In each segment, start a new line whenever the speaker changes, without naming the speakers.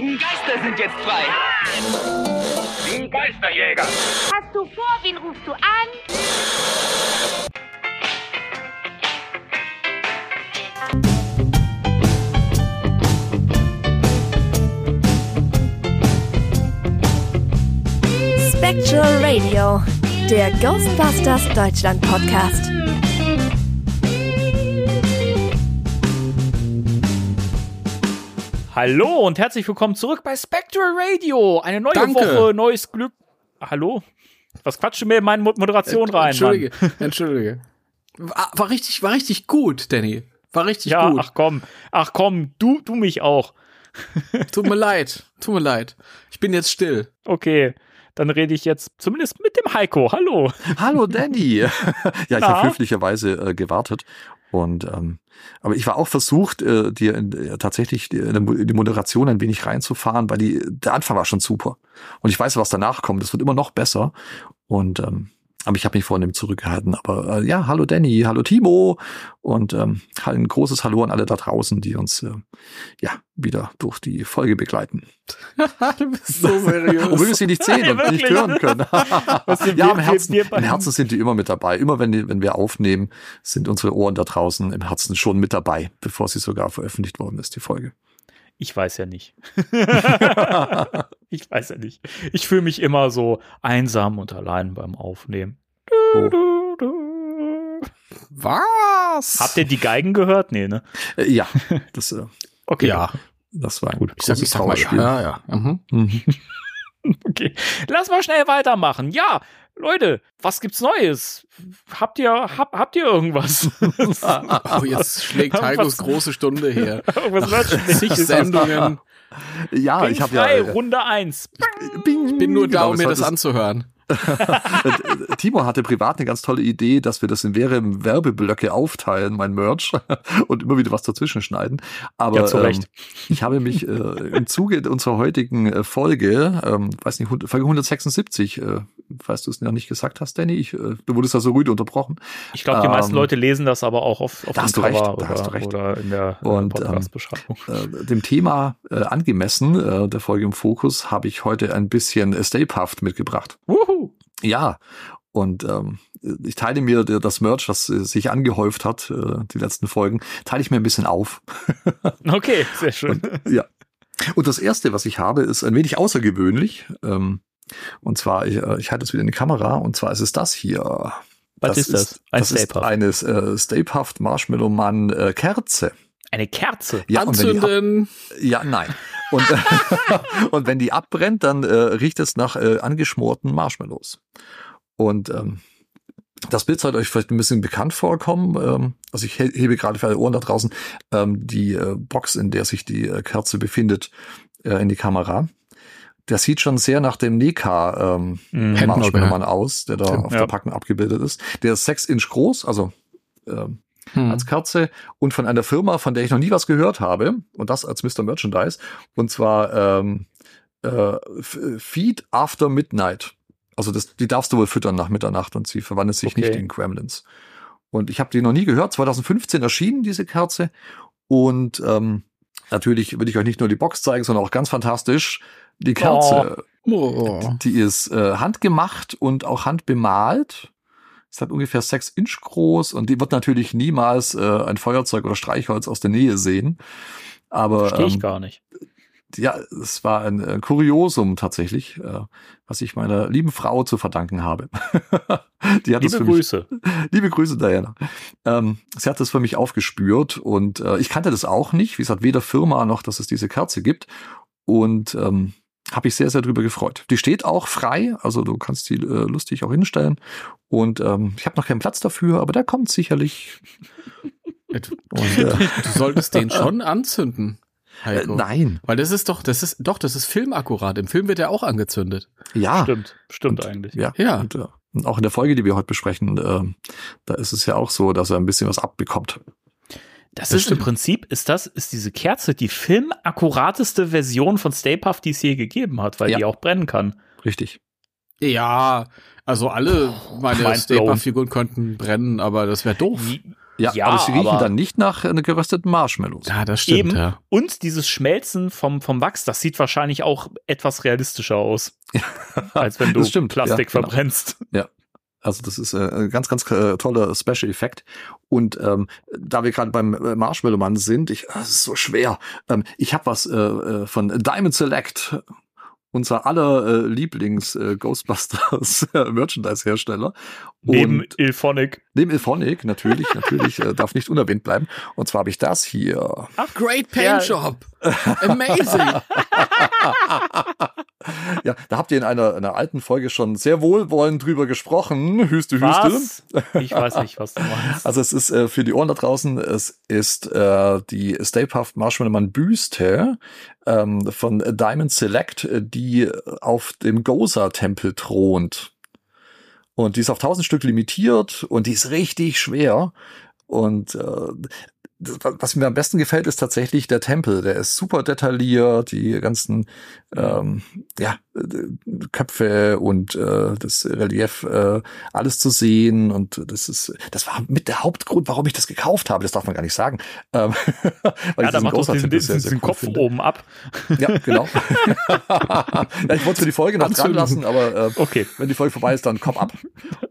ewigen Geister sind jetzt frei.
Die Geisterjäger.
Hast du vor, wen rufst du an?
Spectral Radio, der Ghostbusters Deutschland Podcast.
Hallo und herzlich willkommen zurück bei Spectral Radio. Eine neue
Danke.
Woche, neues Glück. Hallo? Was quatscht du mir in meine Mo- Moderation rein?
Entschuldige,
Mann?
entschuldige. War, war richtig, war richtig gut, Danny. War richtig
Ja,
gut.
ach komm. Ach komm, du, du mich auch.
Tut mir leid, tut mir leid. Ich bin jetzt still.
Okay, dann rede ich jetzt zumindest mit dem Heiko. Hallo.
Hallo Danny. ja, ich habe höflicherweise äh, gewartet. Und ähm, aber ich war auch versucht, äh, dir äh, tatsächlich die die Moderation ein wenig reinzufahren, weil die, der Anfang war schon super. Und ich weiß, was danach kommt. Das wird immer noch besser. Und ähm, aber ich habe mich vorhin zurückgehalten. Aber äh, ja, hallo Danny, hallo Timo und ähm, ein großes Hallo an alle da draußen, die uns äh, ja wieder durch die Folge begleiten.
du bist so seriös.
Obwohl wir sie nicht sehen und nicht hören können. Ja, im Herzen, im? Herzen sind die immer mit dabei. Immer wenn, die, wenn wir aufnehmen, sind unsere Ohren da draußen im Herzen schon mit dabei, bevor sie sogar veröffentlicht worden ist, die Folge.
Ich weiß ja nicht. ich weiß ja nicht. Ich fühle mich immer so einsam und allein beim Aufnehmen.
Oh.
Du, du.
Was?
Habt ihr die Geigen gehört? Nee, ne?
Äh, ja, das, äh,
Okay.
Ja,
das war ein
ich sag, ich sag mal ja. Ja, ja. Mhm.
Mhm.
Okay, lass mal schnell weitermachen. Ja, Leute, was gibt's Neues? Habt ihr, hab, habt ihr irgendwas?
Oh, jetzt schlägt Heikos große Stunde her.
irgendwas
Nach zig? Sendungen.
Ja,
Bin
ich habe ja.
Runde 1.
bing,
Bin nur da,
genau,
um mir
es
das anzuhören.
Timo hatte privat eine ganz tolle Idee, dass wir das in mehrere Werbeblöcke aufteilen, mein Merch, und immer wieder was dazwischen schneiden. Aber
Ja, zu Recht.
Ähm, ich habe mich äh, im Zuge unserer heutigen äh, Folge, ähm, weiß nicht, Folge 176, äh, falls du es noch nicht gesagt hast, Danny, ich, äh, du wurdest da so rüde unterbrochen.
Ich glaube, die meisten
Ähm,
Leute lesen das aber auch auf, auf
da
dem
hast du recht, da hast du
oder,
recht.
oder in der
Und, ähm,
Podcast-Beschreibung.
Äh, dem Thema äh, angemessen, äh, der Folge im Fokus, habe ich heute ein bisschen äh, Stapehaft mitgebracht.
Wuhu.
Ja, und ähm, ich teile mir das Merch, was äh, sich angehäuft hat, äh, die letzten Folgen, teile ich mir ein bisschen auf.
Okay, sehr schön.
Ja. Und das erste, was ich habe, ist ein wenig außergewöhnlich. Ähm, und zwar, ich, äh, ich halte es wieder in die Kamera, und zwar ist es das hier.
Was ist das? Ein
das ist eine äh, Stapehaft Marshmallow Mann äh, Kerze.
Eine Kerze.
Ja, und
Anzünden.
ja, nein. Und, und wenn die abbrennt, dann äh, riecht es nach äh, angeschmorten Marshmallows. Und ähm, das Bild sollte euch vielleicht ein bisschen bekannt vorkommen. Ähm, also ich he- hebe gerade für alle Ohren da draußen ähm, die äh, Box, in der sich die äh, Kerze befindet, äh, in die Kamera. Der sieht schon sehr nach dem Neka ähm,
Mhm.
Marshmallow-Mann aus, der da
Stimmt,
auf
ja.
der Packung abgebildet ist. Der ist sechs Inch groß, also ähm,
Hm.
als Kerze und von einer Firma, von der ich noch nie was gehört habe und das als Mr. Merchandise und zwar ähm, äh, Feed After Midnight. Also das, die darfst du wohl füttern nach Mitternacht und sie verwandelt sich
Okay.
nicht in Gremlins. Und ich habe die noch nie gehört. 2015 erschienen diese Kerze und ähm, natürlich will ich euch nicht nur die Box zeigen, sondern auch ganz fantastisch die Kerze.
Oh.
Die ist äh, handgemacht und auch handbemalt. Ist halt ungefähr sechs Inch groß und die wird natürlich niemals äh, ein Feuerzeug oder Streichholz aus der Nähe sehen. Aber
Verstehe ich
ähm,
gar nicht.
ja, es war ein äh, Kuriosum tatsächlich, äh, was ich meiner lieben Frau zu verdanken habe. die hat
Liebe
für mich
Grüße.
Liebe Grüße, Diana. Ähm, sie hat das für mich aufgespürt und äh, ich kannte das auch nicht. Wie gesagt, weder Firma noch, dass es diese Kerze gibt. Und ähm, habe ich sehr, sehr drüber gefreut. Die steht auch frei, also du kannst die äh, lustig auch hinstellen. Und ähm, ich habe noch keinen Platz dafür, aber der kommt sicherlich.
Du,
Und, äh,
du solltest den schon anzünden.
äh,
Heiko.
nein,
Weil das ist doch, das ist, doch, das ist filmakkurat. Im Film wird er auch angezündet.
ja.
Stimmt, stimmt
Und-
eigentlich.
Ja.
Ja.
Und, äh, und auch in der Folge, die wir heute besprechen, äh, da ist es ja auch so, dass er ein bisschen was abbekommt.
Das,
Das
ist im
stimmt.
Prinzip, ist das, ist diese Kerze die filmakkurateste Version von Stay Puft, die es je gegeben hat, weil
Ja.
die auch brennen kann.
Richtig.
Ja, also alle meine
Mind
Stay-Puft-Figuren könnten brennen, aber das wäre doof.
Ja,
Ja,
aber sie riechen
aber-
dann nicht nach äh, gerösteten Marshmallows.
Ja, das stimmt,
Eben.
ja.
Und dieses Schmelzen vom, vom Wachs, das sieht wahrscheinlich auch etwas realistischer aus. als wenn du
Das stimmt,
Plastik
ja, genau.
verbrennst.
Also das ist äh, ein ganz, ganz äh, toller Special-Effekt. Und ähm, da wir gerade beim äh, Marshmallow-Mann sind, ich, ah, es ist so schwer. Ähm, ich habe was äh, äh, von Diamond Select, unser aller äh, Lieblings-Ghostbusters Merchandise-Hersteller.
Neben
Und-
Ilphonic.
Neben Ilphonic, natürlich, natürlich, äh, darf nicht unerwähnt bleiben. Und zwar habe ich das hier.
Great Paint
Ja.
Job. Amazing.
Ja, da habt ihr in einer, einer alten Folge schon sehr wohlwollend drüber gesprochen. Hüste, Hüste.
Was? Ich weiß nicht, was du meinst.
Also es ist äh, für die Ohren da draußen, es ist äh, die Stay Puft Marshmallow Man Büste ähm, von Diamond Select, die auf dem Goza-Tempel thront. Und die ist auf 1000 Stück limitiert und die ist richtig schwer. Und äh, was mir am besten gefällt, ist tatsächlich der Tempel. Der ist super detailliert, die ganzen ähm, ja, Köpfe und äh, das Relief, äh, alles zu sehen. Und das ist, das war mit der Hauptgrund, warum ich das gekauft habe. Das darf man gar nicht sagen. Ähm, weil
Ja, da macht doch diesen,
Tempel sehr, sehr cool
Kopf
finde.
oben ab.
Ja, genau. ja, ich wollte es für die Folge noch dran lassen, aber äh,
Okay.
wenn die Folge vorbei ist, dann komm ab.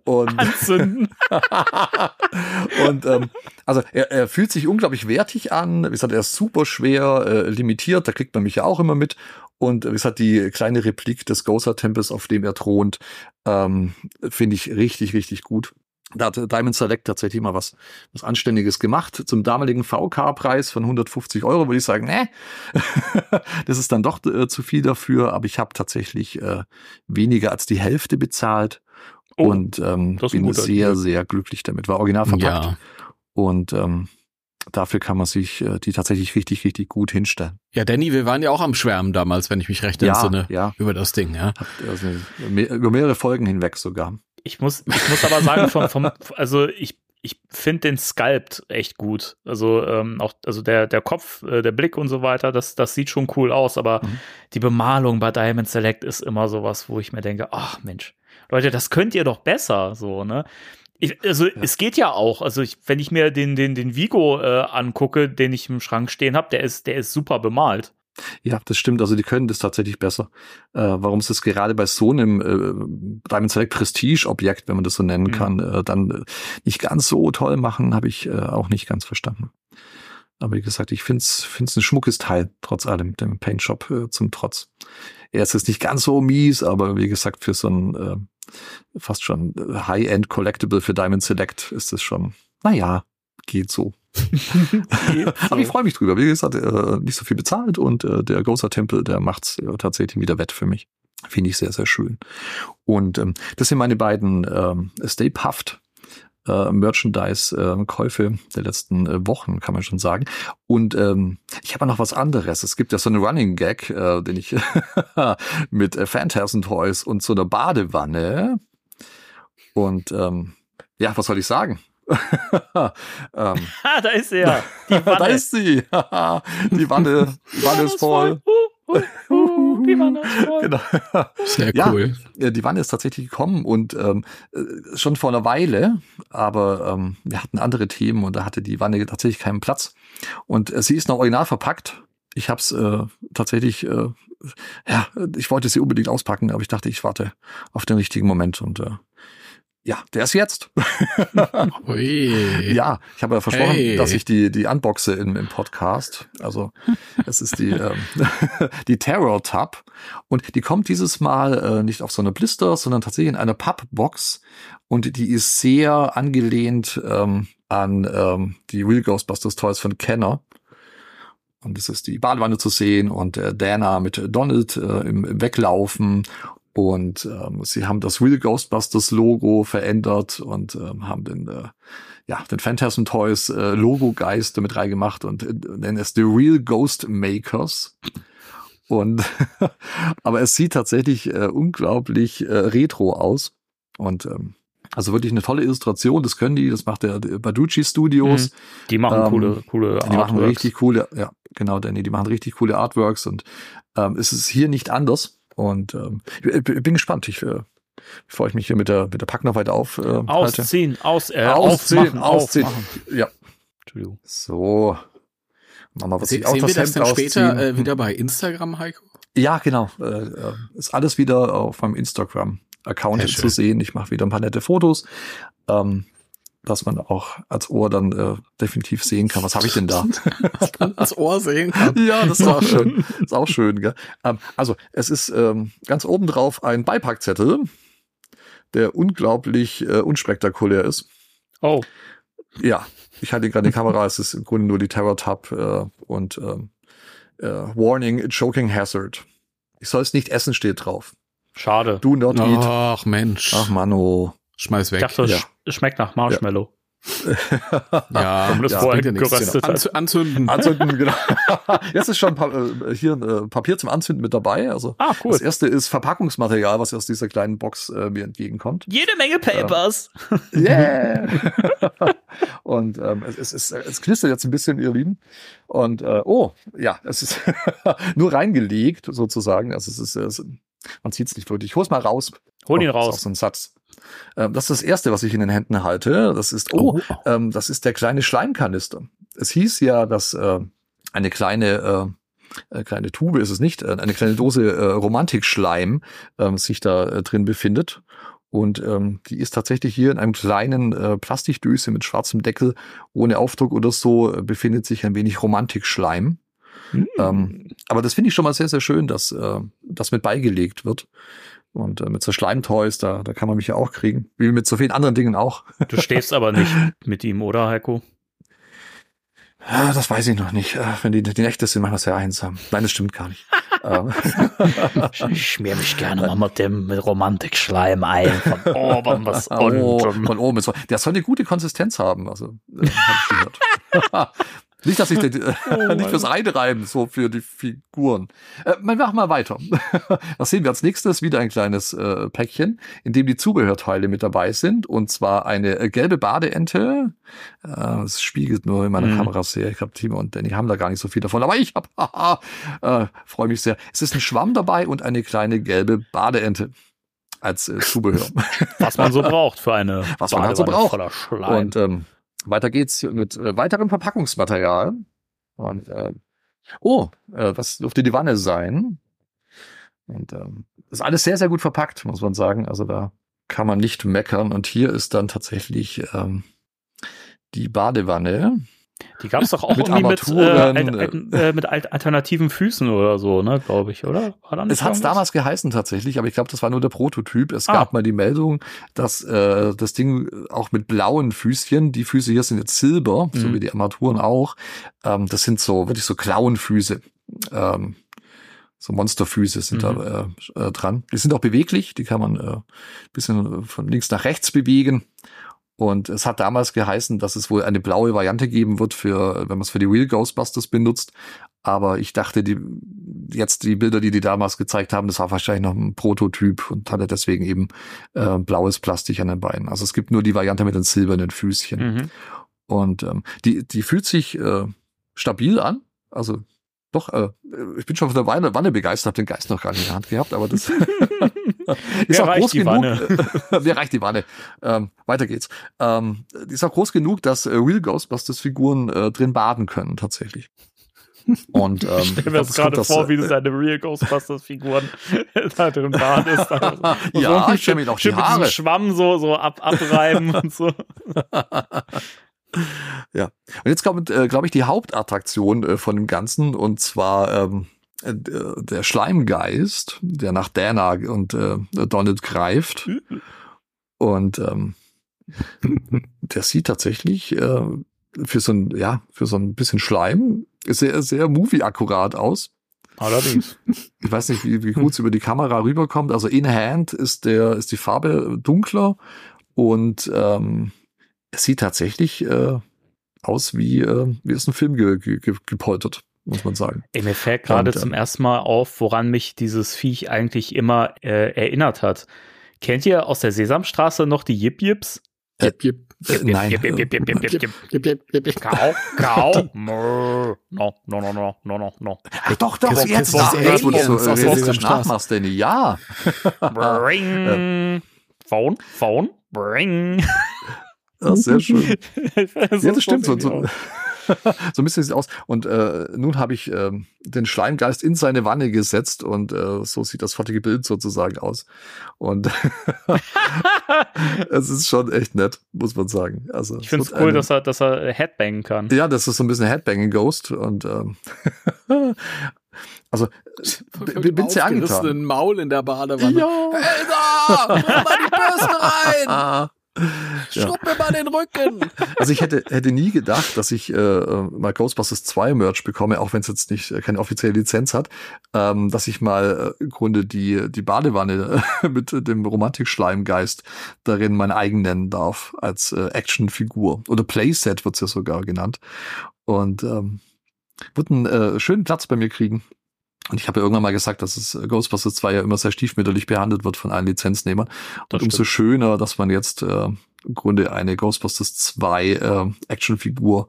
Und
Anzünden.
und ähm, also er, er fühlt sich unglaublich wertig an. Wie gesagt, er ist super schwer äh, limitiert. Da kriegt man mich ja auch immer mit. Und wie gesagt, die kleine Replik des Gozer-Tempels, auf dem er thront, ähm, finde ich richtig, richtig gut. Da hat Diamond Select tatsächlich mal was, was Anständiges gemacht. Zum damaligen VK-Preis von 150 Euro würde ich sagen, ne, das ist dann doch äh, zu viel dafür. Aber ich habe tatsächlich äh, weniger als die Hälfte bezahlt.
Oh,
und ähm, bin sehr,
Deal.
sehr glücklich damit. War original verpackt.
Ja.
Und ähm, dafür kann man sich äh, die tatsächlich richtig, richtig gut hinstellen.
Ja, Danny, wir waren ja auch am Schwärmen damals, wenn ich mich recht entsinne.
ja.
Über das Ding, ja.
Also, über mehrere Folgen hinweg sogar.
Ich muss, ich muss aber sagen, vom, vom, also ich, ich finde den Sculpt echt gut. Also ähm, auch, also der, der Kopf, äh, der Blick und so weiter, das, das sieht schon cool aus, aber
Mhm.
die Bemalung bei Diamond Select ist immer sowas, wo ich mir denke, ach Mensch, Leute, das könnt ihr doch besser, so, ne? Ich, also es geht ja auch. Also ich, wenn ich mir den den den Vigo äh, angucke, den ich im Schrank stehen habe, der ist der ist super bemalt.
Ja, das stimmt. Also die können das tatsächlich besser. Äh, warum es ist gerade bei so einem äh, Diamond Select Prestige-Objekt, wenn man das so nennen
Mhm.
kann, äh, dann äh, nicht ganz so toll machen, habe ich äh, auch nicht ganz verstanden. Aber wie gesagt, ich find's find's ein schmuckes Teil, trotz allem, dem Paint Shop äh, zum Trotz. Er ist jetzt nicht ganz so mies, aber wie gesagt, für so ein äh, fast schon High-End Collectible für Diamond Select ist es schon, naja, geht so. Aber ich freue mich drüber. Wie gesagt, äh, nicht so viel bezahlt und äh, der Gozer Tempel, der macht's äh, tatsächlich wieder wett für mich. Finde ich sehr, sehr schön. Und ähm, das sind meine beiden ähm, Stay Puffed äh, Merchandise-Käufe der letzten äh, Wochen, kann man schon sagen. Und ähm, ich habe noch was anderes. Es gibt ja so einen Running Gag, äh, den ich mit äh, Phantasm Toys und so einer Badewanne. Und ähm, ja, was soll ich sagen? ähm,
da ist er. Die Wanne.
da ist sie. die Wanne, die Wanne ist voll.
Die Wanne ist voll.
Genau.
Sehr
Ja.
cool.
Ja, die Wanne ist tatsächlich gekommen und ähm, äh, schon vor einer Weile, aber ähm, wir hatten andere Themen und da hatte die Wanne tatsächlich keinen Platz. Und äh, sie ist noch original verpackt. Ich habe es äh, tatsächlich, äh, ja, ich wollte sie unbedingt auspacken, aber ich dachte, ich warte auf den richtigen Moment und äh, ja, der ist jetzt.
Ui.
Ja, ich habe ja versprochen,
Hey.
dass ich die, die unboxe im, im Podcast. Also es ist die, ähm, die Terror Tub. Und die kommt dieses Mal äh, nicht auf so eine Blister, sondern tatsächlich in einer Pappbox. Und die ist sehr angelehnt ähm, an ähm, die Real Ghostbusters Toys von Kenner. Und es ist die Badewanne zu sehen und äh, Dana mit Donald äh, im, im Weglaufen. Und ähm, sie haben das Real Ghostbusters Logo verändert und ähm, haben den, äh, ja, den Phantasm Toys äh, Logo Geist damit reingemacht und äh, nennen es The Real Ghost Makers. Und aber es sieht tatsächlich äh, unglaublich äh, retro aus. Und ähm, also wirklich eine tolle Illustration, das können die, das macht der, Baducci Studios.
Die machen
Ähm,
coole, coole
Die machen
Artworks.
richtig coole, ja, genau, Danny, die machen richtig coole Artworks und ähm, es ist hier nicht anders. Und ähm, ich bin bin gespannt. Ich, äh, bevor ich mich hier mit der, mit der Pack noch weiter auf äh, halte.
Ausziehen, aus, äh,
Ausziehen, ausziehen.
aufmachen.
Ja,
Entschuldigung.
So. Mama, was
Se
ich auch
sehen wir das
Hemd
dann später
ausziehen.
äh, wieder bei Instagram, Heiko?
Ja, genau. Äh, äh, ist alles wieder auf meinem Instagram-Account
Sehr
zu sehen. Ich mache wieder ein paar nette Fotos, ähm, dass man auch als Ohr dann äh, definitiv sehen kann. Was habe ich denn da?
Was man ins Ohr sehen kann.
ja, das ist auch schön. Ist auch schön, gell? Ähm, also, es ist ähm, ganz oben drauf ein Beipackzettel, der unglaublich äh, unspektakulär ist.
Oh,
Ja, ich halte gerade die Kamera, es ist im Grunde nur die Terror Tab äh, und ähm, äh, Warning, Choking Hazard. Ich soll es nicht essen, steht drauf.
schade.
Do not eat.
Ach Mensch,
Ach Mano.
Schmeiß
Ich
weg.
dachte, es
ja.
sch- schmeckt nach Marshmallow.
ja,
das
ja,
vorher
bringt ja nichts.
geröstet
Genau.
hat.
Anzü- Anzünden.
Anzünden, genau. Jetzt ist schon pa äh, hier äh, Papier zum Anzünden mit dabei. Also
Ah, cool.
das erste ist Verpackungsmaterial, was aus dieser kleinen Box äh, mir entgegenkommt.
Jede Menge Papers.
Yeah! und ähm, es, es, es, es knistert jetzt ein bisschen, ihr Lieben. Und äh, oh, ja, es ist nur reingelegt, sozusagen. Also es ist, es, man sieht es nicht wirklich. Ich hol's mal raus.
Hol ihn
Oh, Ist auch
raus.
so ein Satz. Ähm, das ist das erste, was ich in den Händen halte. Das ist, oh,
Oh.
ähm, das ist der kleine Schleimkanister. Es hieß ja, dass äh, eine kleine äh, äh, kleine Tube ist es nicht, äh, eine kleine Dose äh, Romantikschleim ähm, sich da äh, drin befindet. Und ähm, die ist tatsächlich hier in einem kleinen äh, Plastikdöse mit schwarzem Deckel, ohne Aufdruck oder so, äh, befindet sich ein wenig Romantikschleim.
Hm.
Ähm, aber das finde ich schon mal sehr, sehr schön, dass äh, das mit beigelegt wird. Und äh, mit so Schleimtoys, da, da kann man mich ja auch kriegen. Wie mit so vielen anderen Dingen auch.
Du stehst aber nicht mit ihm, oder, Heiko?
Ah, Das weiß ich noch nicht. Äh, Wenn die, die Nächte sind, manchmal sehr einsam. Nein, das stimmt gar nicht. Ähm,
Ich schmier mich gerne mal mit dem mit Romantikschleim ein. Von oben bis
oh,
unten.
von oben. So. Der soll eine gute Konsistenz haben. Also, äh, hab ich gehört. Nicht, dass ich den, äh, nicht fürs Einreiben, so für die Figuren. Äh, wir machen mal weiter. Was sehen wir als nächstes? Wieder ein kleines äh, Päckchen, in dem die Zubehörteile mit dabei sind. Und zwar eine äh, gelbe Badeente. Äh, Es spiegelt nur in meiner
Mhm.
Kamera sehr. Ich glaube, Timo und Danny haben da gar nicht so viel davon. Aber ich habe, haha, äh, freue mich sehr. Es ist ein Schwamm dabei und eine kleine gelbe Badeente als äh, Zubehör.
Was man so braucht für eine
Was man halt so
Badewanne
braucht.
voller Schleim.
Und ähm, weiter geht's mit äh, weiterem Verpackungsmaterial. Und äh, oh, äh, das dürfte die Wanne sein. Und ähm, ist alles sehr, sehr gut verpackt, muss man sagen. Also da kann man nicht meckern. Und hier ist dann tatsächlich ähm, die Badewanne.
Die gab es doch auch
mit
irgendwie mit, äh,
Armaturen,
alt, äh, mit alt alternativen Füßen oder so, ne, glaube ich, oder?
Es hat's
irgendwas?
damals geheißen tatsächlich, aber ich glaube, das war nur der Prototyp. Es
Ah.
gab mal die Meldung, dass äh, das Ding auch mit blauen Füßchen, die Füße hier sind jetzt silber, so
Mhm.
wie die Armaturen auch. Ähm, das sind so wirklich so Klauenfüße. Ähm, so Monsterfüße sind
Mhm.
da äh, äh, dran. Die sind auch beweglich, die kann man äh, bisschen von links nach rechts bewegen. Und es hat damals geheißen, dass es wohl eine blaue Variante geben wird für, wenn man es für die Real Ghostbusters benutzt. Aber ich dachte, die, jetzt die Bilder, die die damals gezeigt haben, das war wahrscheinlich noch ein Prototyp und hatte deswegen eben äh, blaues Plastik an den Beinen. Also es gibt nur die Variante mit den silbernen Füßchen.
Mhm.
Und ähm, die, die fühlt sich äh, stabil an. Also doch, äh, ich bin schon von der Wanne, Wanne begeistert, hab den Geist noch gar nicht in der Hand gehabt, aber das ist auch groß
die
genug.
Wanne.
Mir reicht die Wanne. Ähm, weiter geht's. Ähm, die ist auch groß genug, dass äh, Real Ghostbusters Figuren äh, drin baden können, tatsächlich. Und ähm,
Ich stell mir das gerade vor,
äh,
wie du seine Real Ghostbusters-Figuren da drin badest. Und
Ja,
so
ich stell mir doch die
schön mit
Haare.
Schwamm so, so ab, abreiben und so.
Ja. Und jetzt kommt, äh, glaube ich, die Hauptattraktion äh, von dem Ganzen und zwar ähm, äh, der Schleimgeist, der nach Dana und äh, Donald greift. Und ähm, der sieht tatsächlich äh, für so ein, ja, für so ein bisschen Schleim sehr, sehr movie-akkurat aus.
Allerdings.
Ich weiß nicht, wie, wie gut es über die Kamera rüberkommt. Also in Hand ist der, ist die Farbe dunkler und ähm, es sieht tatsächlich äh, aus wie, äh, wie ist ein Film ge, ge, ge, gepoltert, muss man sagen.
Ey, mir fällt gerade
Und, ähm,
zum ersten Mal auf, woran mich dieses Viech eigentlich immer äh, erinnert hat. Kennt ihr aus der Sesamstraße noch die Yip Yips?
Jip, jip,
Äh, nein,
Yip, yip, yip,
jip, jip.
Kau, kau. No, no, no, no, no, no, no.
Ach doch, doch,
Das-
jetzt,
das- das-
jetzt wo du so realistisch nachmachst, Danny. Ja.
Bring. Phone, Phone, bring.
Ja, sehr schön. ja, das stimmt. So, so, ein bisschen sieht aus. Und äh, nun habe ich ähm, den Schleimgeist in seine Wanne gesetzt und äh, so sieht das fertige Bild sozusagen aus. Und es ist schon echt nett, muss man sagen. Also
Ich finde es
es
cool,
wird
dass er, dass er Headbangen kann.
ja, das ist so ein bisschen Headbanging Ghost und ähm, also bin, bin sehr angetan.
Maul in der Badewanne.
Ja.
Elsa, hol mal die Bürste rein. Schrubb mir mal den Rücken.
Also ich hätte, hätte nie gedacht, dass ich äh, mal Ghostbusters 2 Merch bekomme, auch wenn es jetzt nicht äh, keine offizielle Lizenz hat, ähm, dass ich mal äh, im Grunde die, die Badewanne mit dem Romantikschleimgeist darin mein eigen nennen darf, als äh, Actionfigur. Oder Playset wird's ja sogar genannt. Und ähm, wird einen äh, schönen Platz bei mir kriegen. Und ich habe ja irgendwann mal gesagt, dass es äh, Ghostbusters 2 ja immer sehr stiefmütterlich behandelt wird von allen Lizenznehmern.
Das
Und umso
stimmt.
schöner, dass man jetzt äh, im Grunde eine Ghostbusters 2 äh, Actionfigur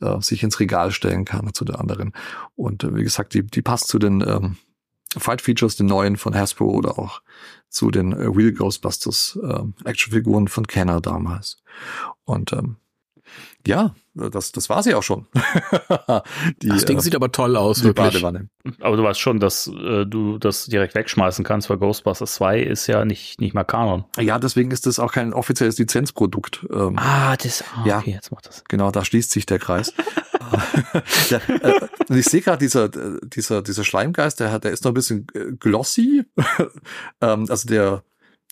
äh, sich ins Regal stellen kann zu der anderen. Und äh, wie gesagt, die, die passt zu den ähm, Fight Features, den neuen von Hasbro oder auch zu den äh, Real Ghostbusters äh, Actionfiguren von Kenner damals. Und ähm, ja, das, das war sie auch schon. die,
Das Ding
äh,
sieht aber toll aus,
die
wirklich.
Badewanne.
Aber du weißt schon, dass äh, du das direkt wegschmeißen kannst, weil Ghostbusters 2 ist ja nicht, nicht mehr Kanon.
Ja, deswegen ist das auch kein offizielles Lizenzprodukt. Ähm,
Ah, das, ah,
Ja.
okay, jetzt macht das.
Genau, da schließt sich der Kreis. ja, äh, ich sehe gerade dieser, dieser, dieser Schleimgeist, der hat, der ist noch ein bisschen äh, glossy. ähm, also der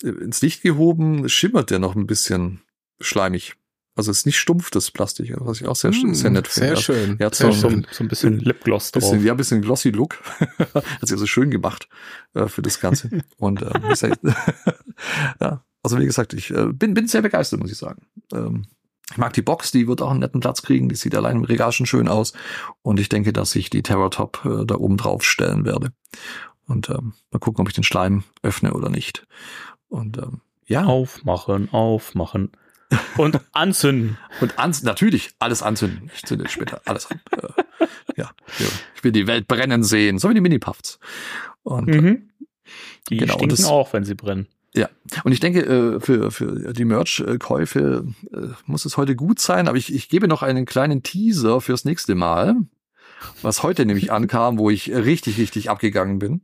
äh, ins Licht gehoben, schimmert der noch ein bisschen schleimig. Also es ist nicht stumpf, das Plastik, was ich auch sehr,
Hm,
sehr nett finde.
Sehr
Also,
schön.
Ja,
So,
sehr
so,
schön.
so ein bisschen Lipgloss drauf.
Bisschen, ja, ein bisschen glossy Look. Hat sich also schön gemacht äh, für das Ganze. Und ähm, echt, ja, also wie gesagt, ich äh, bin, bin sehr begeistert, muss ich sagen. Ähm, ich mag die Box, die wird auch einen netten Platz kriegen. Die sieht allein im Regal schon schön aus. Und ich denke, dass ich die Terror Top äh, da oben drauf stellen werde. Und ähm, mal gucken, ob ich den Schleim öffne oder nicht. Und ähm, ja,
Aufmachen, aufmachen. Und anzünden.
und ans natürlich alles anzünden. Ich zünde später alles an. Äh, ja, ich will die Welt brennen sehen, so wie die Mini-Puffs. Und
Mhm. Die
Genau,
stinken
das-
auch, wenn sie brennen.
Ja, und ich denke, äh, für, für die Merch-Käufe äh, muss es heute gut sein, aber ich, ich gebe noch einen kleinen Teaser fürs nächste Mal, was heute nämlich ankam, wo ich richtig, richtig abgegangen bin.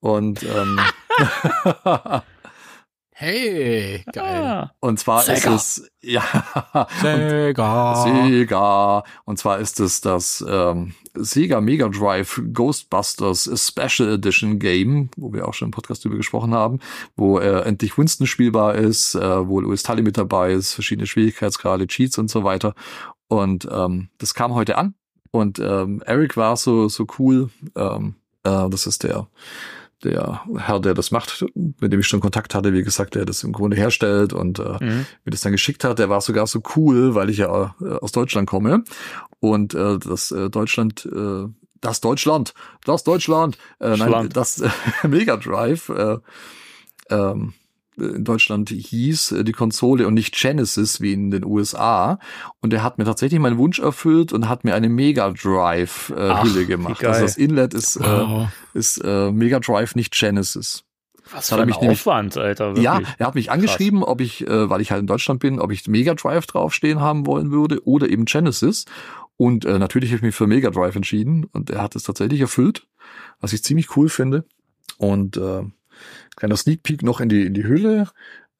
Und, ähm,
Hey, geil.
Ah,
und zwar
Sega.
ist es, ja,
Sega.
Sega. Und zwar ist es das ähm, Sega Mega Drive Ghostbusters Special Edition Game, wo wir auch schon im Podcast drüber gesprochen haben, wo äh, endlich Winston spielbar ist, äh, wo Louis Tully mit dabei ist, verschiedene Schwierigkeitsgrade, Cheats und so weiter. Und ähm, das kam heute an. Und ähm, Eric war so so cool. Ähm, äh, das ist der der Herr, der das macht, mit dem ich schon Kontakt hatte, wie gesagt, der das im Grunde herstellt und äh,
mhm.
mir das dann geschickt hat, der war sogar so cool, weil ich ja äh, aus Deutschland komme und äh, das äh, Deutschland, äh, das Deutschland, das Deutschland, äh, nein,
Schland.
das äh, Mega Drive äh, ähm, in Deutschland hieß äh, die Konsole und nicht Genesis wie in den USA und er hat mir tatsächlich meinen Wunsch erfüllt und hat mir eine Mega Drive äh,
Ach,
Hülle gemacht. Also das Inlet ist äh,
Wow.
ist äh, Mega Drive, nicht Genesis.
Was
hat
für
er
ein
mich nämlich-
Aufwand, Alter. Wirklich.
Ja, er hat mich angeschrieben, ob ich, äh, weil ich halt in Deutschland bin, ob ich Mega Drive draufstehen haben wollen würde oder eben Genesis. Und äh, natürlich habe ich mich für Mega Drive entschieden und er hat es tatsächlich erfüllt, was ich ziemlich cool finde. Und äh, kleiner Sneak Peek noch in die in die Hülle.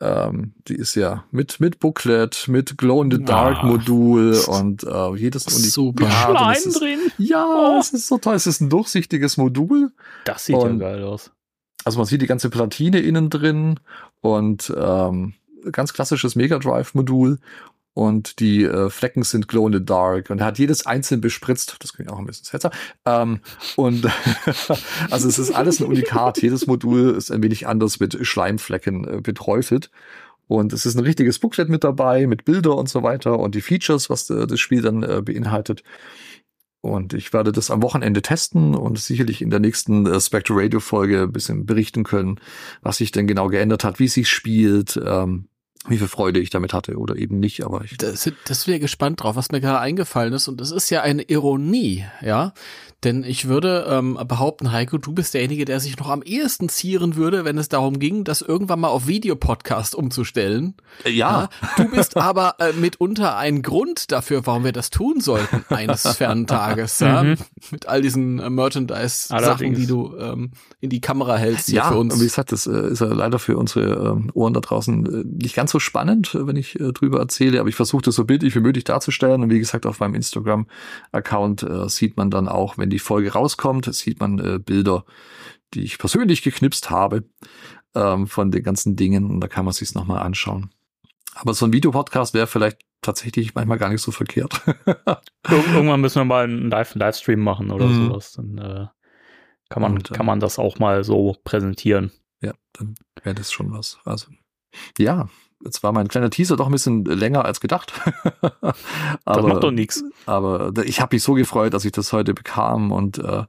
Ähm, die ist ja mit mit Booklet, mit Glow in the Dark
Ah.
Modul und äh, jedes und die,
Super.
Ja, ist es,
drin.
ja,
Oh.
es ist so toll. Es ist ein durchsichtiges Modul.
Das sieht
Und-
ja geil aus.
Also man sieht die ganze Platine innen drin und ähm, ganz klassisches Mega Drive Modul und die äh, Flecken sind glow in the dark und er hat jedes einzeln bespritzt. Das klingt auch ein bisschen seltsam. Ähm, und also es ist alles ein Unikat. Jedes Modul ist ein wenig anders mit Schleimflecken äh, beträufelt. Und es ist ein richtiges Booklet mit dabei, mit Bilder und so weiter und die Features, was äh, das Spiel dann äh, beinhaltet. Und ich werde das am Wochenende testen und sicherlich in der nächsten äh, Spectre Radio Folge ein bisschen berichten können, was sich denn genau geändert hat, wie es sich spielt, ähm, wie viel Freude ich damit hatte oder eben nicht, aber ich.
Das, das wäre gespannt drauf, was mir gerade eingefallen ist. Und das ist ja eine Ironie, ja. Denn ich würde ähm, behaupten, Heiko, du bist derjenige, der sich noch am ehesten zieren würde, wenn es darum ging, das irgendwann mal auf Videopodcast umzustellen.
Äh, ja.
Du bist aber äh, mitunter ein Grund dafür, warum wir das tun sollten eines fernen Tages, ja.
Mhm.
Mit all diesen äh, Merchandise-Sachen, die du ähm, in die Kamera hältst hier
ja,
für uns.
und wie gesagt, das äh, ist ja leider für unsere ähm, Ohren da draußen äh, nicht ganz so spannend, wenn ich äh, drüber erzähle, aber ich versuche das so bildlich wie möglich darzustellen und wie gesagt, auf meinem Instagram-Account äh, sieht man dann auch, wenn die Folge rauskommt, sieht man äh, Bilder, die ich persönlich geknipst habe ähm, von den ganzen Dingen und da kann man sich's noch nochmal anschauen. Aber so ein Videopodcast wäre vielleicht tatsächlich manchmal gar nicht so verkehrt.
Ir irgendwann müssen wir mal einen Live Livestream machen oder
Mhm.
sowas. Dann äh, kann, man,
Und, äh,
kann man das auch mal so präsentieren.
Ja, dann wäre das schon was. Also, ja, jetzt war mein kleiner Teaser doch ein bisschen länger als gedacht.
Das
aber,
macht doch nichts.
aber ich habe mich so gefreut, dass ich das heute bekam und äh,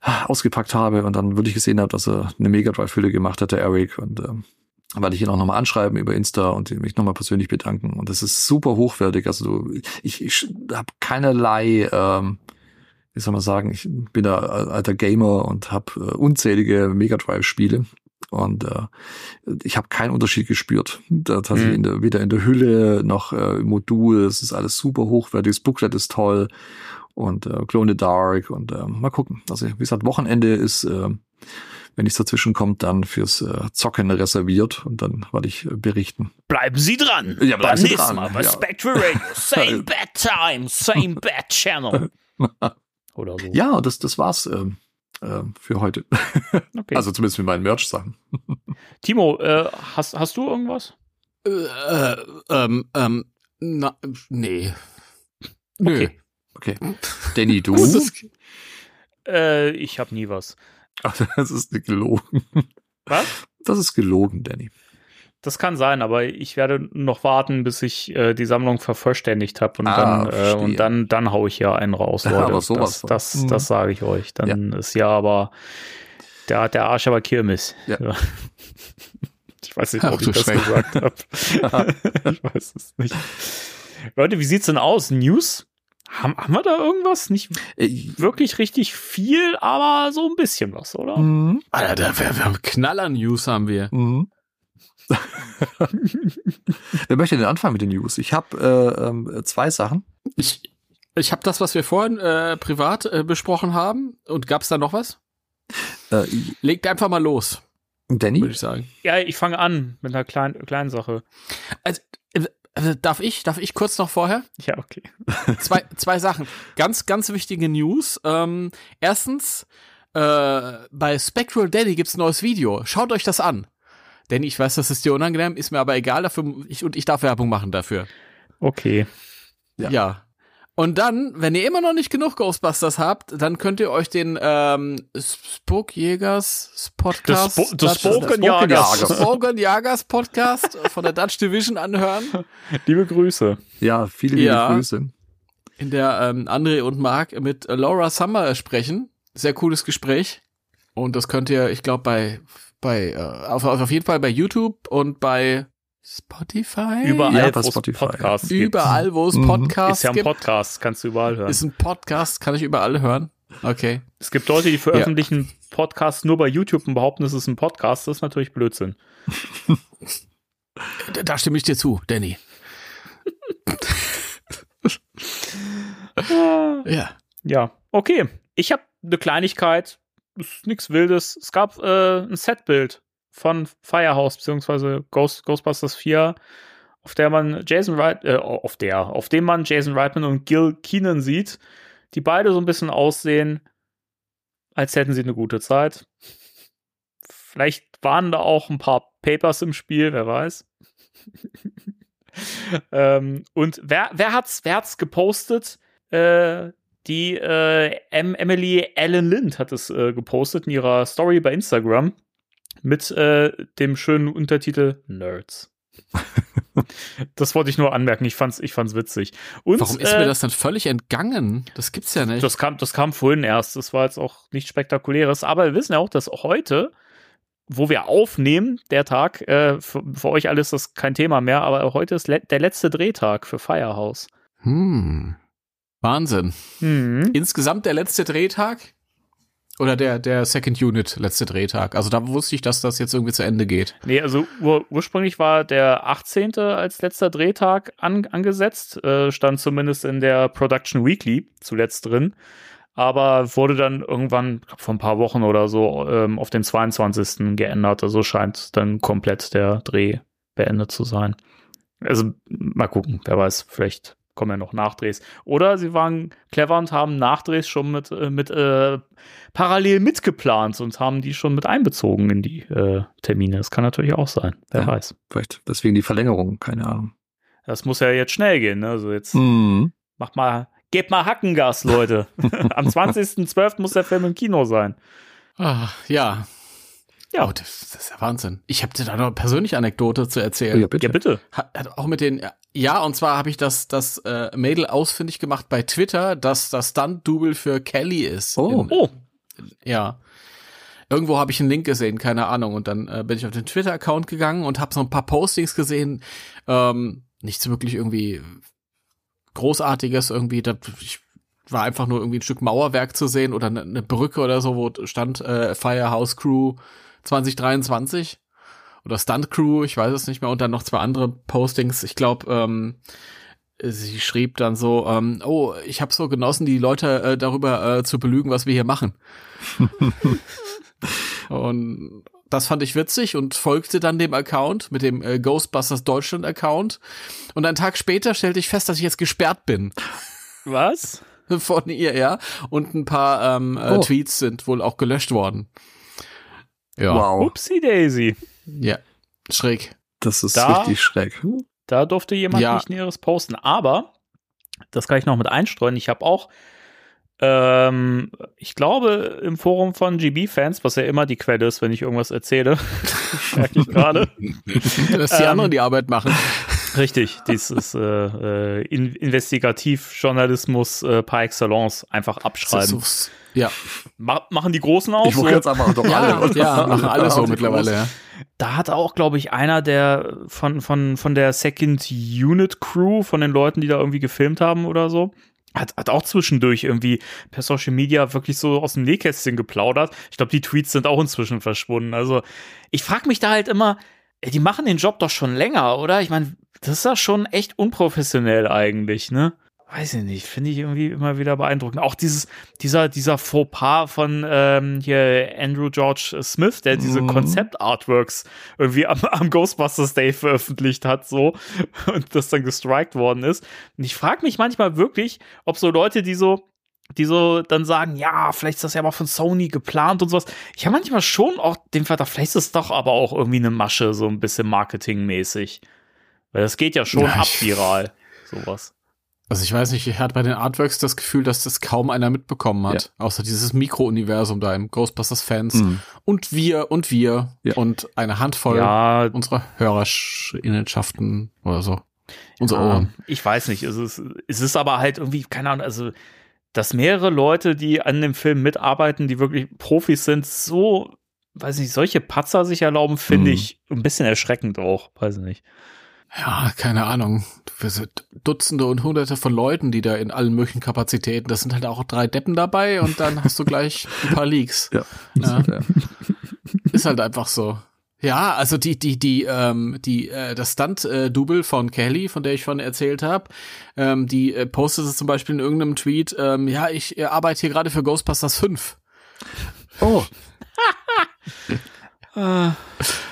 ausgepackt habe und dann wirklich gesehen habe, dass er eine Mega Drive-Hülle gemacht hat, der Eric. Und ähm, werde ich ihn auch nochmal anschreiben über Insta und mich nochmal persönlich bedanken. Und das ist super hochwertig. Also du, ich, ich habe keinerlei, ähm, wie soll man sagen, ich bin da alter Gamer und habe äh, unzählige Mega Drive-Spiele. Und äh, ich habe keinen Unterschied gespürt. Tatsächlich
Mhm.
in der, weder in der Hülle noch äh, im Modul. Es ist alles super hochwertig. Das Booklet ist toll. Und äh, Glow in the Dark. Und äh, mal gucken. Also wie gesagt, Wochenende ist, äh, wenn nichts dazwischen kommt, dann fürs äh, Zocken reserviert. Und dann werde ich äh, berichten.
Bleiben Sie dran.
Ja, bleiben
Beim
Sie
nächsten
dran,
Mal bei
ja.
Spectral Radio. Same bad time, same bad channel. Oder so.
Ja, das, das war's ähm, äh, für heute.
okay.
Also zumindest mit meinen Merch-Sachen.
Timo, äh, hast, hast du irgendwas?
Äh, äh, ähm, ähm, na, nee. Nö.
Okay.
Okay. Danny, du?
Äh, ich habe nie was.
Ach, das ist gelogen.
Was?
Das ist gelogen, Danny.
Das kann sein, aber ich werde noch warten, bis ich äh, die Sammlung vervollständigt habe und
Ah,
dann äh, und dann dann hau ich ja einen raus, Leute.
Aber sowas
das das,
Mhm.
das sage ich euch. Dann ist ja aber der hat der Arsch aber Kirmes.
Ja.
Ich weiß nicht,
Ach,
ob ich
du
das
Schreck.
gesagt habe. ich weiß es nicht. Leute, wie sieht's denn aus? News? Haben, haben wir da irgendwas? Nicht
Äh,
wirklich richtig viel, aber so ein bisschen was, oder?
mhm.
Alter, da- wir, wir haben Knaller-News haben wir.
Mhm. Wer möchte denn anfangen mit den News? Ich habe äh, ähm, zwei Sachen.
Ich, ich habe das, was wir vorhin äh, privat äh, besprochen haben. Und gab's da noch was?
Äh,
Legt einfach mal los, würde
Danny?
ich sagen.
Ja, ich fange an mit einer kleinen, kleinen Sache.
Also, äh, äh, darf ich, darf ich kurz noch vorher?
Ja, okay.
Zwei, zwei Sachen. Ganz, ganz wichtige News. Ähm, erstens, äh, bei Spectral Daddy gibt's ein neues Video. Schaut euch das an. Denn ich weiß, das ist dir unangenehm, ist mir aber egal dafür. Ich, und ich darf Werbung machen dafür.
Okay.
Ja.
Ja. Und dann, wenn ihr immer noch nicht genug Ghostbusters habt, dann könnt ihr euch den ähm, Spookjägers Podcast,
Spo- das
Dutch-
Spoken
Jagers.
Jagers. Spoken Jagers Podcast von der Dutch Division anhören,
Liebe Grüße.
Ja, viele liebe
Ja.
Grüße.
in der ähm, André und Marc mit Laura Summer sprechen. Sehr cooles Gespräch. Und das könnt ihr, ich glaube, bei bei äh, auf, auf jeden Fall bei YouTube und bei Spotify.
Überall,
Ja,
wo es
Spotify,
Podcasts gibt.
Überall, wo es
Mhm.
Podcasts
Ist ja ein
gibt.
Podcast, kannst du überall hören.
Ist ein Podcast, kann ich überall hören. Okay.
es gibt Leute, die veröffentlichen Podcasts nur bei YouTube und behaupten, es ist ein Podcast. Das ist natürlich Blödsinn.
Da, da stimme ich dir zu, Danny. ja.
Ja, okay. Ich habe eine Kleinigkeit. Ist nichts Wildes. Es gab äh, ein Setbild von Firehouse beziehungsweise Ghost, Ghostbusters 4, auf der man Jason Wright, äh, auf der, auf dem man Jason Reitman und Gil Keenan sieht, die beide so ein bisschen aussehen, als hätten sie eine gute Zeit. Vielleicht waren da auch ein paar Papers im Spiel, wer weiß. ähm, und wer, wer hat's, wer hat's gepostet? Äh, die äh, em Emily Allen Lind hat es äh, gepostet in ihrer Story bei Instagram mit äh, dem schönen Untertitel Nerds. das wollte ich nur anmerken. Ich fand's, ich fand's witzig. Und,
Warum ist
äh,
mir das dann völlig entgangen? Das gibt's ja nicht.
das kam, das kam vorhin erst. Das war jetzt auch nichts Spektakuläres. Aber wir wissen ja auch, dass heute wo wir aufnehmen, der Tag, äh, für, für euch alles ist das kein Thema mehr, aber heute ist le der letzte Drehtag für Firehouse.
Hm. Wahnsinn.
Mhm.
Insgesamt der letzte Drehtag? Oder der, der Second Unit letzte Drehtag? Also da wusste ich, dass das jetzt irgendwie zu Ende geht.
Nee, also ur ursprünglich war der 18. als letzter Drehtag an angesetzt, äh, stand zumindest in der Production Weekly zuletzt drin, aber wurde dann irgendwann glaub, vor ein paar Wochen oder so ähm, auf den 22. geändert. Also scheint dann komplett der Dreh beendet zu sein. Also mal gucken, wer weiß, vielleicht kommen ja noch Nachdrehs. Oder sie waren clever und haben Nachdrehs schon mit, äh, mit äh, parallel mitgeplant und haben die schon mit einbezogen in die äh, Termine. Das kann natürlich auch sein. Wer
Ja.
weiß.
Vielleicht deswegen die Verlängerung, keine Ahnung.
Das muss ja jetzt schnell gehen. Ne? Also jetzt
Mhm.
macht mal, gebt mal Hackengas, Leute. Am 20.12. muss der Film im Kino sein.
Ah, ja.
Ja.
Oh, das, das ist ja Wahnsinn. Ich habe dir da noch eine persönliche Anekdote zu erzählen.
Ja, bitte.
Ja, bitte.
Hat, hat auch mit den ja und zwar habe ich das das äh, Mädel ausfindig gemacht bei Twitter, dass das Stunt-Double für Kelly ist.
Oh.
In,
Oh,
ja. Irgendwo habe ich einen Link gesehen, keine Ahnung. Und dann äh, bin ich auf den Twitter-Account gegangen und habe so ein paar Postings gesehen. Ähm, nichts wirklich irgendwie Großartiges irgendwie. Da, ich war einfach nur irgendwie ein Stück Mauerwerk zu sehen oder eine, eine Brücke oder so, wo stand äh, Firehouse Crew 2023 oder Stunt Crew, ich weiß es nicht mehr. Und dann noch zwei andere Postings. Ich glaube, ähm, sie schrieb dann so, ähm, oh, ich habe so genossen, die Leute äh, darüber äh, zu belügen, was wir hier machen. und das fand ich witzig und folgte dann dem Account mit dem äh, Ghostbusters Deutschland Account. Und einen Tag später stellte ich fest, dass ich jetzt gesperrt bin
was?
von ihr, ja. Und ein paar ähm, äh,
Oh.
Tweets sind wohl auch gelöscht worden. Ja,
Wow,
Upsi Daisy.
Ja, schräg.
das ist
Da-
richtig schräg.
Da durfte jemand
Ja.
nicht Näheres posten. Aber, das kann ich noch mit einstreuen, ich habe auch, ähm, ich glaube, im Forum von GB-Fans, was ja immer die Quelle ist, wenn ich irgendwas erzähle, merke ich gerade.
Dass die
Ähm,
anderen die Arbeit machen.
Richtig, dieses äh, äh, In Investigativjournalismus äh, par excellence einfach abschreiben.
So- Ja,
Ma machen die Großen auch
Ich
so.
jetzt einfach doch
ja,
alle. oder?
ja, machen alle so mittlerweile, ja.
Da hat auch, glaube ich, einer der von, von, von der Second Unit Crew, von den Leuten, die da irgendwie gefilmt haben oder so, hat, hat auch zwischendurch irgendwie per Social Media wirklich so aus dem Nähkästchen geplaudert. Ich glaube, die Tweets sind auch inzwischen verschwunden. Also ich frage mich da halt immer, ey, die machen den Job doch schon länger, oder? Ich meine, das ist ja schon echt unprofessionell eigentlich, ne? Weiß ich nicht, finde ich irgendwie immer wieder beeindruckend. Auch dieses, dieser, dieser Fauxpas von ähm, hier Andrew George Smith, der diese
Mhm.
Konzept-Artworks irgendwie am, am Ghostbusters Day veröffentlicht hat, so und das dann gestrikt worden ist. Und ich frage mich manchmal wirklich, ob so Leute, die so, die so dann sagen, ja, vielleicht ist das ja mal von Sony geplant und sowas. Ich habe manchmal schon auch den Verdacht, vielleicht ist es doch aber auch irgendwie eine Masche, so ein bisschen marketingmäßig. Weil das geht ja schon
Ja,
ab viral, sowas.
Also ich weiß nicht, ich hatte bei den Artworks das Gefühl, dass das kaum einer mitbekommen hat. Außer dieses Mikrouniversum da im Ghostbusters-Fans.
Mhm.
Und wir und wir
Ja.
und eine Handvoll
Ja,
unserer Hörerinnenschaften oder so. Unsere Ohren.
Ich weiß nicht. Es ist, es ist aber halt irgendwie, keine Ahnung, also, dass mehrere Leute, die an dem Film mitarbeiten, die wirklich Profis sind, so, weiß nicht, solche Patzer sich erlauben, finde
Mhm.
ich ein bisschen erschreckend auch. Weiß nicht.
Ja, keine Ahnung. Wir sind Dutzende und Hunderte von Leuten, die da in allen möglichen Kapazitäten. Das sind halt auch drei Deppen dabei und dann hast du gleich ein paar Leaks.
Ja.
Ja.
ja.
Ist halt einfach so. Ja, also die, die, die, ähm, die, äh, das Stunt-Double von Kelly, von der ich vorhin erzählt habe, ähm, die äh, postet es zum Beispiel in irgendeinem Tweet, ähm, ja, ich äh, arbeite hier gerade für Ghostbusters 5.
Oh,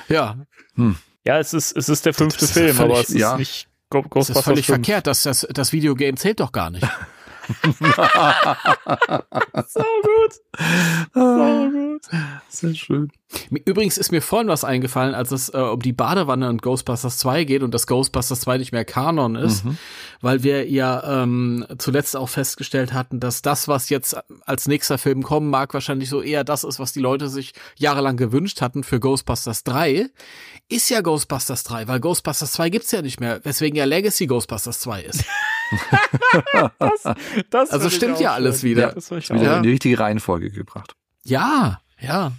Ja,
Ja, es ist, es ist der fünfte
ist
Film, aber
völlig-
es ist
ja.
nicht Go-
das ist
Ghostbusters
völlig
5.
verkehrt. Das, das, das Videogame zählt doch gar nicht.
So gut. So gut.
sehr schön.
Übrigens ist mir vorhin was eingefallen, als es äh, um die Badewanne und Ghostbusters 2 geht und dass Ghostbusters 2 nicht mehr Kanon ist, weil wir ja ähm, zuletzt auch festgestellt hatten, dass das, was jetzt als nächster Film kommen mag, wahrscheinlich so eher das ist, was die Leute sich jahrelang gewünscht hatten für Ghostbusters 3, ist ja Ghostbusters 3, weil Ghostbusters 2 gibt's ja nicht mehr, weswegen ja Legacy Ghostbusters 2 ist.
Das
Also
finde ich
stimmt ja alles
schön.
wieder.
Das finde ich
Wieder
auch.
in die richtige Reihenfolge gebracht.
Ja, ja.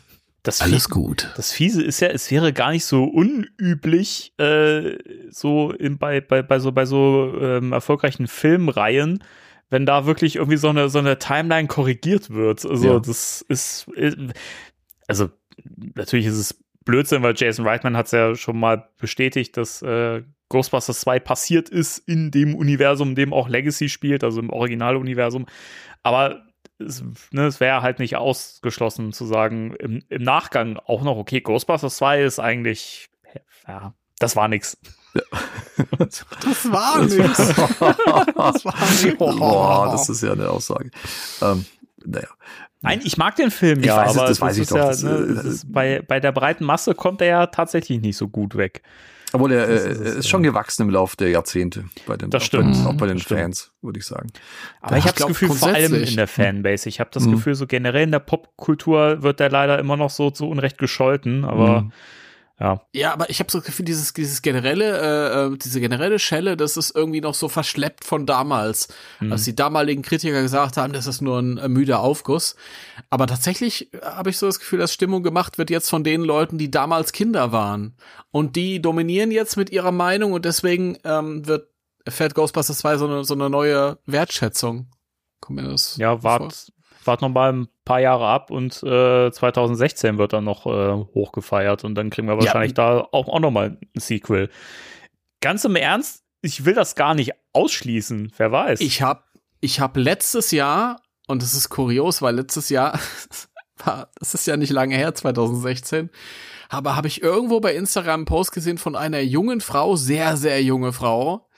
Das
Alles
Fie-
gut.
Das Fiese ist ja, es wäre gar nicht so unüblich, äh, so in, bei, bei, bei so, bei so ähm, erfolgreichen Filmreihen, wenn da wirklich irgendwie so eine, so eine Timeline korrigiert wird. Also,
Ja.
das ist, ist, also, natürlich ist es Blödsinn, weil Jason Reitman hat es ja schon mal bestätigt, dass äh, Ghostbusters 2 passiert ist in dem Universum, in dem auch Legacy spielt, also im Originaluniversum. Aber es, ne, es wäre halt nicht ausgeschlossen zu sagen, im, im Nachgang auch noch, okay, Ghostbusters 2 ist eigentlich, ja, das war nix.
Das war nix. Das war nix.
Boah, das ist ja eine Aussage. Ähm, naja.
Nein, ich mag den Film
Ich
ja,
weiß es,
aber
das
es
weiß ich
ist
doch,
ja,
das,
ne,
äh,
es ist bei, bei der breiten Masse kommt er ja tatsächlich nicht so gut weg.
Obwohl er
Das
äh,
ist
ist schon gewachsen im Laufe der Jahrzehnte bei den,
Das
auch
stimmt.
Bei, den- auch bei den
Stimmt.
Fans, würde ich sagen.
Aber
Ja,
ich habe das Gefühl, vor allem in der Fanbase. Ich habe das
Mhm.
Gefühl, so generell in der Popkultur wird der leider immer noch so zu Unrecht gescholten. Aber
Mhm.
Ja,
Ja, aber ich habe so das Gefühl, dieses, dieses generelle, äh, äh, diese generelle Schelle, das ist irgendwie noch so verschleppt von damals.
Mhm.
Als die damaligen Kritiker gesagt haben, das ist nur ein äh, müder Aufguss. Aber tatsächlich habe ich so das Gefühl, dass Stimmung gemacht wird jetzt von den Leuten, die damals Kinder waren. Und die dominieren jetzt mit ihrer Meinung und deswegen ähm, wird erfährt Ghostbusters 2 so eine, so eine neue Wertschätzung. Kommt mir das
ja, wart, wart noch mal ein paar Jahre ab und äh, 2016 wird dann noch äh, hochgefeiert und dann kriegen wir wahrscheinlich da auch, auch noch mal ein Sequel. Ganz im Ernst, ich will das gar nicht ausschließen. Wer weiß?
Ich habe ich hab letztes Jahr, und das ist kurios, weil letztes Jahr, war, das ist ja nicht lange her, 2016, aber habe ich irgendwo bei Instagram einen Post gesehen von einer jungen Frau, sehr, sehr junge Frau,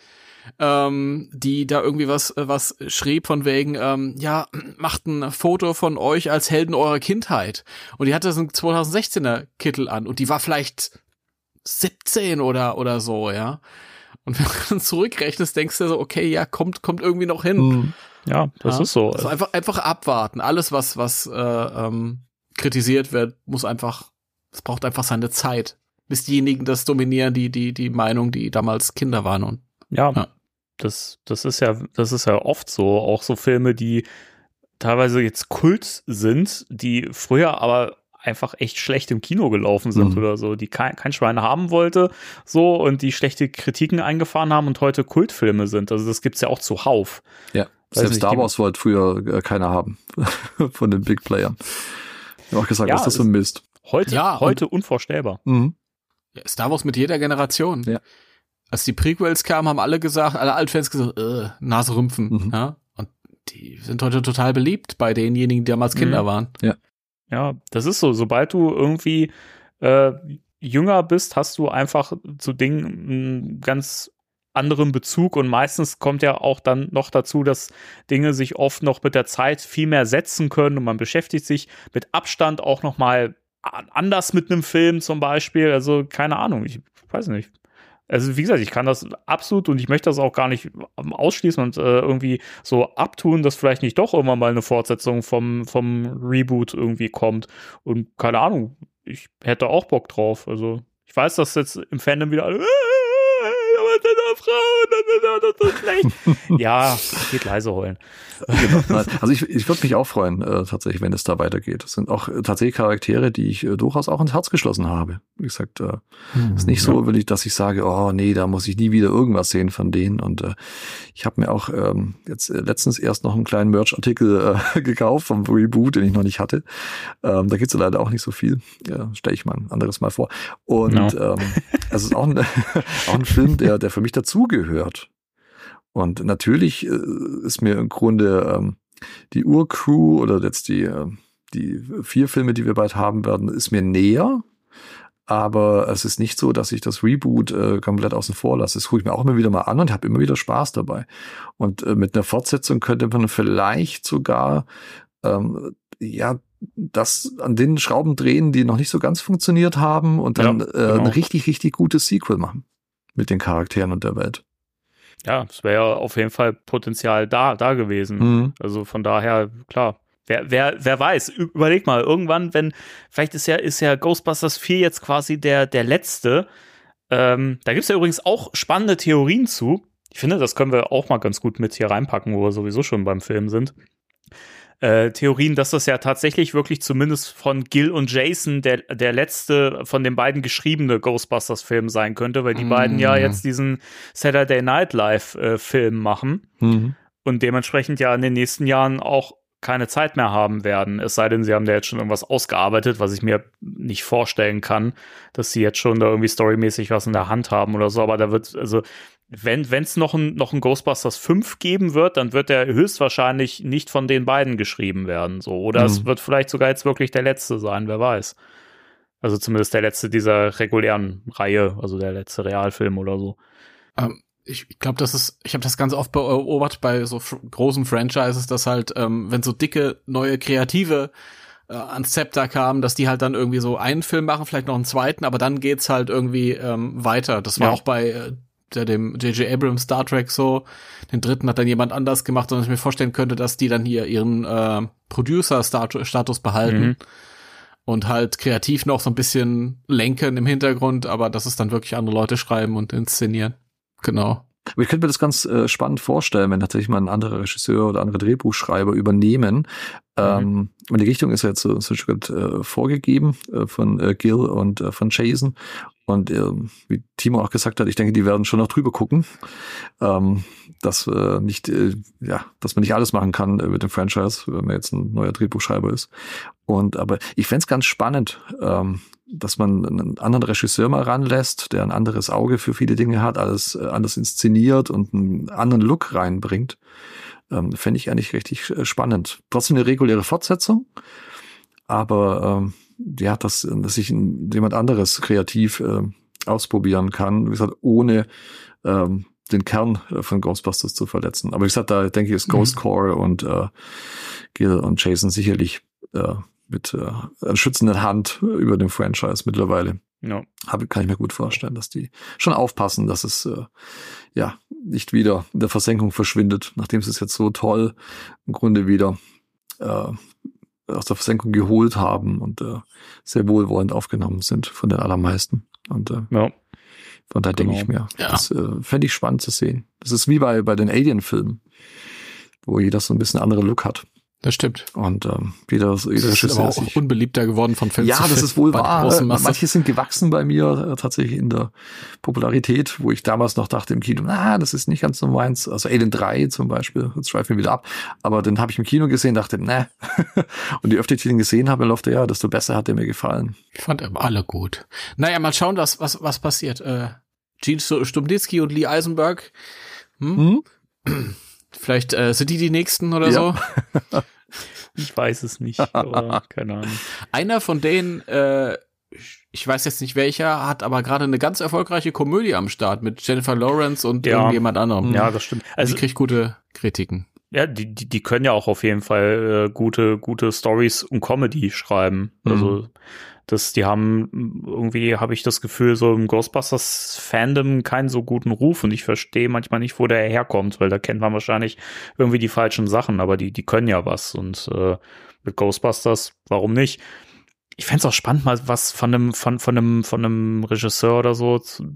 ähm, die da irgendwie was, äh, was schrieb von wegen, ähm, ja, macht ein Foto von euch als Helden eurer Kindheit. Und die hatte so einen 2016er Kittel an und die war vielleicht 17 oder, oder so, ja. Und wenn du dann zurückrechnest, denkst du so, okay, ja, kommt, kommt irgendwie noch hin.
Mhm.
ja, das
Ja?
ist so.
Also einfach, einfach abwarten. Alles, was, was äh, ähm, kritisiert wird, muss einfach, es braucht einfach seine Zeit, bis diejenigen das dominieren, die, die, die Meinung, die damals Kinder waren. Und
Ja,
Ja.
Das, das ist ja, das ist ja oft so. Auch so Filme, die teilweise jetzt Kult sind, die früher aber einfach echt schlecht im Kino gelaufen sind
Mhm.
oder so, die kein, kein Schwein haben wollte, so und die schlechte Kritiken eingefahren haben und heute Kultfilme sind. Also das gibt's ja auch zuhauf.
Ja,
Weiß
selbst
nicht,
Star Wars wollte früher äh, keiner haben von den Big Playern. Ich habe auch gesagt,
Ja,
was ist das für ein Mist?
Heute,
Ja, und-
heute unvorstellbar.
Mhm.
ja, Star Wars mit jeder Generation.
Ja.
Als die Prequels kamen, haben alle gesagt, alle Altfans gesagt, äh, Nase rümpfen.
Mhm.
Ja? Und die sind heute total beliebt bei denjenigen, die damals Kinder
Mhm.
waren.
Ja, das ist so. Sobald du irgendwie äh, jünger bist, hast du einfach zu Dingen einen ganz anderen Bezug und meistens kommt ja auch dann noch dazu, dass Dinge sich oft noch mit der Zeit viel mehr setzen können und man beschäftigt sich mit Abstand auch noch mal anders mit einem Film zum Beispiel. Also keine Ahnung, ich weiß nicht. Also wie gesagt, ich kann das absolut und ich möchte das auch gar nicht ähm, ausschließen und äh, irgendwie so abtun, dass vielleicht nicht doch irgendwann mal eine Fortsetzung vom, vom Reboot irgendwie kommt. Und keine Ahnung, ich hätte auch Bock drauf. Also ich weiß, dass jetzt im Fandom wieder alle aber sind da Frauen, das ist, das ist schlecht. ja, geht leise heulen.
Genau. Also ich, ich würde mich auch freuen, äh, tatsächlich, wenn es da weitergeht. Das sind auch äh, tatsächlich Charaktere, die ich äh, durchaus auch ins Herz geschlossen habe. Wie gesagt, äh, ist nicht so, will ich, dass ich sage, oh nee, da muss ich nie wieder irgendwas sehen von denen. Und äh, ich habe mir auch ähm, jetzt äh, letztens erst noch einen kleinen Merch-Artikel äh, gekauft vom Reboot, den ich noch nicht hatte. Ähm, da gibt's ja leider auch nicht so viel. Ja, Stelle ich mal ein anderes Mal vor. Und
No.
ähm, es ist auch ein, auch ein Film, der, der für mich dazugehört. Und natürlich äh, ist mir im Grunde ähm, die Urcrew oder jetzt die, äh, die vier Filme, die wir bald haben werden, ist mir näher. Aber es ist nicht so, dass ich das Reboot äh, komplett außen vor lasse. Das gucke ich mir auch immer wieder mal an und habe immer wieder Spaß dabei. Und äh, mit einer Fortsetzung könnte man vielleicht sogar ähm, ja das an den Schrauben drehen, die noch nicht so ganz funktioniert haben und dann
Ja,
äh,
genau.
ein richtig, richtig gutes Sequel machen mit den Charakteren und der Welt.
Ja, es wäre ja auf jeden Fall Potenzial da, da gewesen.
Mhm.
Also von daher, klar. Wer, wer, wer weiß, überleg mal, irgendwann, wenn, vielleicht ist ja, ist ja Ghostbusters 4 jetzt quasi der, der letzte. Ähm, da gibt's ja übrigens auch spannende Theorien zu. Ich finde, das können wir auch mal ganz gut mit hier reinpacken, wo wir sowieso schon beim Film sind. Äh, Theorien, dass das ja tatsächlich wirklich zumindest von Gil und Jason der, der letzte von den beiden geschriebene Ghostbusters-Film sein könnte, weil die beiden ja jetzt diesen Saturday Night Live-Film machen
Mhm.
und dementsprechend ja in den nächsten Jahren auch keine Zeit mehr haben werden. Es sei denn, sie haben da jetzt schon irgendwas ausgearbeitet, was ich mir nicht vorstellen kann, dass sie jetzt schon da irgendwie storymäßig was in der Hand haben oder so. Aber da wird, also, wenn es noch ein, noch ein Ghostbusters 5 geben wird, dann wird der höchstwahrscheinlich nicht von den beiden geschrieben werden. So. Oder es
Mhm.
wird vielleicht sogar jetzt wirklich der letzte sein, wer weiß. Also zumindest der letzte dieser regulären Reihe, also der letzte Realfilm oder so.
Ähm, ich glaube, das ist, ich habe das ganz oft beobachtet bei so großen Franchises, dass halt, ähm, wenn so dicke neue Kreative äh, ans Zepter kamen, dass die halt dann irgendwie so einen Film machen, vielleicht noch einen zweiten, aber dann geht's halt irgendwie ähm, weiter. Das war
Ja.
auch bei äh, der, dem J.J. Abrams Star Trek so. Den dritten hat dann jemand anders gemacht, und ich mir vorstellen könnte, dass die dann hier ihren äh, Producer-Status behalten.
Mhm.
Und halt kreativ noch so ein bisschen lenken im Hintergrund, aber dass es dann wirklich andere Leute schreiben und inszenieren. Genau.
Aber ich könnte mir das ganz äh, spannend vorstellen, wenn tatsächlich mal ein anderer Regisseur oder andere Drehbuchschreiber übernehmen. Ähm, und die Richtung ist ja jetzt so, so ein Stück weit, äh, vorgegeben äh, von äh, Gil und äh, von Jason. Und ähm, wie Timo auch gesagt hat, ich denke, die werden schon noch drüber gucken, ähm, dass äh, nicht, äh, ja, dass man nicht alles machen kann äh, mit dem Franchise, wenn man jetzt ein neuer Drehbuchschreiber ist. Und aber ich fänd's ganz spannend, ähm, dass man einen anderen Regisseur mal ranlässt, der ein anderes Auge für viele Dinge hat, alles äh, anders inszeniert und einen anderen Look reinbringt. Ähm, Fände ich eigentlich richtig äh, spannend. Trotzdem eine reguläre Fortsetzung, aber ähm, ja, dass, dass sich jemand anderes kreativ äh, ausprobieren kann, wie gesagt, ohne ähm, den Kern äh, von Ghostbusters zu verletzen. Aber wie gesagt, da denke ich, ist
Mhm.
Ghost Core und äh, Gil und Jason sicherlich äh, mit äh, einer schützenden Hand über dem Franchise mittlerweile.
Ja.
Hab, kann ich mir gut vorstellen, dass die schon aufpassen, dass es äh, ja nicht wieder in der Versenkung verschwindet, nachdem sie es jetzt so toll im Grunde wieder äh, aus der Versenkung geholt haben und äh, sehr wohlwollend aufgenommen sind von den allermeisten. Und äh,
Ja.
von da denke
Genau.
ich mir,
Ja.
das äh, fände ich spannend zu sehen. Das ist wie bei, bei den Alien-Filmen, wo jeder so ein bisschen anderen Look hat.
Das stimmt.
Und ähm, jeder, jeder
Das ist aber auch unbeliebter geworden von Film
ja,
zu
das
Film
ist wohl wahr. Äh. Manche sind gewachsen bei mir äh, tatsächlich in der Popularität, wo ich damals noch dachte im Kino, na, das ist nicht ganz so meins. Also Alien 3 zum Beispiel, jetzt schweifen wir wieder ab. Aber den habe ich im Kino gesehen, dachte, ne. Und je öfter ich den gesehen habe, läuft er ja, desto besser hat er mir gefallen.
Ich fand aber alle gut. Naja, mal schauen, was, was, was passiert. Äh, Gene Stubnitzky und Lee Eisenberg. Hm?
Hm?
Vielleicht äh, sind die die nächsten oder
Ja.
so.
Ich weiß es nicht, aber keine Ahnung.
Einer von denen, äh, ich weiß jetzt nicht welcher, hat aber gerade eine ganz erfolgreiche Komödie am Start mit Jennifer Lawrence und
Ja.
irgendjemand anderem.
Ja, das stimmt.
Also
Also,
die kriegt gute Kritiken.
ja, die, die, die können ja auch auf jeden Fall äh, gute, gute Stories und Comedy schreiben.
Mhm.
Das, die haben irgendwie, habe ich das Gefühl, so im Ghostbusters-Fandom keinen so guten Ruf. Und ich verstehe manchmal nicht, wo der herkommt, weil da kennt man wahrscheinlich irgendwie die falschen Sachen, aber die, die können ja was. Und äh, mit Ghostbusters, warum nicht? Ich fänd's auch spannend, mal was von einem, von, von einem, von einem Regisseur oder so, zu,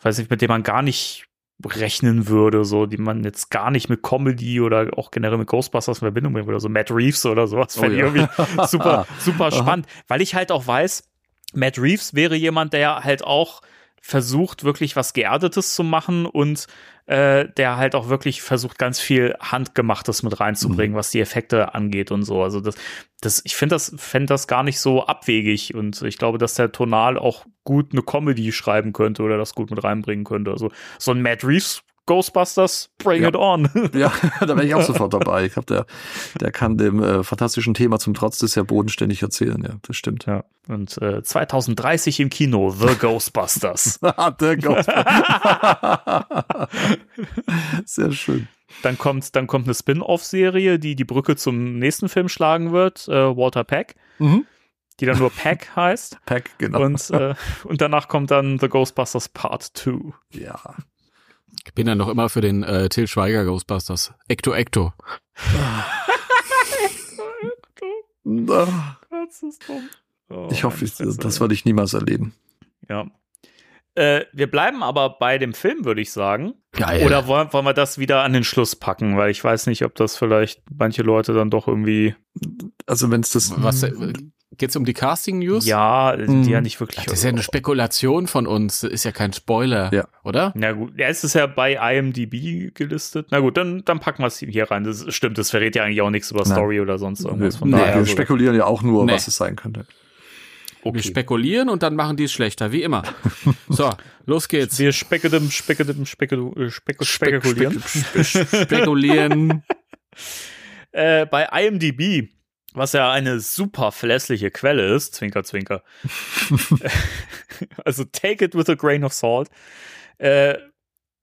weiß nicht, mit dem man gar nicht rechnen würde, so, die man jetzt gar nicht mit Comedy oder auch generell mit Ghostbusters in Verbindung bringen würde, so Matt Reeves oder sowas,
Oh
fände
ja.
ich irgendwie super, super spannend, weil ich halt auch weiß, Matt Reeves wäre jemand, der halt auch versucht, wirklich was Geerdetes zu machen und äh, der halt auch wirklich versucht, ganz viel Handgemachtes mit reinzubringen, was die Effekte angeht und so. Also das, das, ich finde das, fände das gar nicht so abwegig und ich glaube, dass der Tonal auch gut eine Comedy schreiben könnte oder das gut mit reinbringen könnte. Also so ein Matt Reeves Ghostbusters, bring
Ja.
it on.
Ja, da wäre ich auch sofort dabei. Ich glaube, der, der kann dem äh, fantastischen Thema zum Trotz des sehr bodenständig erzählen. Ja, das stimmt.
ja. Und äh, 2030 im Kino, The Ghostbusters.
der Ghostbuster. Sehr schön.
Dann kommt, dann kommt eine Spin-off-Serie, die die Brücke zum nächsten Film schlagen wird, äh, Walter Peck,
Mhm.
die dann nur Peck heißt.
Pack, genau.
Und, äh, und danach kommt dann The Ghostbusters Part 2.
ja.
Ich bin ja noch immer für den äh, Till Schweiger Ghostbusters. Ecto Ecto.
Ah,
Das ist dumm. Oh,
Ich hoffe, ich, das werde ich niemals erleben.
Ja. Äh, wir bleiben aber bei dem Film, würde ich sagen.
Geil.
Oder wollen, wollen wir das wieder an den Schluss packen? Weil ich weiß nicht, ob das vielleicht manche Leute dann doch irgendwie.
Also wenn es das.
was äh, geht's um die Casting News?
Ja, die
Mhm.
ja nicht wirklich.
Das ist ja eine Spekulation von uns, das ist ja kein Spoiler,
Ja.
oder?
Na gut, ja, es ist ja bei IMDb gelistet. Na gut, dann, dann packen wir es hier rein. Das stimmt, das verrät ja eigentlich auch nichts über
Nein.
Story oder sonst irgendwas. Von
nee,
daher,
wir
also,
spekulieren ja auch nur,
Nee.
was es sein könnte.
Wir
okay.
spekulieren und dann machen die es schlechter, wie immer. So, los geht's.
Wir spekulum, spekulum, spekulum, äh, speku- spekulieren.
Spekulieren.
Äh, bei IMDb, was ja eine super verlässliche Quelle ist, Zwinker, Zwinker. also take it with a grain of salt. Äh,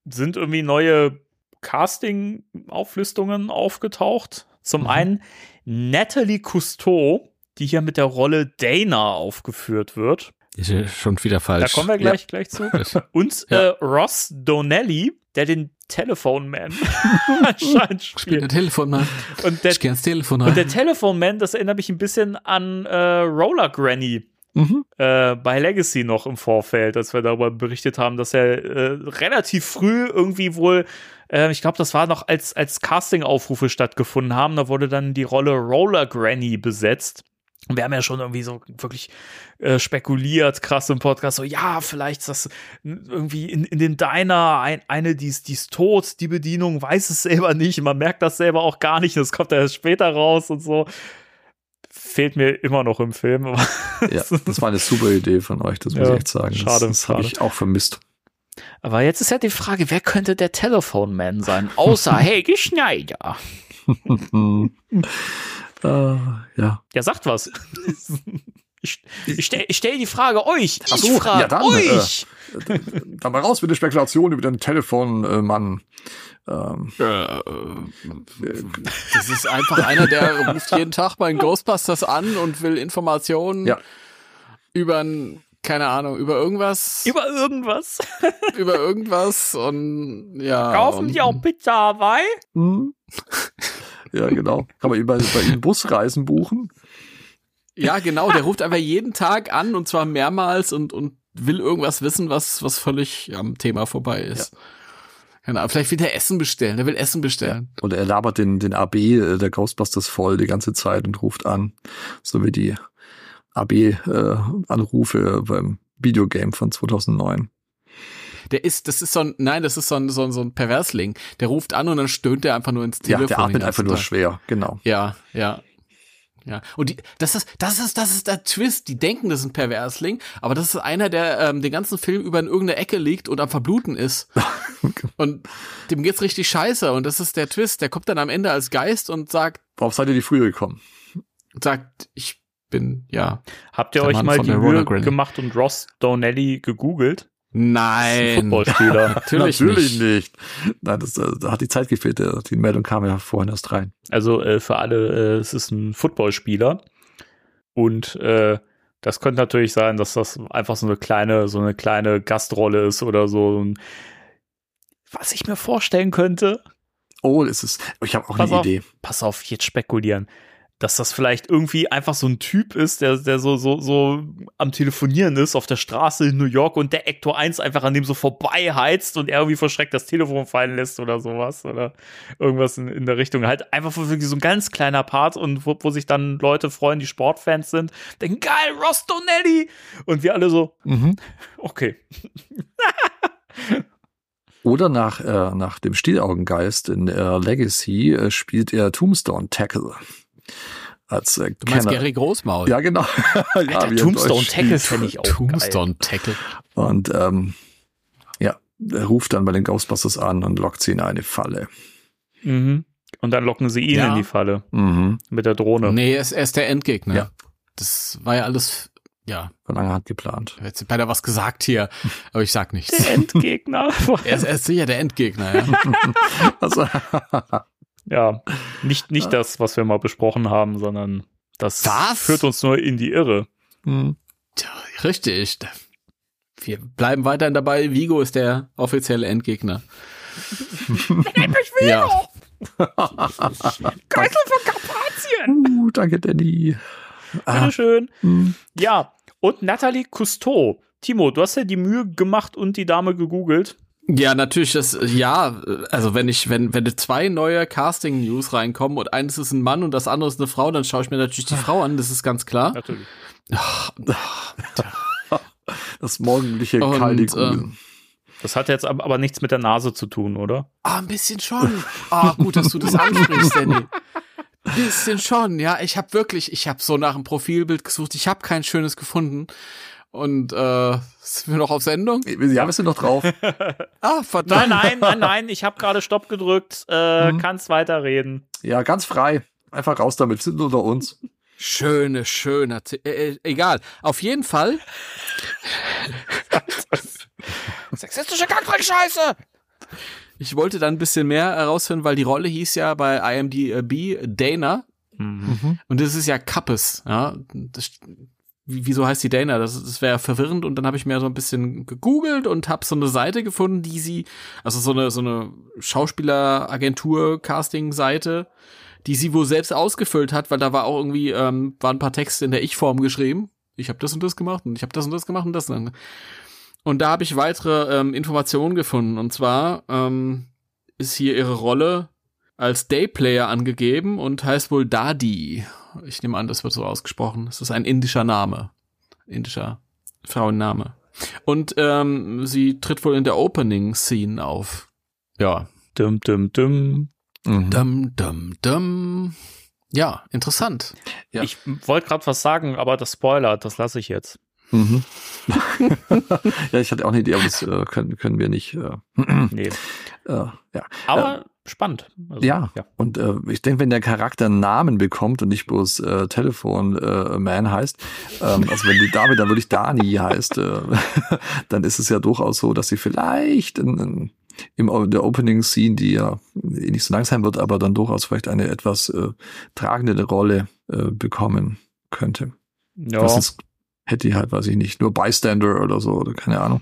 sind irgendwie neue Casting-Auflistungen aufgetaucht. Zum einen Natalie Cousteau, die hier mit der Rolle Dana aufgeführt wird.
Ist ja schon wieder falsch.
Da kommen wir gleich, gleich zu. Und
Ja.
äh, Ross Donnelly, der den Telephone Man anscheinend
Spiel
spielt.
der Telefon mal.
Und der,
Ich geh ans Telefon
und der Telephone Man, das erinnert mich ein bisschen an äh, Roller Granny
Mhm.
äh, bei Legacy noch im Vorfeld, als wir darüber berichtet haben, dass er äh, relativ früh irgendwie wohl, äh, ich glaube, das war noch als, als Casting-Aufrufe stattgefunden haben, da wurde dann die Rolle Roller Granny besetzt. Und wir haben ja schon irgendwie so wirklich äh, spekuliert, krass im Podcast, so, ja, vielleicht ist das irgendwie in, in dem Diner ein, eine, die ist, die ist tot, die Bedienung weiß es selber nicht, man merkt das selber auch gar nicht, das kommt ja erst später raus und so. Fehlt mir immer noch im Film, aber
Ja, das war eine super Idee von euch, das muss
Ja,
ich echt sagen.
schade,
das das habe ich auch vermisst.
Aber jetzt ist ja die Frage, wer könnte der Telephone Man sein? Außer Helge Schneider.
Äh, ja.
Ja, sagt was. Ich, ich stelle ich stell die Frage euch. Ich
Ach so,
frage
ja, dann,
euch.
Dann mal raus mit der Spekulation über den Telefonmann. Ähm,
Äh, das ist einfach einer, der ruft jeden Tag bei den Ghostbusters an und will Informationen
Ja.
über ein, keine Ahnung, über irgendwas,
Über irgendwas.
über irgendwas und ja.
Kaufen
und,
die auch Pizza Hawaii?
hm. Ja, genau. Kann man bei, bei Ihnen Busreisen buchen?
Ja, genau, der ruft einfach jeden Tag an und zwar mehrmals und, und will irgendwas wissen, was, was völlig am Thema vorbei ist. Keine Ahnung, vielleicht will der Essen bestellen, der will Essen bestellen.
Oder er labert den, den AB äh, der Ghostbusters voll die ganze Zeit und ruft an. So wie die AB-Anrufe beim Videogame von 2009.
Der ist, das ist so ein, nein, das ist so ein, so ein, so ein Perversling. Der ruft an und dann stöhnt er einfach nur ins
Ja,
Telefon.
der
den
atmet einfach nur schwer, genau.
Ja, ja. Ja, und die, das ist, das ist, das ist der Twist. Die denken, das ist ein Perversling, aber das ist einer, der ähm, den ganzen Film über in irgendeiner Ecke liegt und am Verbluten ist. und dem geht's richtig scheiße. Und das ist der Twist. Der kommt dann am Ende als Geist und sagt,
Worauf seid ihr die früher gekommen?
sagt, ich bin, ja.
Habt ihr
Der
euch
Mann
mal die
der
Mühe gemacht und Ross Donnelly gegoogelt?
Nein.
Footballspieler.
Natürlich,
Natürlich
nicht.
nicht. Nein, das, äh, da hat die Zeit gefehlt. der- Die Meldung kam ja vorhin erst rein.
Also äh, für alle, äh, es ist ein Footballspieler. Und äh, das könnte natürlich sein, dass das einfach so eine kleine, so eine kleine Gastrolle ist oder so. Was ich mir vorstellen könnte,
Oh, es ist. Ich habe auch
Pass
eine
auf.
Idee.
pass auf, jetzt spekulieren, dass das vielleicht irgendwie einfach so ein Typ ist, der, der so, so, so am Telefonieren ist auf der Straße in New York und der Ector 1 einfach an dem so vorbei heizt und er irgendwie verschreckt das Telefon fallen lässt oder sowas oder irgendwas in, in der Richtung. Halt einfach wirklich so ein ganz kleiner Part und wo, wo sich dann Leute freuen, die Sportfans sind, denken, geil, Ross Donnelly! Und wir alle so,
Mhm.
okay.
Oder nach, äh, nach dem Stielaugengeist in äh, Legacy äh, spielt er Tombstone Tackle. Als äh,
Du meinst
Kenner.
Gary Großmaul?
Ja, genau. ja,
Alter,
wie er
Tombstone Tackle fände ich auch geil.
Tombstone Tackle.
Und ähm, ja, er ruft dann bei den Ghostbusters an und lockt sie in eine Falle.
Mhm. Und dann locken sie ihn
Ja.
in die Falle
Mhm.
mit der Drohne.
Nee, er ist, er ist der Endgegner.
Ja.
Das war ja alles, ja,
Von langer Hand geplant.
jetzt beinahe was gesagt hier, aber ich sag nichts.
Der Endgegner.
Er ist, er ist sicher der Endgegner, ja.
Also,
ja, nicht, nicht das, was wir mal besprochen haben, sondern das
Was?
führt uns nur in die Irre.
hm.
Tja, richtig. Wir bleiben weiterhin dabei. Vigo ist der offizielle Endgegner. ja.
Geißel von Karpatien.
uh, danke, Danny. Ah,
Bitteschön.
hm.
Ja, und Nathalie Cousteau Timo, du hast ja die Mühe gemacht und die Dame gegoogelt.
Ja, natürlich, das, ja, also wenn ich, wenn, wenn zwei neue Casting-News reinkommen und eines ist ein Mann und das andere ist eine Frau, dann schaue ich mir natürlich die Frau an, das ist ganz klar.
Natürlich.
Das morgendliche
Und, ähm,
Das hat jetzt ab- aber nichts mit der Nase zu tun, oder?
Ah, ein bisschen schon. Ah, gut, dass du das ansprichst, Danny. Bisschen schon, ja. Ich habe wirklich, ich habe so nach einem Profilbild gesucht. Ich habe kein schönes gefunden. Und äh, sind wir noch auf Sendung?
Ja, wir sind noch drauf.
Ah, verdammt.
Nein, nein, nein, nein, ich habe gerade Stopp gedrückt. Äh,
Mhm.
Kannst weiterreden.
Ja, ganz frei. Einfach raus damit. Wir sind unter uns.
Schöne, schöne. Äh, äh, egal. Auf jeden Fall. Sexistische Kackdreckscheiße! Ich wollte dann ein bisschen mehr herausfinden, weil die Rolle hieß ja bei IMDb Dana.
Mhm.
Und das ist ja Kappes, ja. Das, wieso heißt die Dana? Das, das wäre verwirrend. Und dann habe ich mir so ein bisschen gegoogelt und habe so eine Seite gefunden, die sie, also so eine, so eine Schauspieleragentur-Casting-Seite, die sie wohl selbst ausgefüllt hat, weil da war auch irgendwie, ähm, waren ein paar Texte in der Ich-Form geschrieben. Ich habe das und das gemacht und ich habe das und das gemacht und das. Und, und da habe ich weitere ähm, Informationen gefunden. Und zwar ähm, ist hier ihre Rolle als Dayplayer angegeben und heißt wohl Dadi. Ich nehme an, das wird so ausgesprochen. Es ist ein indischer Name. Indischer Frauenname. Und ähm, sie tritt wohl in der Opening-Scene auf. Ja.
Dum, dum, dum.
Mhm.
Dum, dum, dum. Ja, interessant.
Ja.
Ich wollte gerade was sagen, aber das Spoiler, das lasse ich jetzt.
Mhm. ja, ich hatte auch eine Idee, aber das äh, können, können wir nicht. Äh,
Nee.
äh, ja.
Aber spannend. Also,
Ja, und äh, ich denke, wenn der Charakter einen Namen bekommt und nicht bloß äh, Telefon äh, Man heißt, ähm, also wenn die Dame dann wirklich Dani heißt, äh, dann ist es ja durchaus so, dass sie vielleicht in, in, im der Opening Scene, die ja eh nicht so lang sein wird, aber dann durchaus vielleicht eine etwas äh, tragende Rolle äh, bekommen könnte.
Ja,
Das ist, hätte die halt, weiß ich nicht, nur Bystander oder so oder keine Ahnung.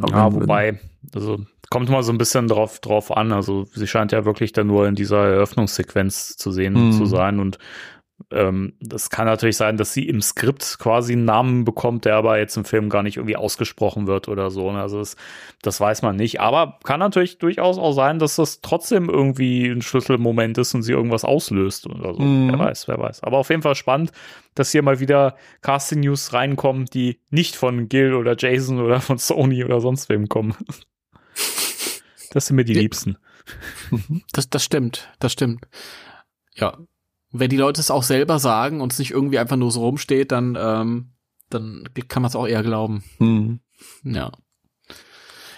Aber
ja
wenn-
wobei, also kommt mal so ein bisschen drauf, drauf an. Also sie scheint ja wirklich dann nur in dieser Eröffnungssequenz zu sehen
Mhm.
zu sein und ähm, das kann natürlich sein, dass sie im Skript quasi einen Namen bekommt, der aber jetzt im Film gar nicht irgendwie ausgesprochen wird oder so. ne? Also das, das weiß man nicht. Aber kann natürlich durchaus auch sein, dass das trotzdem irgendwie ein Schlüsselmoment ist und sie irgendwas auslöst oder so.
Mhm.
Wer weiß, wer weiß. Aber auf jeden Fall spannend, dass hier mal wieder Casting-News reinkommen, die nicht von Gil oder Jason oder von Sony oder sonst wem kommen. Das sind mir die
Ja.
Liebsten.
Das, das stimmt, das stimmt. Ja. Wenn die Leute es auch selber sagen und es nicht irgendwie einfach nur so rumsteht, dann, ähm, dann kann man es auch eher glauben.
Mhm.
Ja.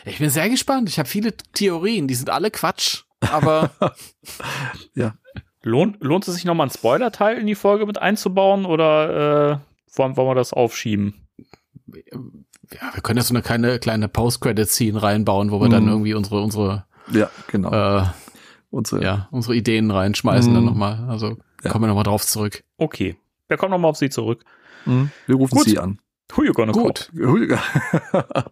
Ich bin sehr gespannt. Ich habe viele Theorien, die sind alle Quatsch, aber
Lohnt, lohnt es sich nochmal einen Spoiler-Teil in die Folge mit einzubauen oder äh, wollen, wollen wir das aufschieben?
Ja, wir können ja so eine kleine, kleine Post-Credit-Scene reinbauen, wo wir dann
Mhm.
irgendwie unsere, unsere,
Ja, genau.
äh,
Unsere,
ja, unsere Ideen reinschmeißen dann
Mhm.
nochmal. Also
Ja.
kommen wir nochmal drauf zurück.
Okay. Wir kommen nochmal auf sie zurück.
Mhm. Wir rufen
Gut.
Sie an.
Who you gonna
Gut.
Call?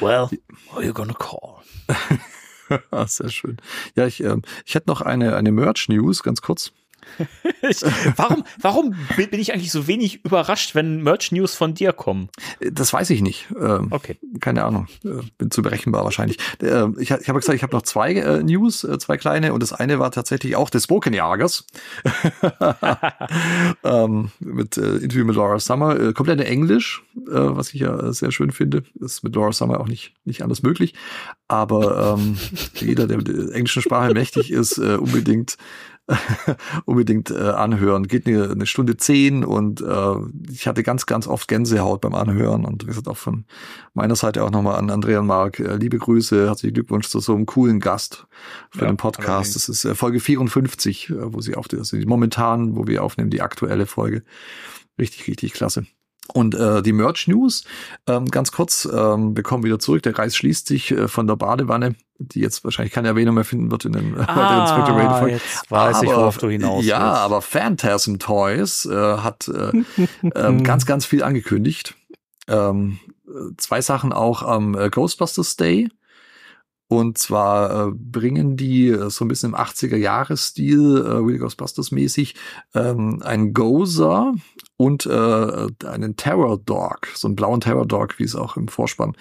Well, who you gonna call?
Sehr schön. Ja, ich, ähm, ich hätte noch eine, eine Merch-News, ganz kurz.
Ich, warum, warum bin ich eigentlich so wenig überrascht, wenn Merch-News von dir kommen?
Das weiß ich nicht. Ähm,
Okay.
Keine Ahnung. Äh, Bin zu berechenbar wahrscheinlich. Äh, Ich, ich habe gesagt, ich habe noch zwei äh, News, äh, zwei kleine, und das eine war tatsächlich auch des Spoken-Jagers. ähm, mit äh, Interview mit Laura Summer. Äh, komplett in Englisch, was ich ja sehr schön finde. Ist mit Laura Summer auch nicht, nicht anders möglich. Aber ähm, jeder, der der englischen Sprache mächtig ist, unbedingt unbedingt äh, anhören. Geht eine, eine Stunde zehn und äh, ich hatte ganz, ganz oft Gänsehaut beim Anhören und wie gesagt auch von meiner Seite auch nochmal an Andrea und Mark. Äh, liebe Grüße, herzlichen Glückwunsch zu so einem coolen Gast für
Ja,
den Podcast.
allerdings.
Das ist äh, Folge 54, äh, wo sie auf also die momentan, wo wir aufnehmen, die aktuelle Folge. Richtig, richtig klasse. Und äh, die Merch News, ähm, ganz kurz, ähm, wir kommen wieder zurück. Der Kreis schließt sich äh, von der Badewanne, die jetzt wahrscheinlich keine Erwähnung mehr finden wird in den weiteren Inspector Rated Folgen.
Ah, jetzt weiß ich, worauf du hinaus
Ja,
willst.
aber Phantasm Toys äh, hat äh, ähm, ganz, ganz viel angekündigt. Ähm, äh, zwei Sachen auch am äh, Ghostbusters Day Und zwar äh, bringen die äh, so ein bisschen im 80er-Jahres-Stil, äh, Real Ghostbusters-mäßig, ähm, einen Gozer und äh, einen Terror Dog, so einen blauen Terror Dog, wie es auch im Vorspann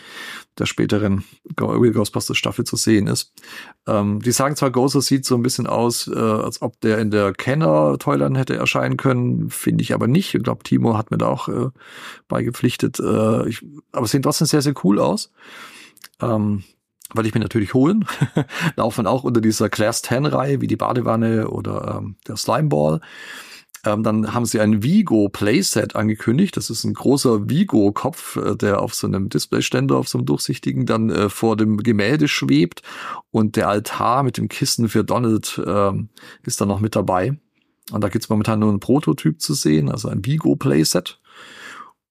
der späteren Real Ghostbusters Staffel zu sehen ist. Ähm, die sagen zwar, Gozer sieht so ein bisschen aus, äh, als ob der in der Kenner Toyland hätte erscheinen können, finde ich aber nicht. Ich glaube, Timo hat mir da auch äh, beigepflichtet. Äh, ich, aber sehen trotzdem sehr, sehr cool aus. Ähm, weil ich mir natürlich holen. Laufen auch unter dieser Class 10 Reihe, wie die Badewanne oder ähm, der Slimeball. Ähm, dann haben sie ein Vigo Playset angekündigt. Das ist ein großer Vigo-Kopf, äh, der auf so einem Displayständer, auf so einem durchsichtigen, dann äh, vor dem Gemälde schwebt. Und der Altar mit dem Kissen für Donald ähm, ist dann noch mit dabei. Und da gibt's momentan nur einen Prototyp zu sehen, also ein Vigo Playset.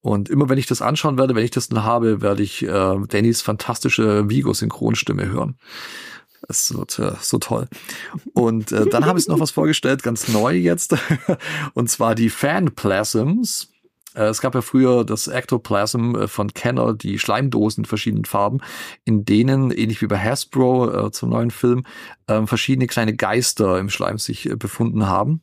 Und immer wenn ich das anschauen werde, wenn ich das dann habe, werde ich äh, Dannys fantastische Vigo-Synchronstimme hören. Das wird äh, so toll. Und äh, dann habe ich noch was vorgestellt, ganz neu jetzt. Und zwar die Fanplasms. Äh, Es gab ja früher das Ectoplasm äh, von Kenner, die Schleimdosen in verschiedenen Farben, in denen, ähnlich wie bei Hasbro äh, zum neuen Film, äh, verschiedene kleine Geister im Schleim sich äh, befunden haben.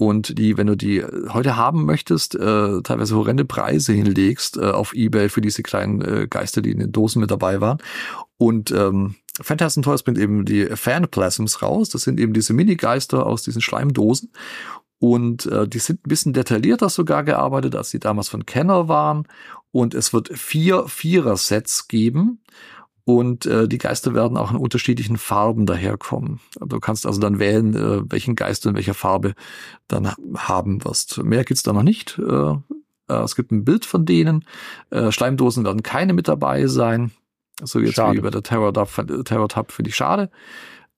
Und die, wenn du die heute haben möchtest, äh, teilweise horrende Preise hinlegst äh, auf Ebay für diese kleinen äh, Geister, die in den Dosen mit dabei waren. Und ähm, Phantasm Toys bringt eben die Fanplasms raus. Das sind eben diese Minigeister aus diesen Schleimdosen. Und äh, die sind ein bisschen detaillierter sogar gearbeitet, als die damals von Kenner waren. Und es wird vier Vierer-Sets geben. Und äh, die Geister werden auch in unterschiedlichen Farben daherkommen. Du kannst also dann wählen, äh, welchen Geist du in welcher Farbe dann haben wirst. Mehr gibt's da noch nicht. Äh, äh, es gibt ein Bild von denen. Äh, Schleimdosen werden keine mit dabei sein. So jetzt
Schade.
wie bei der Terror Tab, Terror Tab finde ich schade.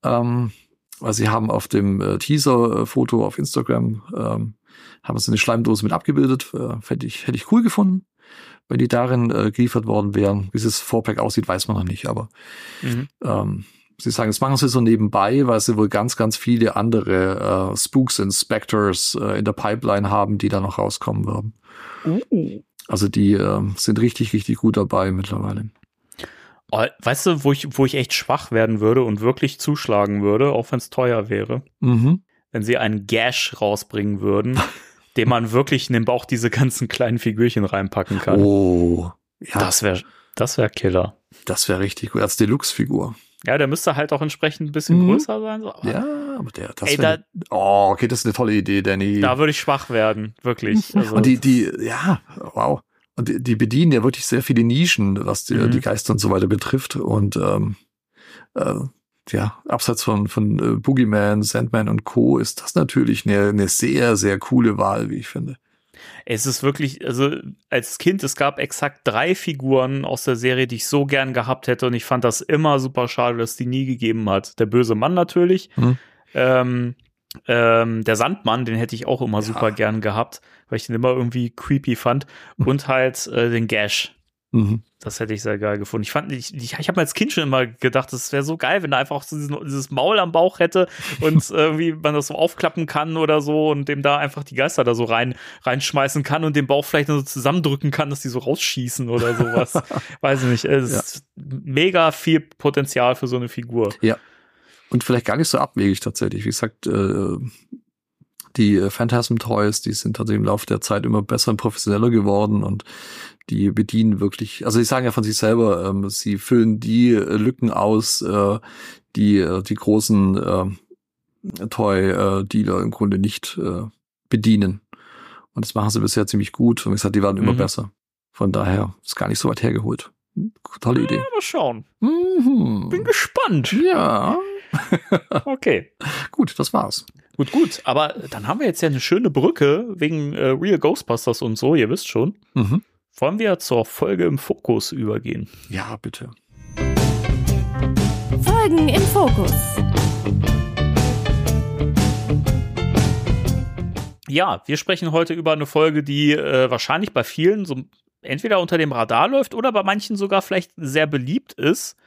Ähm, weil sie haben auf dem äh, Teaser-Foto auf Instagram ähm, haben sie eine Schleimdose mit abgebildet. Äh, hätte ich, hätte ich cool gefunden, wenn die darin äh, geliefert worden wären. Wie es Vorpack aussieht, weiß man noch nicht, aber
Mhm.
ähm, sie sagen, das machen sie so nebenbei, weil sie wohl ganz, ganz viele andere äh, Spooks und Specters äh, in der Pipeline haben, die da noch rauskommen werden. Also die äh, sind richtig, richtig gut dabei mittlerweile.
Oh, weißt du, wo ich, wo ich echt schwach werden würde und wirklich zuschlagen würde, auch wenn es teuer wäre,
Mhm.
wenn sie einen Gash rausbringen würden, den man wirklich in den Bauch diese ganzen kleinen Figürchen reinpacken kann.
Oh, ja, das,
Das wäre das wär Killer.
das wäre richtig gut als Deluxe-Figur.
Ja, der müsste halt auch entsprechend ein bisschen
Mhm.
größer sein. So. Aber
Ja, aber der, das
Ey,
wär,
da-
oh, okay, das ist eine tolle Idee, Danny.
Da würde ich schwach werden, wirklich. Also,
und die, die, ja, wow. Und die, die bedienen ja wirklich sehr viele Nischen, was die,
Mhm.
die Geister und so weiter betrifft. Und ähm, äh, ja, abseits von, von äh, Boogeyman, Sandman und Co. ist das natürlich eine, eine sehr, sehr coole Wahl, wie ich finde.
Es ist wirklich, also als Kind, es gab exakt drei Figuren aus der Serie, die ich so gern gehabt hätte und ich fand das immer super schade, dass die nie gegeben hat. Der böse Mann natürlich,
Mhm.
ähm, ähm, der Sandmann, den hätte ich auch immer
Ja.
super gern gehabt, weil ich den immer irgendwie creepy fand und halt äh, den Gash.
Mhm.
Das hätte ich sehr geil gefunden. Ich fand, ich, ich, ich habe als Kind schon immer gedacht, es wäre so geil, wenn er einfach so diesen, dieses Maul am Bauch hätte und irgendwie man das so aufklappen kann oder so und dem da einfach die Geister da so rein reinschmeißen kann und den Bauch vielleicht nur so zusammendrücken kann, dass die so rausschießen oder sowas. Weiß ich nicht. Es ist mega viel Potenzial für so eine Figur.
Und vielleicht gar nicht so abwegig tatsächlich. Wie gesagt, äh, die äh, Phantasm Toys, die sind tatsächlich im Laufe der Zeit immer besser und professioneller geworden und die bedienen wirklich, also sie sagen ja von sich selber, ähm, sie füllen die äh, Lücken aus, äh, die äh, die großen äh, Toy-Dealer im Grunde nicht äh, bedienen. Und das machen sie bisher ziemlich gut. Und wie gesagt, die werden immer
Mhm.
besser. Von daher ist gar nicht so weit hergeholt. Tolle Idee.
Ja, mal schauen.
Mhm.
Bin gespannt.
Ja,
Okay.
gut, das war's.
Gut, gut. Aber dann haben wir jetzt ja eine schöne Brücke wegen äh, Real Ghostbusters und so, ihr wisst schon.
Mhm.
Wollen wir zur Folge im Fokus übergehen?
Ja, bitte.
Folgen im Fokus.
Ja, wir sprechen heute über eine Folge, die äh, wahrscheinlich bei vielen so entweder unter dem Radar läuft oder bei manchen sogar vielleicht sehr beliebt ist.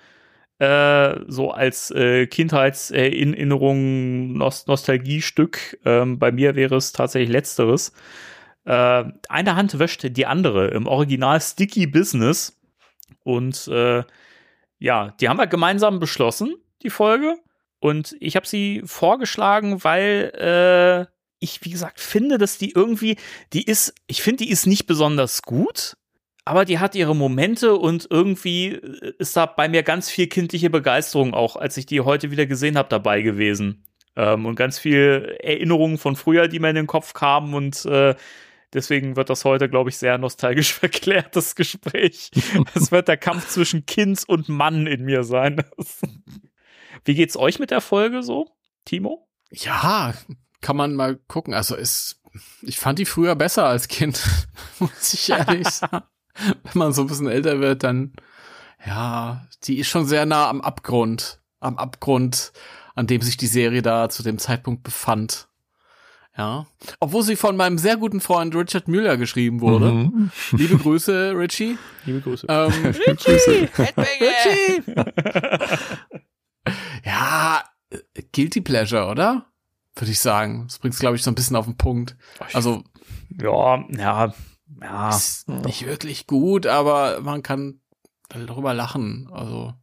Äh, so als äh, Kindheitserinnerung, Nost Nostalgiestück. Ähm, bei mir wäre es tatsächlich letzteres. Äh, eine Hand wäscht die andere im Original Sticky Business. Und äh, ja, die haben wir gemeinsam beschlossen, die Folge. Und ich habe sie vorgeschlagen, weil äh, ich, wie gesagt, finde, dass die irgendwie, die ist, ich finde, die ist nicht besonders gut, aber die hat ihre Momente und irgendwie ist da bei mir ganz viel kindliche Begeisterung auch, als ich die heute wieder gesehen habe, dabei gewesen. Ähm, und ganz viel Erinnerungen von früher, die mir in den Kopf kamen und äh, Deswegen wird das heute, glaube ich, sehr nostalgisch verklärt, das Gespräch. Es wird der Kampf zwischen Kind und Mann in mir sein. Wie geht's euch mit der Folge so, Timo?
Ja, kann man mal gucken. Also ist, ich fand die früher besser als Kind, muss ich ehrlich sagen. Wenn man so ein bisschen älter wird, dann, ja, die ist schon sehr nah am Abgrund, am Abgrund, an dem sich die Serie da zu dem Zeitpunkt befand. Ja. Obwohl sie von meinem sehr guten Freund Richard Müller geschrieben wurde. Mhm. Liebe Grüße, Richie.
Liebe Grüße.
Ähm, Richie! Richie! ja, Guilty Pleasure, oder? Würde ich sagen. Das bringt es, glaube ich, so ein bisschen auf den Punkt. Also.
Ja, ja, ja.
Ist nicht wirklich gut, aber man kann darüber lachen. Also.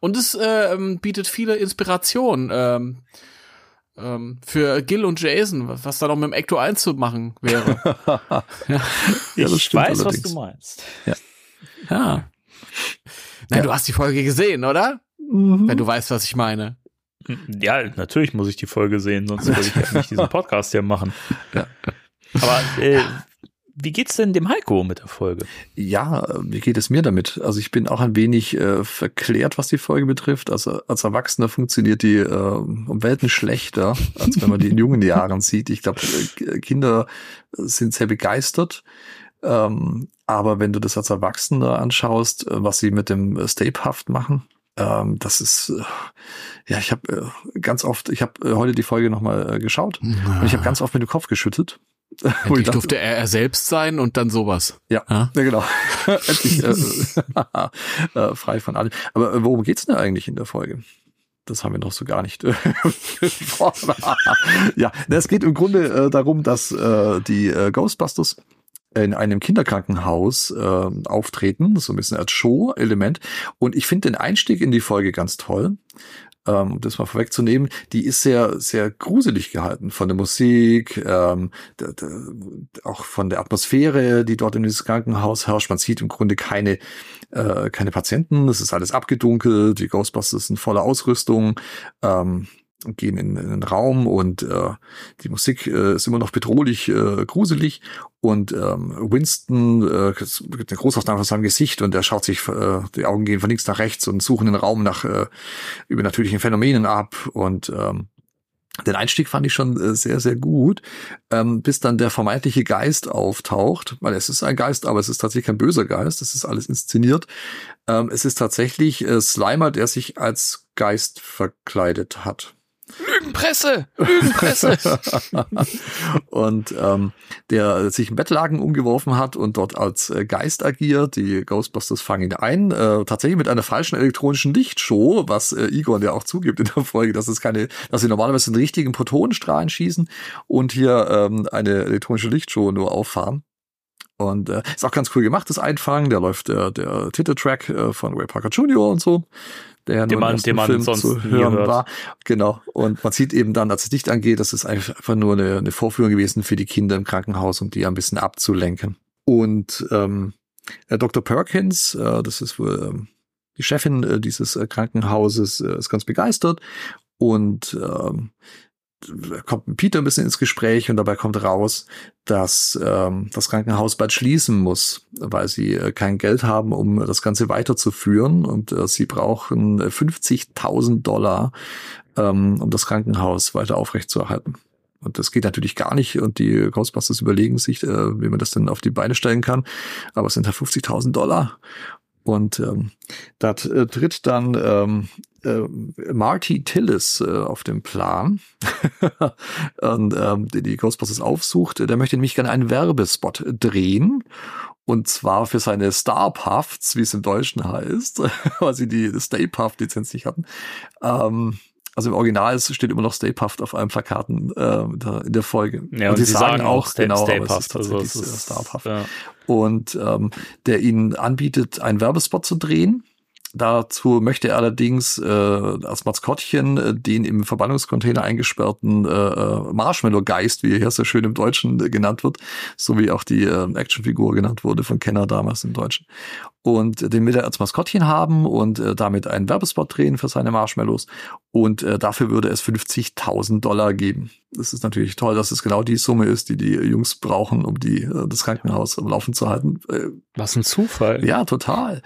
Und es äh, bietet viele Inspirationen. Ähm, ähm, für Gil und Jason, was, was da noch mit dem Ecto 1 zu machen wäre.
ja. ja ich weiß, allerdings. was du meinst.
Ja. ja. Nein, ja. du hast die Folge gesehen, oder? Mhm. Wenn du weißt, was ich meine.
Ja, natürlich muss ich die Folge sehen, sonst würde ich ja nicht diesen Podcast hier machen. Ja. Aber äh, wie geht's denn dem Heiko mit der Folge?
Ja, wie geht es mir damit? Also ich bin auch ein wenig äh, verklärt, was die Folge betrifft. Also als Erwachsener funktioniert die äh, um Welten schlechter, als wenn man die in jungen Jahren sieht. Ich glaube, äh, Kinder sind sehr begeistert. Ähm, aber wenn du das als Erwachsener anschaust, äh, was sie mit dem Stapehaft machen, ähm, das ist äh, ja, ich habe äh, ganz oft, ich habe äh, heute die Folge nochmal äh, geschaut ja. und ich habe ganz oft mit dem Kopf geschüttelt
Endlich dachte, durfte er, er selbst sein und dann sowas.
Ja, ja? ja genau. Endlich äh, äh, frei von allem. Aber äh, worum geht's denn eigentlich in der Folge? Das haben wir noch so gar nicht. ja, es geht im Grunde äh, darum, dass äh, die äh, Ghostbusters in einem Kinderkrankenhaus äh, auftreten, so ein bisschen als Show-Element. Und ich finde den Einstieg in die Folge ganz toll ähm, um das mal vorwegzunehmen, die ist sehr, sehr gruselig gehalten von der Musik, ähm, auch von der Atmosphäre, die dort in dieses Krankenhaus herrscht. Man sieht im Grunde keine, äh, keine Patienten, es ist alles abgedunkelt, die Ghostbusters sind voller Ausrüstung. Ähm, gehen in, in den Raum und äh, die Musik äh, ist immer noch bedrohlich äh, gruselig und ähm, Winston äh, gibt eine Großaufnahme von seinem Gesicht und er schaut sich, äh, die Augen gehen von links nach rechts und suchen den Raum nach äh, übernatürlichen Phänomenen ab und ähm, den Einstieg fand ich schon äh, sehr, sehr gut, ähm, bis dann der vermeintliche Geist auftaucht, weil es ist ein Geist, aber es ist tatsächlich kein böser Geist, es ist alles inszeniert. Ähm, es ist tatsächlich äh, Slimer, der sich als Geist verkleidet hat.
Lügenpresse! Lügenpresse!
und ähm, der sich in Bettlagen umgeworfen hat und dort als äh, Geist agiert. Die Ghostbusters fangen ihn ein. Äh, tatsächlich mit einer falschen elektronischen Lichtshow, was äh, Igor ja auch zugibt in der Folge, dass es keine, dass sie normalerweise den richtigen Protonenstrahlen schießen und hier ähm, eine elektronische Lichtshow nur auffahren. Und äh, ist auch ganz cool gemacht, das Einfangen. Der läuft der, der Titeltrack äh, von Ray Parker Jr. und so der
den man, den man Film sonst zu hören hört. war.
Genau. Und man sieht eben dann, als es Licht angeht, das ist einfach nur eine, eine Vorführung gewesen für die Kinder im Krankenhaus, um die ein bisschen abzulenken. Und ähm, Dr. Perkins, äh, das ist wohl ähm, die Chefin äh, dieses äh, Krankenhauses, äh, ist ganz begeistert und ähm, kommt Peter ein bisschen ins Gespräch und dabei kommt raus, dass ähm, das Krankenhaus bald schließen muss, weil sie äh, kein Geld haben, um das Ganze weiterzuführen und äh, sie brauchen 50.000 Dollar, ähm, um das Krankenhaus weiter aufrechtzuerhalten. Und das geht natürlich gar nicht und die Ghostbusters überlegen sich, äh, wie man das denn auf die Beine stellen kann. Aber es sind halt 50.000 Dollar und ähm, da äh, tritt dann ähm, äh, Marty Tillis äh, auf den Plan und ähm, die, die Ghostbusters aufsucht. Der möchte nämlich gerne einen Werbespot drehen. Und zwar für seine Star Puffs, wie es im Deutschen heißt, weil sie die Stay Puff Lizenz nicht hatten. Ähm, also im Original steht immer noch Stay Puffed auf allen Plakaten äh, in der Folge.
Ja, und, und sie, sagen, sagen auch Stay,
genau,
Stay
aber
Puffed,
es ist tatsächlich also Star. Ja. Und ähm, der ihnen anbietet, einen Werbespot zu drehen Dazu möchte er allerdings äh, als Maskottchen äh, den im Verbannungscontainer eingesperrten äh, äh, Marshmallow-Geist, wie er hier so schön im Deutschen äh, genannt wird, so wie auch die äh, Actionfigur genannt wurde von Kenner damals im Deutschen. Und den will er als Maskottchen haben und äh, damit einen Werbespot drehen für seine Marshmallows. Und äh, dafür würde es 50.000 Dollar geben. Das ist natürlich toll, dass es genau die Summe ist, die die Jungs brauchen, um die, äh, das Krankenhaus am Laufen zu halten. Äh,
Was ein Zufall.
ja, total.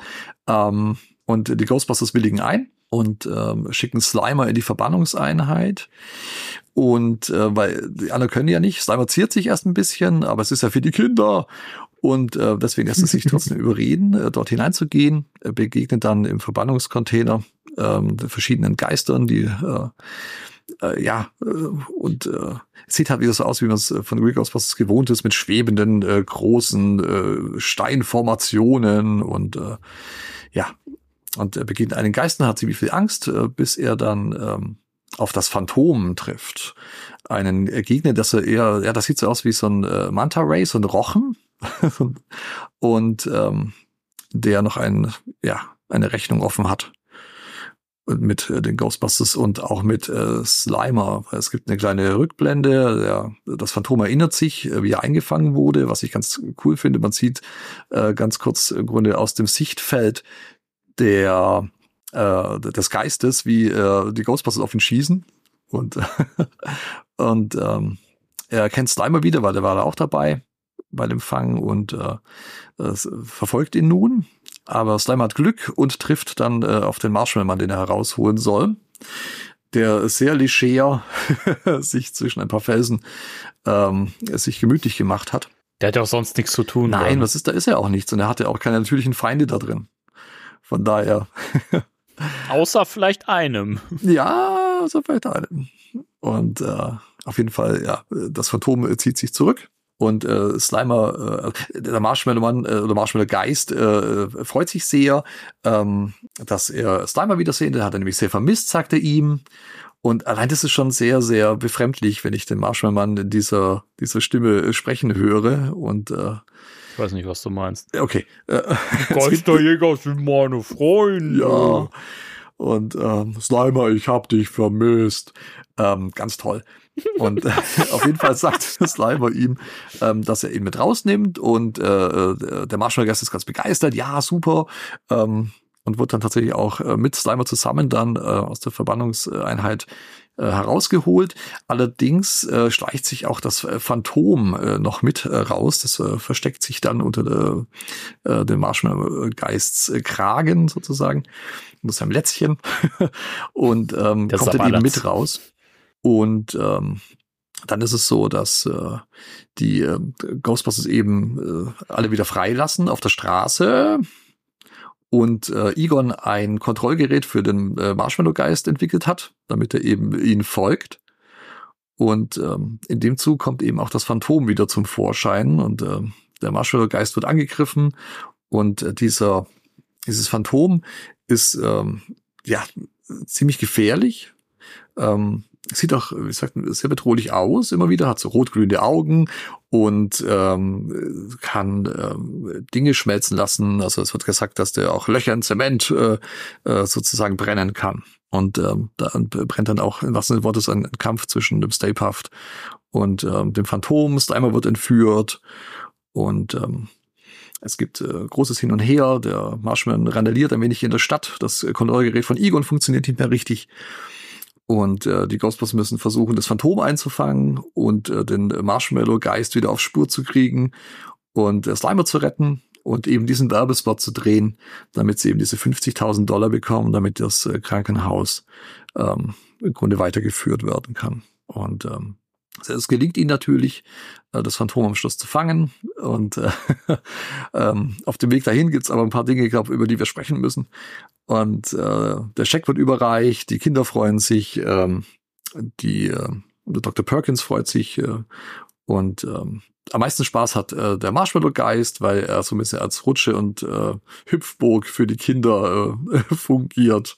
Ähm, und die Ghostbusters willigen ein und ähm, schicken Slimer in die Verbannungseinheit. Und äh, weil die anderen können ja nicht, Slimer ziert sich erst ein bisschen, aber es ist ja für die Kinder. Und äh, deswegen lässt es sich trotzdem überreden, äh, dort hineinzugehen. Er begegnet dann im Verbannungscontainer den verschiedenen Geistern, die äh, äh, ja, äh, und äh, es sieht halt wieder so aus, wie man es äh, von Real Ghostbusters gewohnt ist, mit schwebenden, äh, großen äh, Steinformationen und äh, ja, und er beginnt einen Geisten, hat ziemlich viel Angst, äh, bis er dann ähm, auf das Phantom trifft. Einen äh, Gegner, das er eher, ja, das sieht so aus wie so ein äh, Manta Ray, so ein Rochen. und ähm, der noch ein, ja, eine Rechnung offen hat. Mit äh, den Ghostbusters und auch mit äh, Slimer. Es gibt eine kleine Rückblende. Der, das Phantom erinnert sich, äh, wie er eingefangen wurde, was ich ganz cool finde. Man sieht äh, ganz kurz im Grunde aus dem Sichtfeld der äh, des Geistes, wie äh, die Ghostbusters auf ihn schießen. Und, und ähm, er kennt Slimer wieder, weil der war da auch dabei bei dem Fang und äh, verfolgt ihn nun. Aber Slimer hat Glück und trifft dann äh, auf den Marshmallow-Mann, den er herausholen soll. Der sehr leger sich zwischen ein paar Felsen ähm, sich gemütlich gemacht hat.
Der hat ja auch sonst nichts zu tun.
Nein, was ist, da ist er auch nichts und er hatte auch keine natürlichen Feinde da drin. Von daher,
Außer vielleicht einem.
ja, so vielleicht einem. Und äh, auf jeden Fall, ja, das Phantom zieht sich zurück. Und äh, Slimer, äh, der Marshmallow-Mann äh, oder Marshmallow-Geist äh, freut sich sehr, ähm, dass er Slimer wiedersehen. Den hat er nämlich sehr vermisst, sagt er ihm. Und allein das ist schon sehr, sehr befremdlich, wenn ich den Marshmallow-Mann in dieser, dieser Stimme äh, sprechen höre. Und äh,
Ich weiß nicht, was du meinst.
okay. Äh,
Geisterjäger sind meine Freunde.
Ja. Und ähm, Slimer, ich hab dich vermisst. Ähm, ganz toll. Und äh, auf jeden Fall sagt Slimer ihm, ähm, dass er ihn mit rausnimmt und äh, äh, der Marshmallow-Gast ist ganz begeistert. Ja, super. Ähm, und wird dann tatsächlich auch äh, mit Slimer zusammen dann äh, aus der Verbannungseinheit äh, herausgeholt. Allerdings äh, schleicht sich auch das äh, Phantom äh, noch mit äh, raus. Das äh, versteckt sich dann unter äh, dem Marshmallow-Geists äh, Kragen sozusagen, unter seinem Lätzchen und ähm,
Der
kommt dann eben mit raus. Und ähm, dann ist es so, dass äh, die äh, Ghostbusters eben äh, alle wieder freilassen auf der Straße und äh, Egon ein Kontrollgerät für den äh, Marshmallow-Geist entwickelt hat, damit er eben ihn folgt. Und ähm, in dem Zug kommt eben auch das Phantom wieder zum Vorschein und äh, der Marshmallow-Geist wird angegriffen und äh, dieser dieses Phantom ist ähm, ja ziemlich gefährlich. Ähm, sieht auch, wie gesagt, sehr bedrohlich aus, immer wieder, hat so rotglühende Augen und ähm, kann ähm, Dinge schmelzen lassen. Also es wird gesagt, dass der auch Löcher in Zement äh, äh, sozusagen brennen kann. Und ähm, da brennt dann auch im wahrsten Sinne des Wortes ein, Kampf zwischen dem Stay Puft und ähm, dem Phantom. Slimer wird entführt und ähm, es gibt äh, großes Hin und Her. Der Marshman randaliert ein wenig in der Stadt. Das Kontrollgerät von Egon funktioniert nicht mehr richtig. Und äh, die Ghostbusters müssen versuchen, das Phantom einzufangen und äh, den Marshmallow-Geist wieder auf Spur zu kriegen und äh, Slimer zu retten und eben diesen Werbespot zu drehen, damit sie eben diese 50.000 Dollar bekommen, damit das äh, Krankenhaus ähm, im Grunde weitergeführt werden kann. Und ähm, es gelingt ihnen natürlich, äh, das Phantom am Schluss zu fangen. Und äh, ähm, auf dem Weg dahin gibt's aber ein paar Dinge, glaub, über die wir sprechen müssen. Und äh, der Scheck wird überreicht, die Kinder freuen sich, ähm, die äh, Dr. Perkins freut sich äh, und ähm, am meisten Spaß hat äh, der Marshmallow-Geist, weil er so ein bisschen als Rutsche und äh, Hüpfburg für die Kinder äh, fungiert.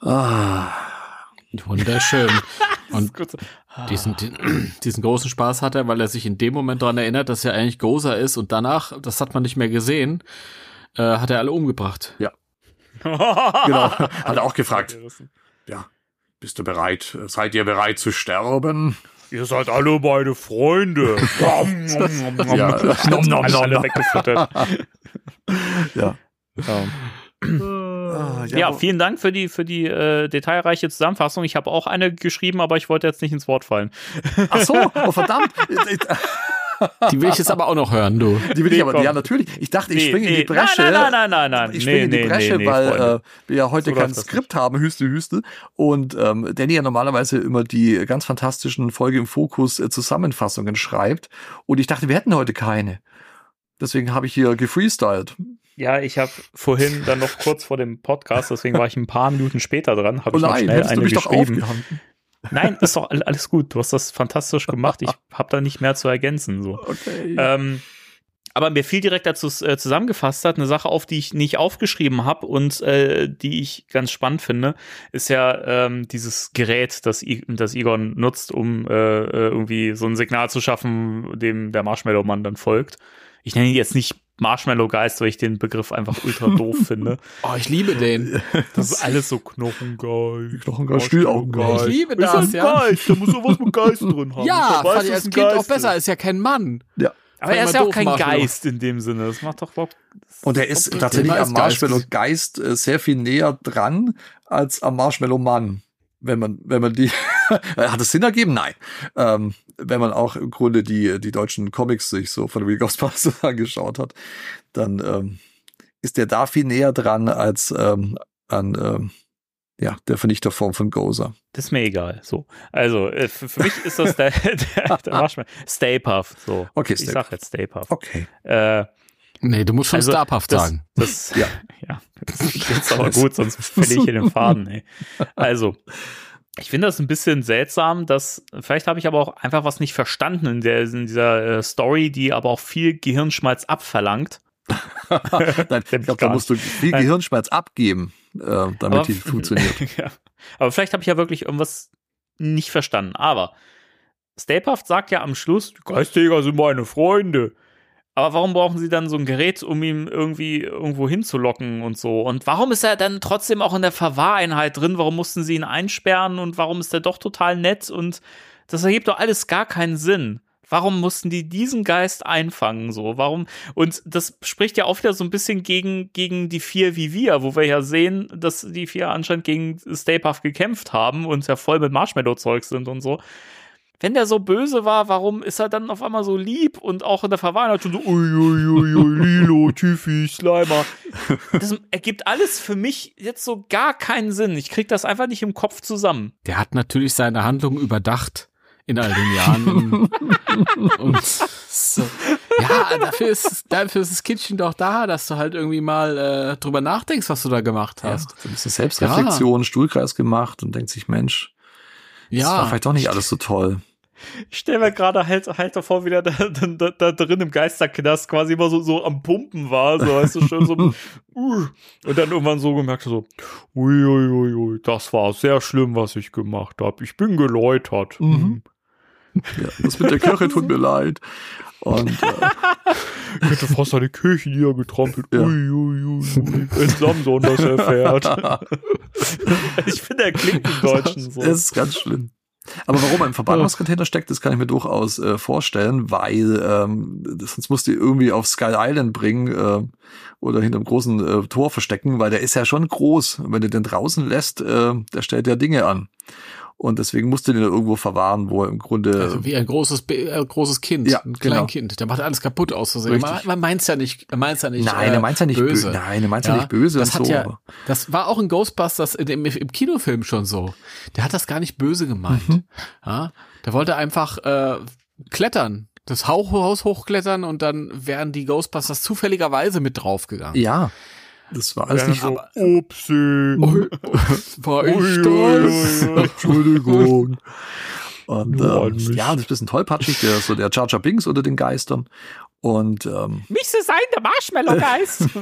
Ah,
Wunderschön. Und. Diesen, diesen, diesen großen Spaß hat er, weil er sich in dem Moment daran erinnert, dass er eigentlich Gozer ist und danach, das hat man nicht mehr gesehen, äh, hat er alle umgebracht.
Ja. genau, hat er auch gefragt. Ja, bist du bereit? Seid ihr bereit zu sterben?
Ihr seid alle meine Freunde.
Ja.
nom, nom, alle, alle weggefüttert.
Ja.
Ja.
Ah,
Ja,
wo-
vielen Dank für die, für die äh, detailreiche Zusammenfassung. Ich habe auch eine geschrieben, aber ich wollte jetzt nicht ins Wort fallen.
Ach so, oh verdammt.
Die will ich jetzt aber auch noch hören, du.
Die will
Nee,
ich aber,
komm.
ja natürlich. Ich dachte, ich
Nee,
springe in
nee.
die Bresche.
Nein, nein, nein, nein, nein, nein.
Ich springe
Nee,
in die Bresche,
nee, nee,
weil
Freunde.
äh, wir ja heute
So
kein Skript haben, Hüste, Hüste. Und ähm, Danny ja normalerweise immer die ganz fantastischen Folge im Fokus äh, Zusammenfassungen schreibt. Und ich dachte, wir hätten heute keine. Deswegen habe ich hier gefreestylt.
Ja, ich habe vorhin dann noch kurz vor dem Podcast, deswegen war ich ein paar Minuten später dran, habe
Oh
ich noch schnell eine geschrieben. Nein, ist doch all- alles gut. Du hast das fantastisch gemacht. Ich habe da nicht mehr zu ergänzen. So.
Okay.
Ähm, aber mir fiel direkt dazu äh, zusammengefasst hat, eine Sache auf, die ich nicht aufgeschrieben habe und äh, die ich ganz spannend finde, ist ja ähm, dieses Gerät, das, I das Egon nutzt, um äh, äh, irgendwie so ein Signal zu schaffen, dem der Marshmallow-Mann dann folgt. Ich nenne ihn jetzt nicht Marshmallow-Geist, weil ich den Begriff einfach ultra doof finde.
Oh, ich liebe den.
Das ist alles so Knochengeist.
Knochengeist, Stielaugengeist.
Ich liebe
Ist
das,
ein
ja.
Geist, da muss doch was mit Geist drin haben.
Ja, fand ich als
ein
Kind auch
Geist
besser.
ist.
Ist ja kein Mann.
Ja.
Aber er ist ja auch kein
Marshmallow.
Geist in dem Sinne. Das macht doch überhaupt.
Und er ist tatsächlich
der
am
Geist-
Marshmallow-Geist äh, sehr viel näher dran als am Marshmallow-Mann. Wenn man, wenn man die, hat es Sinn ergeben? Nein. Ähm, wenn man auch im Grunde die, die deutschen Comics sich so von Real Ghostbusters angeschaut hat, dann ähm, ist der da viel näher dran als ähm, an ähm, ja, der Vernichterform von Gozer.
Das ist mir egal. So. Also, äh, für, für mich ist das der, der, der Marshmallow. Stay Puft. So.
Okay,
Ich
Stay
sag jetzt Stay Puft.
Okay.
Äh,
Nee, du musst schon
Also,
Starpuft
das,
sagen.
Das, ja, ja. Das ist jetzt aber gut, sonst verliere ich hier den Faden, ey. Also, ich finde das ein bisschen seltsam, dass, vielleicht habe ich aber auch einfach was nicht verstanden in, der, in dieser äh, Story, die aber auch viel Gehirnschmalz abverlangt.
Nein, ich glaube, da musst du viel
Nein.
Gehirnschmerz abgeben, äh, damit
Aber-
die funktioniert.
ja. Aber vielleicht habe ich ja wirklich irgendwas nicht verstanden. Aber Stapehaft sagt ja am Schluss, Geistjäger sind meine Freunde. Aber warum brauchen sie dann so ein Gerät, um ihn irgendwie irgendwo hinzulocken und so? Und warum ist er dann trotzdem auch in der Verwahreinheit drin? Warum mussten sie ihn einsperren und warum ist er doch total nett? Und das ergibt doch alles gar keinen Sinn. Warum mussten die diesen Geist einfangen so? Warum? Und das spricht ja auch wieder so ein bisschen gegen, gegen die vier wie wir, wo wir ja sehen, dass die vier anscheinend gegen Stay gekämpft haben und ja voll mit Marshmallow-Zeug sind und so. Wenn der so böse war, warum ist er dann auf einmal so lieb und auch in der Verwahrheit schon so, uiuiui, Lilo, Tiffy, Slimer. Das ergibt alles für mich jetzt so gar keinen Sinn. Ich krieg das einfach nicht im Kopf zusammen.
Der hat natürlich seine Handlung überdacht in all den Jahren. und so. Ja, dafür ist, dafür ist das Kindchen doch da, dass du halt irgendwie mal äh, drüber nachdenkst, was du da gemacht
Ja,
hast.
so ein bisschen Selbstreflexion, Stuhlkreis gemacht und denkt sich, Mensch, das war
Ja,
vielleicht doch nicht alles so toll.
Ich stell mir gerade halt, halt davor, wie der da, da, da drin im Geisterknast quasi immer so, so am Pumpen war, so weißt du, schön so, uh, und dann irgendwann so gemerkt, so, uiuiui, ui, ui, das war sehr schlimm, was ich gemacht habe. Ich bin geläutert.
Mhm. Ja, das mit der Kirche tut mir leid. Und äh,
Ich hätte fast eine Kirche niedergetrampelt.
Ja.
Uiuiui, wenn Samson das erfährt. ich finde, er klingt im Deutschen so.
es ist ganz schlimm. Aber warum er im Verbannungscontainer steckt, das kann ich mir durchaus äh, vorstellen, weil ähm, sonst musst du ihn irgendwie auf Skull Island bringen äh, oder hinterm großen äh, Tor verstecken, weil der ist ja schon groß. Wenn du den draußen lässt, äh, der stellt ja Dinge an. Und deswegen musst du den irgendwo verwahren, wo er im Grunde
also wie ein großes, äh, großes Kind,
Ja,
ein
genau.
Kleinkind. Der macht alles kaputt aus Versehen. Man, man meint's ja nicht, er meint's ja nicht.
Nein,
äh,
er meint's ja nicht böse.
böse.
Nein, er meint's ja,
Ja,
nicht böse
das hat
so.
ja- Das war auch in Ghostbusters dem, im Kinofilm schon so. Der hat das gar nicht böse gemeint.
Mhm.
Ja, der wollte einfach äh, klettern, das Haus hochklettern und dann wären die Ghostbusters zufälligerweise mit draufgegangen.
Ja, das war alles nicht
so, Upsi.
War
Ui,
ich
ui,
das?
ui, ui.
Entschuldigung. Und ähm, ja, das ist ein bisschen tollpatschig, der so der Jar Jar Binks unter den Geistern. Und ähm,
Müsste sein, der Marshmallow-Geist.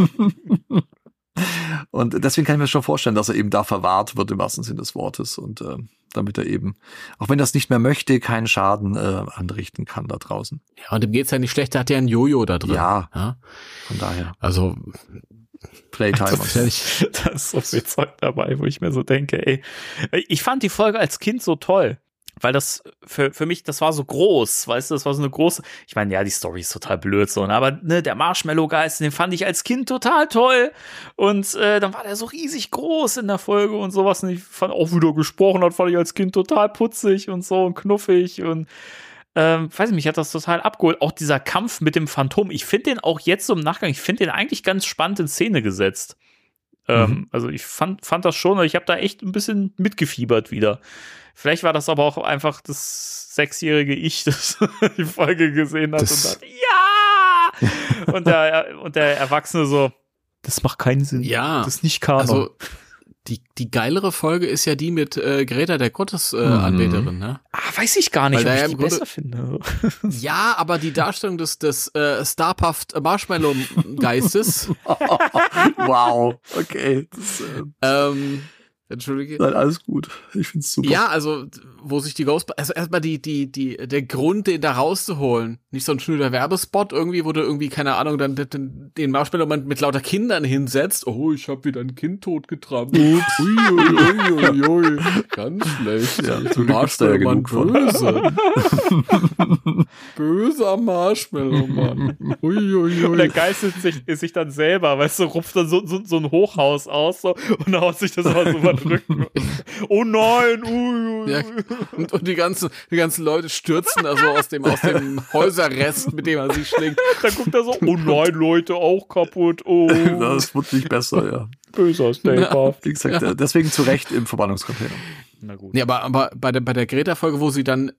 Und deswegen kann ich mir schon vorstellen, dass er eben da verwahrt wird im wahrsten Sinne des Wortes und äh, damit er eben, auch wenn er es nicht mehr möchte, keinen Schaden äh, anrichten kann da draußen.
Ja, und dem geht's ja nicht schlecht, der hat ja ein Jojo da drin.
Ja.
ja.
Von daher.
Also
Playtime. so.
Da ist so viel Zeug dabei, wo ich mir so denke, ey. Ich fand die Folge als Kind so toll. Weil das für, für mich, das war so groß, weißt du, das war so eine große. Ich meine, ja, die Story ist total blöd so, ne, aber ne, der Marshmallow-Geist, den fand ich als Kind total toll. Und äh, dann war der so riesig groß in der Folge und sowas. Und ich fand auch wieder gesprochen hat, fand ich als Kind total putzig und so und knuffig und ähm, weiß ich, mich hat das total abgeholt. Auch dieser Kampf mit dem Phantom, ich finde den auch jetzt so im Nachgang, ich finde den eigentlich ganz spannend in Szene gesetzt. Ähm,
Mhm.
Also ich fand, fand das schon, ich habe da echt ein bisschen mitgefiebert wieder. Vielleicht war das aber auch einfach das sechsjährige Ich, das die Folge gesehen hat
Das-
und dachte, ja! und, der, und der Erwachsene so, das macht keinen Sinn.
Ja.
Das ist nicht Kanon.
Also die, die geilere Folge ist ja die mit äh, Greta, der Gottesanbeterin, äh, Anbeterin, ne?
ah, weiß ich gar nicht,
Weil
ob ich
ja
die
Grunde-
besser finde.
Ja, aber die Darstellung des, des äh, Starpuft Marshmallow-Geistes,
Wow, okay. Das, äh,
ähm, entschuldige.
nein, alles gut. Ich find's super.
Ja, also wo sich die Ghost, also erstmal die die die der Grund, den da rauszuholen, nicht so ein schnöder Werbespot irgendwie, wo du irgendwie keine Ahnung dann den, den Marshmallow man mit lauter Kindern hinsetzt. Oh, ich habe wieder ein Kind totgetrampelt. Ups. Ui, ui, ui, ui, ui. Ganz schlecht.
Ja, zum Glück gibt's da ja
Marshmallow Mann
genug von.
böse. Böser Marshmallow Mann. Ui, ui,
Und der
ui.
geistet sich, ist sich dann selber, weißt du, rupft dann so, so, so ein Hochhaus aus so, und haut sich das mal so über den Rücken. Oh nein, ui, ui,
Ja,
ui.
Und, und die ganzen, die ganzen Leute stürzen da so aus dem, aus dem Häuserrest, mit dem er sich schlägt.
Dann guckt er so, oh nein, Leute, auch kaputt. Oh,
Das wird nicht besser, ja.
böser.
Wie gesagt, äh, deswegen zu Recht im Verbannungscontainer.
Na gut.
Ja, aber, aber bei der, bei der Greta-Folge, wo sie dann,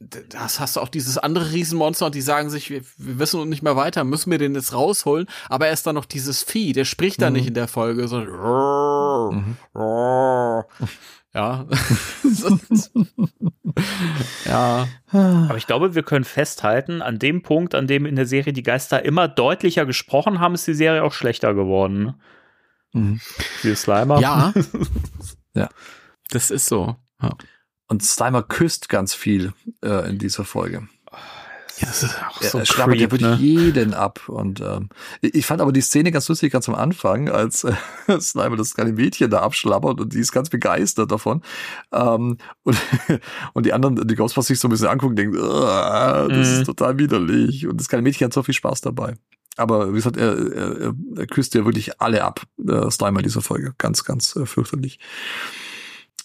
das hast du auch dieses andere Riesenmonster und die sagen sich, wir, wir wissen noch nicht mehr weiter, müssen wir den jetzt rausholen, aber er ist dann noch dieses Vieh, der spricht da nicht in der Folge, sondern ja. ja.
Aber ich glaube, wir können festhalten, an dem Punkt, an dem in der Serie die Geister immer deutlicher gesprochen haben, ist die Serie auch schlechter geworden.
Mhm.
Wie Slimer.
Ja.
Ja.
Das ist so. Ja.
Und Slimer küsst ganz viel äh, in dieser Folge.
Ja, das ist auch
Er,
so
er ja
creep,
wirklich
ne?
jeden ab. Und ähm, ich fand aber die Szene ganz lustig ganz am Anfang, als äh, Slimer das kleine Mädchen da abschlabbert und die ist ganz begeistert davon. Ähm, und, und die anderen, die Ghostbusters sich so ein bisschen angucken denken, "Ah, das
Mhm.
ist total widerlich. Und das kleine Mädchen hat so viel Spaß dabei. Aber wie gesagt, er, er, er- er küsst ja wirklich alle ab, äh, Slimer in dieser Folge. Ganz, ganz äh, fürchterlich.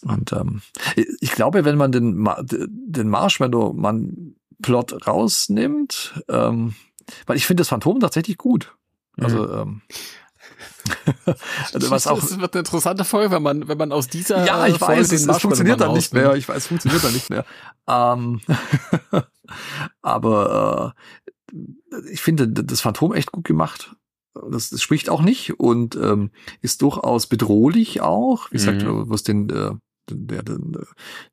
Und ähm, ich glaube, wenn man den, Ma den Marshmallow-Mann-Plot rausnimmt, ähm, weil ich finde das Phantom tatsächlich gut. Also, ähm, also was auch.
Das wird eine interessante Folge, wenn man, wenn man aus dieser
Ja, ich
Folge
weiß, es, es funktioniert dann nicht mehr. Ich weiß, es funktioniert dann nicht mehr. Ähm, aber äh, ich finde das Phantom echt gut gemacht. Das, das spricht auch nicht und ähm, ist durchaus bedrohlich auch. Wie gesagt,
Mhm.
was den, äh, den, der, den, äh,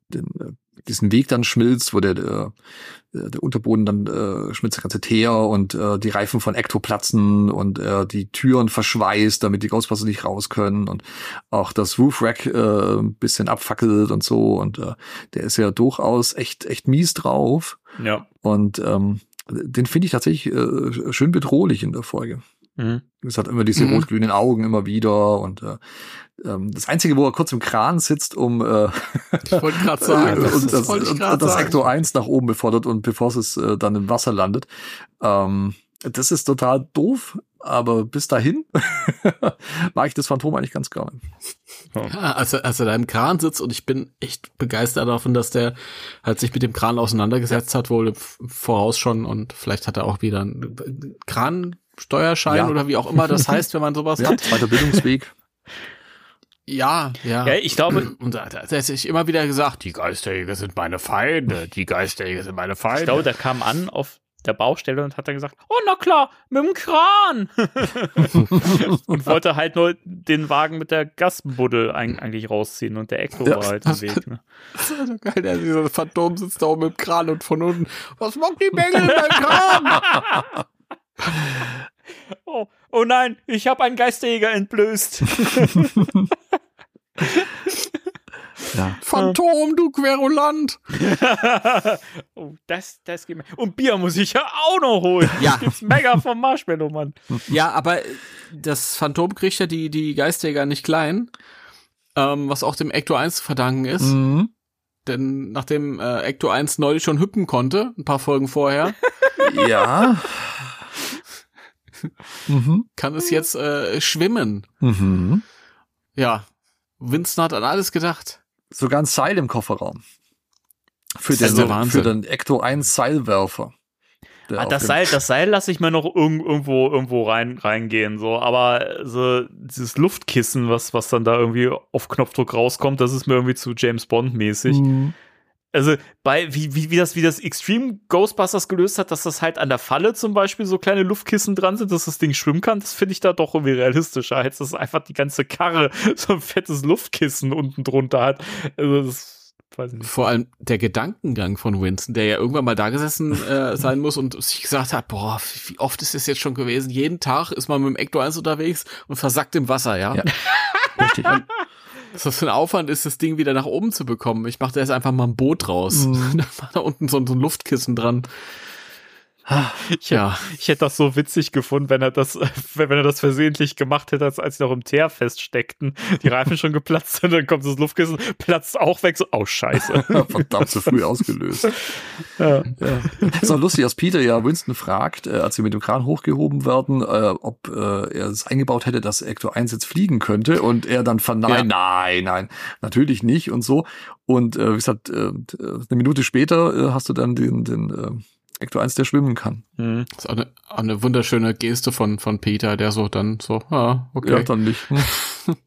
den, äh, diesen Weg dann schmilzt, wo der, der, der Unterboden dann äh, schmilzt der ganze Teer und äh, die Reifen von Ecto platzen und äh, die Türen verschweißt, damit die Ghostbusters nicht raus können und auch das Roof Rack äh, ein bisschen abfackelt und so und äh, der ist ja durchaus echt echt mies drauf
Ja.
und ähm, den finde ich tatsächlich äh, schön bedrohlich in der Folge.
Mhm.
Es hat immer diese
Mhm.
rot-grünen Augen immer wieder und äh, ähm, das Einzige, wo er kurz im Kran sitzt, um äh,
Ich wollte gerade sagen, das,
und
das,
und, das
sagen.
Ecto 1 nach oben befördert und bevor es äh, dann im Wasser landet. Ähm, das ist total doof, aber bis dahin mag ich das Phantom eigentlich ganz gerne.
Ja, als, er, als er da im Kran sitzt und ich bin echt begeistert davon, dass der halt sich mit dem Kran auseinandergesetzt hat, wohl im voraus schon und vielleicht hat er auch wieder einen Kransteuerschein
Ja.
oder wie auch immer das heißt, wenn man sowas
Ja,
hat.
zweiter Bildungsweg.
Ja, ja.
Ja, ich glaube,
Und da da hat er sich immer wieder gesagt, die Geisterjäger sind meine Feinde, die Geisterjäger sind meine Feinde.
ich glaube, der kam an auf der Baustelle und hat dann gesagt, oh na klar, mit dem Kran. und wollte halt nur den Wagen mit der Gasbuddel eig- eigentlich rausziehen und der Ecto
Ja.
war halt im Weg. Ne?
Das ist so geil, der, dieser Phantom sitzt da oben im Kran und von unten, was macht die Bengel in deinem Kran?
Oh, oh nein, ich habe einen Geisterjäger entblößt.
Ja.
Phantom, du Querulant.
oh, das, das geht mir. Und Bier muss ich ja auch noch holen.
Ja.
Das gibt's mega vom Marshmallow, Mann.
Ja, aber das Phantom kriegt ja die, die Geisterjäger nicht klein, ähm, was auch dem Ecto 1 zu verdanken ist.
Mhm.
Denn nachdem äh, Ecto 1 neulich schon hüppen konnte, ein paar Folgen vorher,
Ja. mhm.
kann es jetzt äh, schwimmen.
Mhm.
Ja, Winston hat an alles gedacht.
Sogar ein Seil im Kofferraum. Für
Das
den, für den Ecto 1 Seilwerfer.
Ah, das Seil, das Seil lasse ich mir noch irg irgendwo, irgendwo rein, reingehen, so. Aber so dieses Luftkissen, was, was dann da irgendwie auf Knopfdruck rauskommt, das ist mir irgendwie zu James Bond mäßig.
Mhm.
Also bei wie, wie, wie das wie das Extreme Ghostbusters gelöst hat, dass das halt an der Falle zum Beispiel so kleine Luftkissen dran sind, dass das Ding schwimmen kann, das finde ich da doch irgendwie realistischer, als dass einfach die ganze Karre so ein fettes Luftkissen unten drunter hat. Also das weiß ich nicht.
Vor allem der Gedankengang von Winston, der ja irgendwann mal da gesessen äh, sein muss und sich gesagt hat, boah, wie oft ist das jetzt schon gewesen? Jeden Tag ist man mit dem Ecto 1 unterwegs und versackt im Wasser, ja?
Ja. Richtig.
Was das für ein Aufwand ist, das Ding wieder nach oben zu bekommen. Ich mache da jetzt einfach mal ein Boot raus.
Mhm.
Da war da unten so, so ein Luftkissen dran.
Ich,
Ja.
ich hätte das so witzig gefunden, wenn er das, wenn er das versehentlich gemacht hätte, als, als sie noch im Teer feststeckten, die Reifen schon geplatzt sind, dann kommt das Luftkissen, platzt auch weg, so, oh scheiße.
Verdammt zu früh ausgelöst.
ja.
Ja. Ist auch lustig, dass Peter ja Winston fragt, äh, als sie mit dem Kran hochgehoben werden, äh, ob äh, er es eingebaut hätte, dass Ecto 1 jetzt fliegen könnte und er dann verneint, nein, nein, natürlich nicht und so. Und äh, wie gesagt, äh, eine Minute später äh, hast du dann den, den äh, Ecto 1, der schwimmen kann.
Hm.
Das ist auch eine, auch eine wunderschöne Geste von, von Peter, der so dann so, ah, okay.
Ja, dann nicht.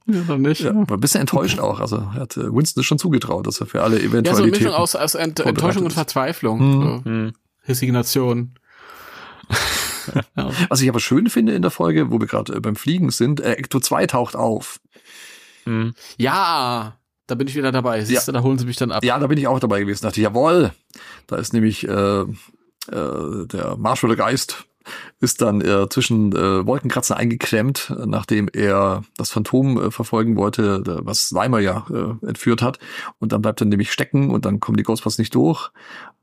Ja, dann nicht.
Ja, war ein bisschen enttäuscht auch. Also er hat äh, Winston schon zugetraut, dass er für alle
Ja, so eine. Mischung aus, aus Ent Enttäuschung und. Verzweiflung.
Mhm.
So,
Hm.
Resignation. ja.
Was ich aber schön finde in der Folge, wo wir gerade äh, beim Fliegen sind, äh, Ecto 2 taucht auf.
Hm.
ja, da bin ich wieder dabei. Siehst du, da holen sie mich dann ab.
Ja, da bin ich auch dabei gewesen. dachte jawohl, da ist nämlich äh, äh, der Marshall Geist ist dann äh, zwischen äh, Wolkenkratzen eingeklemmt, nachdem er das Phantom äh, verfolgen wollte, was Slimer ja äh, entführt hat. Und dann bleibt er nämlich stecken und dann kommen die Ghostbusters nicht durch.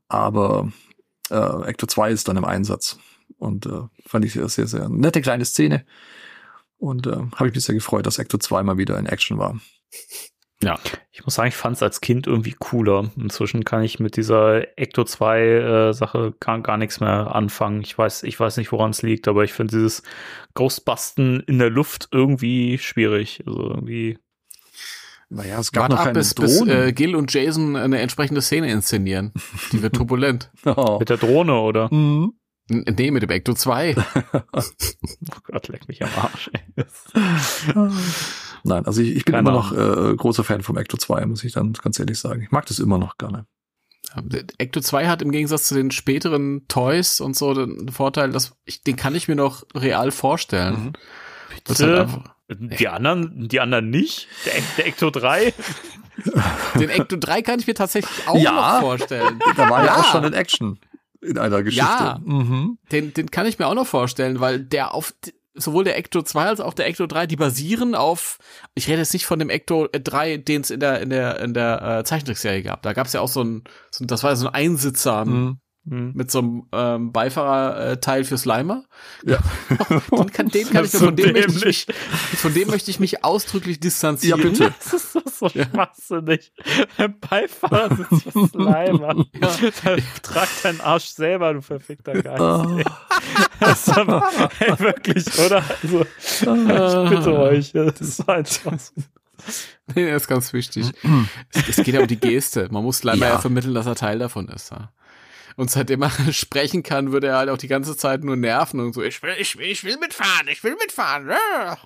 Aber äh, Ecto 2 ist dann im Einsatz. Und äh, fand ich sehr, sehr, sehr nette kleine Szene. Und äh, habe ich mich sehr gefreut, dass Ecto 2 mal wieder in Action war.
Ich muss sagen, ich fand es als Kind irgendwie cooler. Inzwischen kann ich mit dieser Ecto 2 äh, Sache gar, gar nichts mehr anfangen. Ich weiß, ich weiß nicht, woran es liegt, aber ich finde dieses Ghostbusten in der Luft irgendwie schwierig. Also irgendwie.
Naja, es gab noch
ab, bis, bis äh, Gil und Jason eine entsprechende Szene inszenieren. Die wird turbulent.
Oh.
Mit der Drohne, oder?
Mhm.
Nee, mit dem Ecto 2.
Oh Gott, leck mich am Arsch.
Nein, also ich, ich bin
Keine
immer noch äh, großer Fan vom Ecto 2, muss ich dann ganz ehrlich sagen. Ich mag das immer noch gerne.
Ecto 2 hat im Gegensatz zu den späteren Toys und so den Vorteil, dass ich, den kann ich mir noch real vorstellen. Ist halt einfach,
Die anderen, die anderen nicht? Der, der Ecto 3?
den Ecto 3 kann ich mir tatsächlich auch
Ja.
noch vorstellen.
Da war ja,
Ja.
auch schon in Action in einer Geschichte.
Ja.
Mhm.
Den, den kann ich mir auch noch vorstellen, weil der auf sowohl der Ecto 2 als auch der Ecto 3, die basieren auf, ich rede jetzt nicht von dem Ecto 3, den es in der, in der, in der äh, Zeichentrickserie gab. Da gab es ja auch so ein, so, ein- das war ja so ein Einsitzer
Mhm.
Hm.
mit so einem ähm, Beifahrerteil für Slimer.
Ja.
Den kann, den kann ich mir, von dem möchte ich mich, von dem möchte ich mich ausdrücklich
Ja,
distanzieren.
bitte.
Das ist doch so schwachsinnig. Ein Beifahrer sitzt für Slimer.
Ja.
Trag deinen Arsch selber, du verfickter Geist.
Ah.
Das ist aber, ey, wirklich, oder? Also, ich bitte euch. Das ist einfach so.
Nee, das ist ganz wichtig. es, es geht ja um die Geste. Man muss Slimer ja.
Ja.
vermitteln, dass er Teil davon ist. Ja. Und seitdem er sprechen kann, würde er halt auch die ganze Zeit nur nerven und so, ich will, ich will, ich will mitfahren, ich will mitfahren. Ja.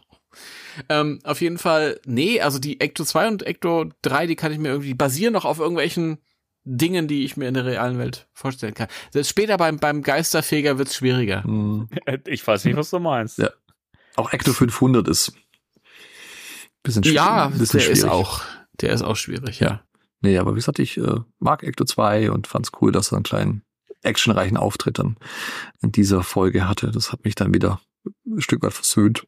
Ähm, auf jeden Fall, nee, also die Ecto 2 und Ecto 3, die kann ich mir irgendwie, die basieren noch auf irgendwelchen Dingen, die ich mir in der realen Welt vorstellen kann. Selbst später beim, beim Geisterfeger wird's schwieriger.
Mhm.
Ich weiß nicht, was du meinst.
Ja. Auch Ecto 500 ist bisschen,
Ja,
bisschen
der ist
schwierig.
auch, der ist auch schwierig, ja.
Nee, aber wie gesagt, ich äh, mag Ecto 2 und fand's cool, dass er einen kleinen actionreichen Auftritt dann in dieser Folge hatte. Das hat mich dann wieder ein Stück weit versöhnt.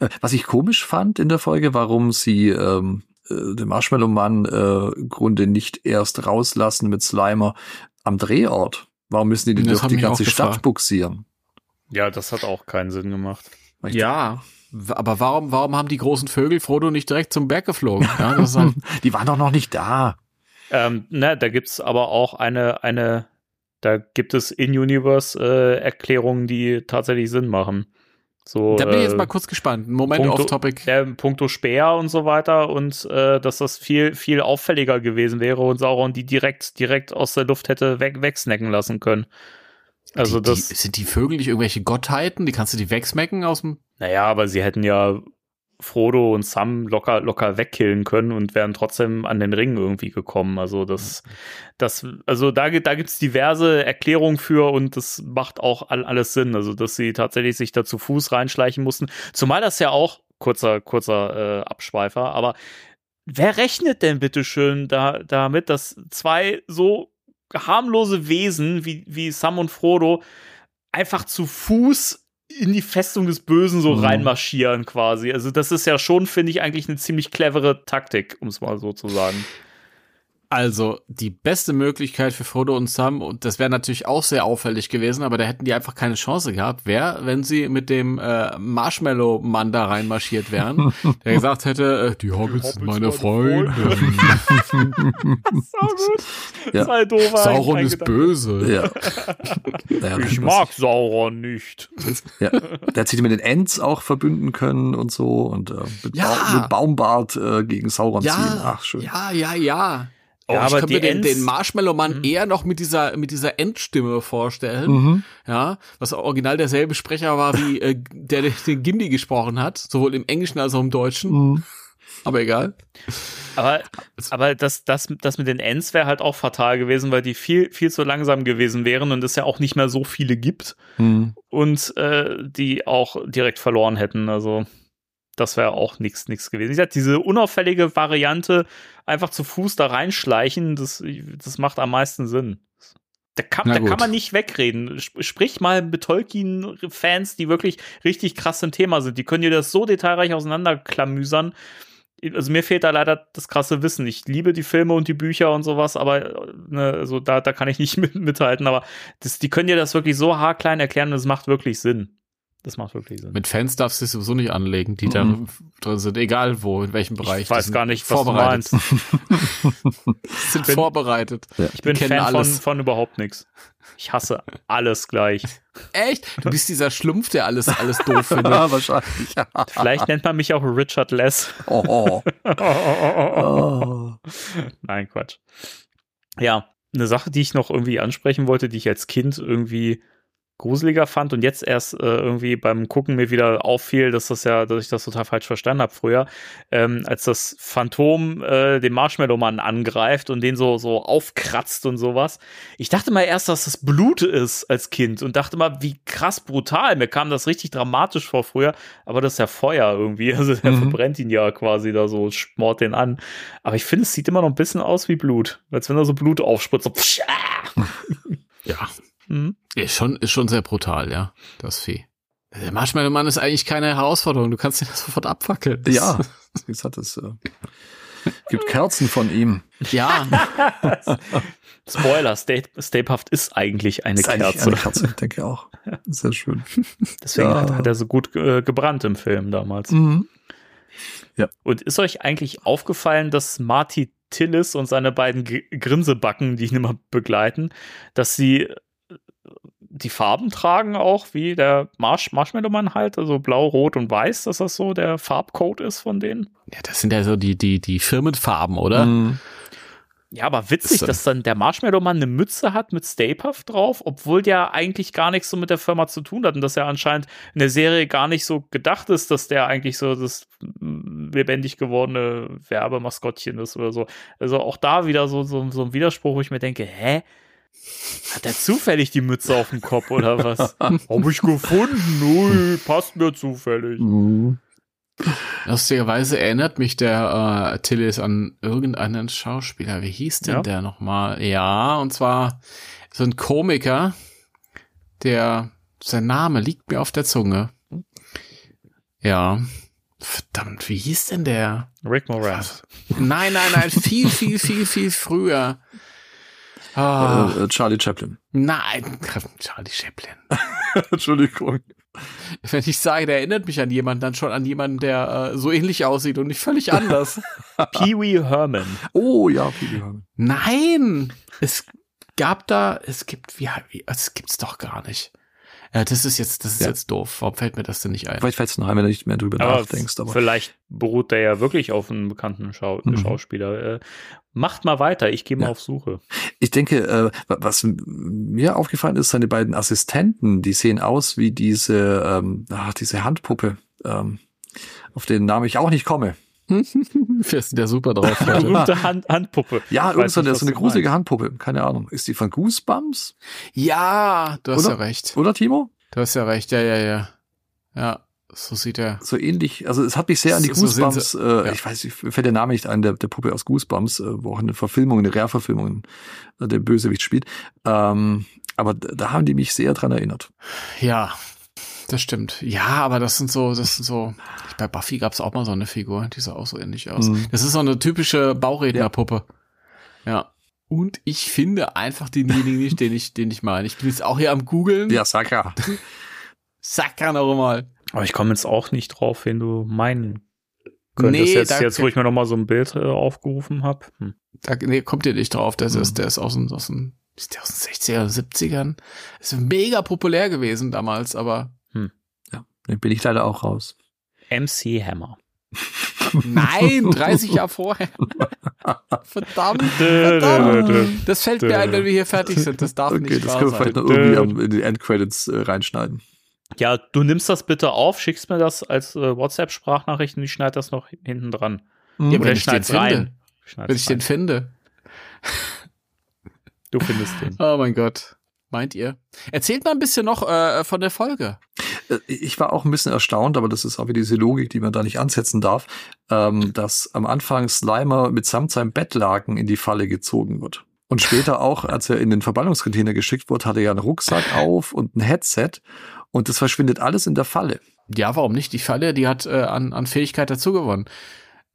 Äh, was ich komisch fand in der Folge, warum sie ähm, äh, den Marshmallow-Mann äh, im Grunde nicht erst rauslassen mit Slimer am Drehort. Warum müssen die die
Das
durch die ganze
gefragt.
Stadt buxieren?
Ja, das hat auch keinen Sinn gemacht.
Ich
Ja, Aber warum, warum haben die großen Vögel Frodo nicht direkt zum Berg geflogen? Ja, halt,
Die waren doch noch nicht da.
Ähm, ne, da gibt's aber auch eine, eine, da gibt es In-Universe-Erklärungen, die tatsächlich Sinn machen. So,
da bin ich jetzt
äh,
mal kurz gespannt. Moment
Punkto-
off-topic.
Der Punkto Speer und so weiter und äh, dass das viel, viel auffälliger gewesen wäre und Sauron die direkt, direkt aus der Luft hätte weg, wegsnacken lassen können. Also
die,
das,
die, sind die Vögel nicht irgendwelche Gottheiten? Die kannst du die wegsmecken aus dem.
naja, aber sie hätten ja Frodo und Sam locker, locker wegkillen können und wären trotzdem an den Ring irgendwie gekommen. Also das, das, also da, gibt- da gibt's diverse Erklärungen für und das macht auch all, alles Sinn. Also, dass sie tatsächlich sich da zu Fuß reinschleichen mussten. Zumal das ja auch, kurzer, kurzer äh, Abschweifer, aber wer rechnet denn bitte schön da, damit, dass zwei so harmlose Wesen wie, wie Sam und Frodo einfach zu Fuß in die Festung des Bösen so
Mhm.
reinmarschieren quasi. Also das ist ja schon, finde ich, eigentlich eine ziemlich clevere Taktik, um es mal so zu sagen.
Also, die beste Möglichkeit für Frodo und Sam, und das wäre natürlich auch sehr auffällig gewesen, aber da hätten die einfach keine Chance gehabt, wäre, wenn sie mit dem äh, Marshmallow-Mann da reinmarschiert wären, der gesagt hätte, äh, die Hobbits sind meine Freunde.
So gut.
Ja.
Sei doof.
Sauron ist böse.
Ja. Naja,
Ich
das-
mag Sauron nicht.
Ja. Der hat sich mit den Ents auch verbünden können und so und äh, mit,
Ja.
Ba mit Baumbart äh, gegen Sauron ziehen.
Ja,
Ach, schön.
ja, ja, ja. Oh,
Ja,
ich kann
die
mir den, den Marshmallow-Mann
Mhm.
eher noch mit dieser, mit dieser Endstimme vorstellen.
Mhm.
Ja, was original derselbe Sprecher war, wie äh, der der den Gimli gesprochen hat, sowohl im Englischen als auch im Deutschen.
Mhm.
Aber egal.
Aber, aber das, das, das mit den Ents wäre halt auch fatal gewesen, weil die viel, viel zu langsam gewesen wären und es ja auch nicht mehr so viele gibt
Mhm.
und äh, die auch direkt verloren hätten. Also das wäre auch nichts nichts gewesen. Wie gesagt, diese unauffällige Variante, einfach zu Fuß da reinschleichen, das, das macht am meisten Sinn. Da kann, da kann man nicht wegreden. Sp- Sprich mal mit Tolkien-Fans, die wirklich richtig krass im Thema sind. Die können dir das so detailreich auseinanderklamüsern. Also mir fehlt da leider das krasse Wissen. Ich liebe die Filme und die Bücher und sowas, aber ne, also da, da kann ich nicht mit, mithalten. Aber das, die können dir das wirklich so haarklein erklären und es macht wirklich Sinn. Das macht wirklich Sinn.
Mit Fans darfst du es sowieso nicht anlegen, die
Mhm.
da drin sind, egal wo, in welchem Bereich.
ich weiß gar nicht, was du
vorbereitet.
meinst.
sind
bin-
vorbereitet.
Ich bin Fan von,
alles.
von überhaupt nichts. Ich hasse alles gleich.
Echt? Du bist dieser Schlumpf, der alles, alles doof findet.
Ja, wahrscheinlich. Ja.
Vielleicht nennt man mich auch Richard Less.
Oh, oh. Oh.
Nein, Quatsch. Ja, eine Sache, die ich noch irgendwie ansprechen wollte, die ich als Kind irgendwie gruseliger fand und jetzt erst äh, irgendwie beim Gucken mir wieder auffiel, dass das ja, dass ich das total falsch verstanden habe früher, ähm, als das Phantom äh, den Marshmallow-Mann angreift und den so so aufkratzt und sowas. Ich dachte mal erst, dass das Blut ist als Kind und dachte mal, wie krass brutal. Mir kam das richtig dramatisch vor früher, aber das ist ja Feuer irgendwie. Also der
Mhm.
verbrennt ihn ja quasi da so, schmort den an. Aber ich finde, es sieht immer noch ein bisschen aus wie Blut. Als wenn da so Blut aufspritzt. So, psch, ah.
Ja.
Mhm.
Ist schon, ist schon sehr brutal, ja. Das Vieh. Der Marshmallow-Mann ist eigentlich keine Herausforderung. Du kannst ihn sofort abfackeln. Das-
Ja, jetzt hat es äh, gibt Kerzen von ihm.
Ja.
Spoiler, Stapehaft ist eigentlich eine
Ist eigentlich
Kerze.
Eine Kerze, ich denke auch. Sehr schön.
Deswegen
Ja.
hat, hat er so gut äh, gebrannt im Film damals.
Mhm.
Und ist euch eigentlich aufgefallen, dass Marty Tillis und seine beiden G Grinsebacken, die ihn immer begleiten, dass sie die Farben tragen auch, wie der Marsh Marshmallow-Mann halt, also blau, rot und weiß, dass das so der Farbcode ist von denen?
ja, das sind ja so die, die, die Firmenfarben, oder?
Mhm.
Ja, aber witzig,
So.
dass dann der Marshmallow-Mann eine Mütze hat mit Stay Puft drauf, obwohl der eigentlich gar nichts so mit der Firma zu tun hat und dass er anscheinend in der Serie gar nicht so gedacht ist, dass der eigentlich so das lebendig gewordene Werbemaskottchen ist oder so. Also auch da wieder so, so, so ein Widerspruch, wo ich mir denke, hä? Hat er zufällig die Mütze auf dem Kopf oder was? Hab ich gefunden, Ui, passt mir zufällig.
Mhm.
Lustigerweise erinnert mich der äh, Tillis an irgendeinen Schauspieler. Wie hieß denn
Ja?
der nochmal? Ja, und zwar so ein Komiker, der, sein Name liegt mir auf der Zunge. Ja. Verdammt, wie hieß denn der?
Rick Moranis.
Nein, nein, nein, viel, viel, viel, viel früher. Ah,
Äh, äh, Charlie Chaplin.
nein, Charlie Chaplin.
Entschuldigung.
wenn ich sage, der erinnert mich an jemanden, dann schon an jemanden, der äh, so ähnlich aussieht und nicht völlig anders.
Pee-wee Herman.
Oh ja, Phoebe Herman.
Nein! Es gab da, es gibt, wie, wie es gibt's doch gar nicht. Ja, das ist jetzt, das ist
Ja.
jetzt doof. Warum fällt mir das denn nicht ein?
Vielleicht fällst du noch ein, wenn du nicht mehr drüber
Aber
nachdenkst. Aber
vielleicht beruht der ja wirklich auf einem bekannten Schau
Mhm.
Schauspieler. Äh, macht mal weiter, ich gehe mal
Ja.
auf Suche.
ich denke, äh, wa- was mir aufgefallen ist, seine beiden Assistenten, die sehen aus wie diese, ähm, ach, diese Handpuppe, ähm, auf den Namen ich auch nicht komme.
Wir sind ja super drauf.
Berühmte Hand Handpuppe.
Ja,
Ich
irgend
weiß
so
nicht,
so eine
du
gruselige
meinst.
Handpuppe. Keine Ahnung. Ist die von Goosebumps?
ja, du hast
Oder?
ja recht.
Oder Timo?
Du hast ja recht. Ja, ja, ja. Ja, so sieht er.
So ähnlich. Also es hat mich sehr an die
So- so
Goosebumps,
sie.
äh,
Ja.
ich weiß nicht, mir fällt der Name nicht ein, der, der Puppe aus Goosebumps, äh, wo auch eine Verfilmung, eine Rare-Verfilmung äh, der Bösewicht spielt. Ähm, aber da da haben die mich sehr dran erinnert.
Ja, das stimmt. Ja, aber das sind so, das sind so. Bei Buffy gab's auch mal so eine Figur, die sah auch so ähnlich aus.
Mhm.
Das ist so eine typische Baurednerpuppe. Ja. Und ich finde einfach denjenigen nicht, den ich, den ich meine. Ich bin jetzt auch hier am googeln.
Ja, Saka.
Sack kann auch mal.
Aber ich komme jetzt auch nicht drauf, wen du meinen könntest.
Nee,
jetzt, jetzt, wo ich mir noch mal so ein Bild äh, aufgerufen habe. Hm.
Da nee, kommt ihr nicht drauf. Das
Mhm.
ist, der ist aus den, aus den, ist der aus den 60er, 70ern? Ist mega populär gewesen damals, aber
Den bin ich leider auch raus.
MC Hammer.
nein, 30 Jahre vorher. Verdammt, verdammt. Das fällt mir ein, wenn wir hier fertig sind. Das darf
Okay,
nicht
das
wahr
können wir
sein.
vielleicht noch irgendwie in die Endcredits äh, reinschneiden.
Ja, du nimmst das bitte auf, schickst mir das als äh, WhatsApp-Sprachnachricht und ich schneide das noch hinten dran.
Ja,
Oder
wenn
ich
den finde.
rein. Ich schneid's
Wenn ich den
rein.
finde.
Du findest den.
Oh mein Gott. Meint ihr? Erzählt mal ein bisschen noch äh, von der Folge.
Äh, Ich war auch ein bisschen erstaunt, aber das ist auch wieder diese Logik, die man da nicht ansetzen darf, ähm, dass am Anfang Slimer mitsamt seinem Bettlaken in die Falle gezogen wird. Und später auch, als er in den Verbannungscontainer geschickt wurde, hat er ja einen Rucksack auf und ein Headset und das verschwindet alles in der Falle.
Ja, warum nicht? Die Falle, die hat äh, an, an Fähigkeit dazugewonnen.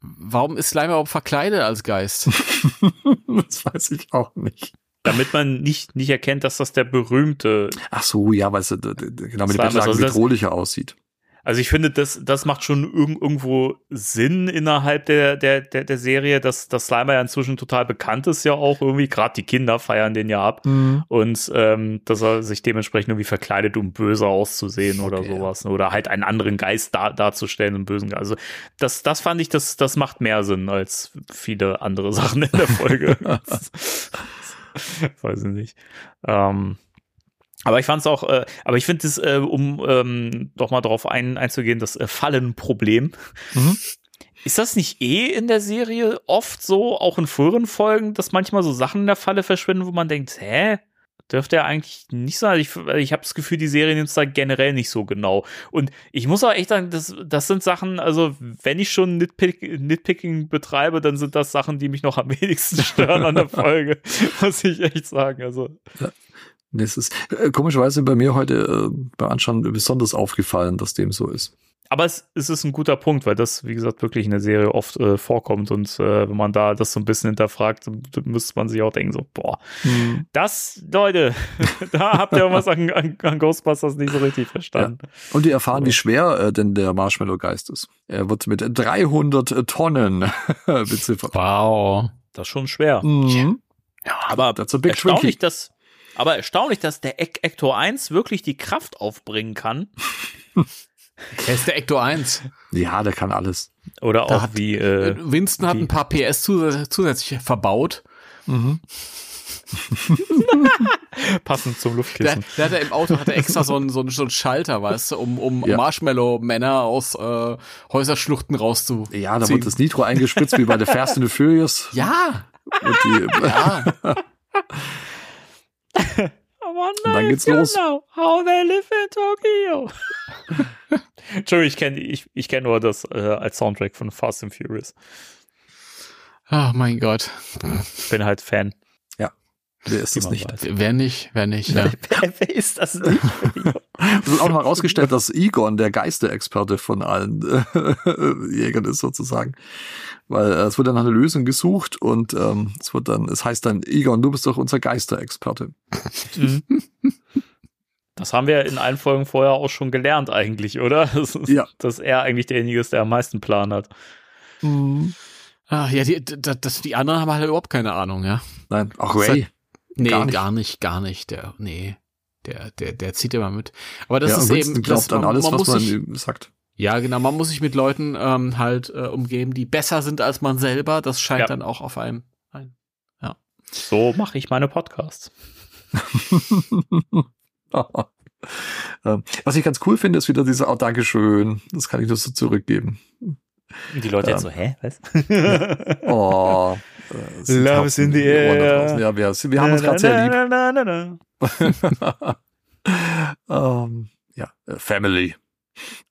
Warum ist Slimer überhaupt verkleidet als Geist?
das weiß ich auch nicht.
Damit man nicht, nicht erkennt, dass das der berühmte.
Ach so, ja, weil es äh, genau mit dem
also
bedrohlicher aussieht.
Also ich finde, das, das macht schon irg irgendwo Sinn innerhalb der, der, der, der Serie, dass dass Slimer ja inzwischen total bekannt ist, ja auch irgendwie. Gerade die Kinder feiern den ja ab. Und ähm, dass er sich dementsprechend irgendwie verkleidet, um böse auszusehen oder
Okay, ja.
sowas. Oder halt einen anderen Geist dar darzustellen, einen bösen Geist. Also das, das fand ich, das, das macht mehr Sinn als viele andere Sachen in der Folge. Weiß ich nicht. Ähm, aber ich fand es auch, äh, aber ich finde es, äh, um ähm, doch mal darauf ein, einzugehen, das äh, Fallenproblem.
Mhm.
Ist das nicht eh in der Serie oft so, auch in früheren Folgen, dass manchmal so Sachen in der Falle verschwinden, wo man denkt, hä? Dürfte ja eigentlich nicht sein. Ich, ich habe das Gefühl, die Serie nimmt es da generell nicht so genau. Und ich muss auch echt sagen, das, das sind Sachen, also wenn ich schon Nitpick, Nitpicking betreibe, dann sind das Sachen, die mich noch am wenigsten stören an der Folge. muss ich echt sagen. Also
Das ist äh, komischerweise bei mir heute äh, beim Anschauen besonders aufgefallen, dass dem so ist.
Aber es, es ist ein guter Punkt, weil das, wie gesagt, wirklich in der Serie oft äh, vorkommt. Und äh, wenn man da das so ein bisschen hinterfragt, dann müsste man sich auch denken, so, boah, das, Leute, da habt ihr was an, an, an Ghostbusters nicht so richtig verstanden.
Und die erfahren, wie schwer äh, denn der Marshmallow-Geist ist. Er wird mit 300 Tonnen beziffert.
Wow.
Das ist schon schwer.
Mhm.
Aber
That's a big
erstaunlich, dass, aber erstaunlich, dass der Ek Ector 1 wirklich die Kraft aufbringen kann.
Er ist der Ecto 1.
Ja, der kann alles.
Oder
Da
auch
hat-
wie, äh,
Winston hat ein paar PS zus zusätzlich verbaut.
Mhm.
passend zum
Der,
Luftkissen.
der hat er im Auto hat er extra so einen, so einen, so einen Schalter, weißt du, um, um
Ja.
Marshmallow-Männer aus äh, Häuserschluchten rauszu.
Ja, da wird das Nitro eingespritzt wie bei The Fast and the Furious.
Ja,
Und die,
ja.
Oh
Und dann geht's los.
How they live in Tokyo. Entschuldigung, ich kenne ich, ich kenn nur das äh, als Soundtrack von Fast and Furious.
Oh mein Gott.
Bin halt Fan.
wer ist das nicht?
Wer nicht, wer nicht, ja.
Wer, wer ist das nicht?
Es wird auch noch herausgestellt, dass Egon der Geisterexperte von allen äh, Jägern ist sozusagen. Weil äh, es wird dann nach einer Lösung gesucht und ähm, es wird dann, es heißt dann, Egon, du bist doch unser Geisterexperte.
Das haben wir in allen Folgen vorher auch schon gelernt eigentlich, oder? Das ist,
Ja.
Dass er eigentlich derjenige ist, der am meisten Plan hat.
Ah, ja, die, das, das, die anderen haben halt überhaupt keine Ahnung, ja.
Nein, auch Ray.
Nee,
Gar
gar
nicht.
nicht, gar nicht. Der, nee. Der, der, der zieht immer mit. Aber das
ja,
ist eben.
glaubt
das,
an alles, was
muss
man
sich,
sagt.
Ja, genau. Man muss sich mit Leuten ähm, halt äh, umgeben, die besser sind als man selber. Das scheint
Ja.
dann auch auf einem ein.
So mache ich meine Podcasts.
Ähm, Was ich ganz cool finde, ist wieder dieser, oh, Dankeschön, das kann ich nur so zurückgeben.
Die Leute jetzt
Ähm.
so, hä, was?
Oh, äh,
Love is in the air.
draußen. Ja, wir, wir haben uns gerade sehr lieb.
Na, na, na, na.
ähm, ja, äh, Family.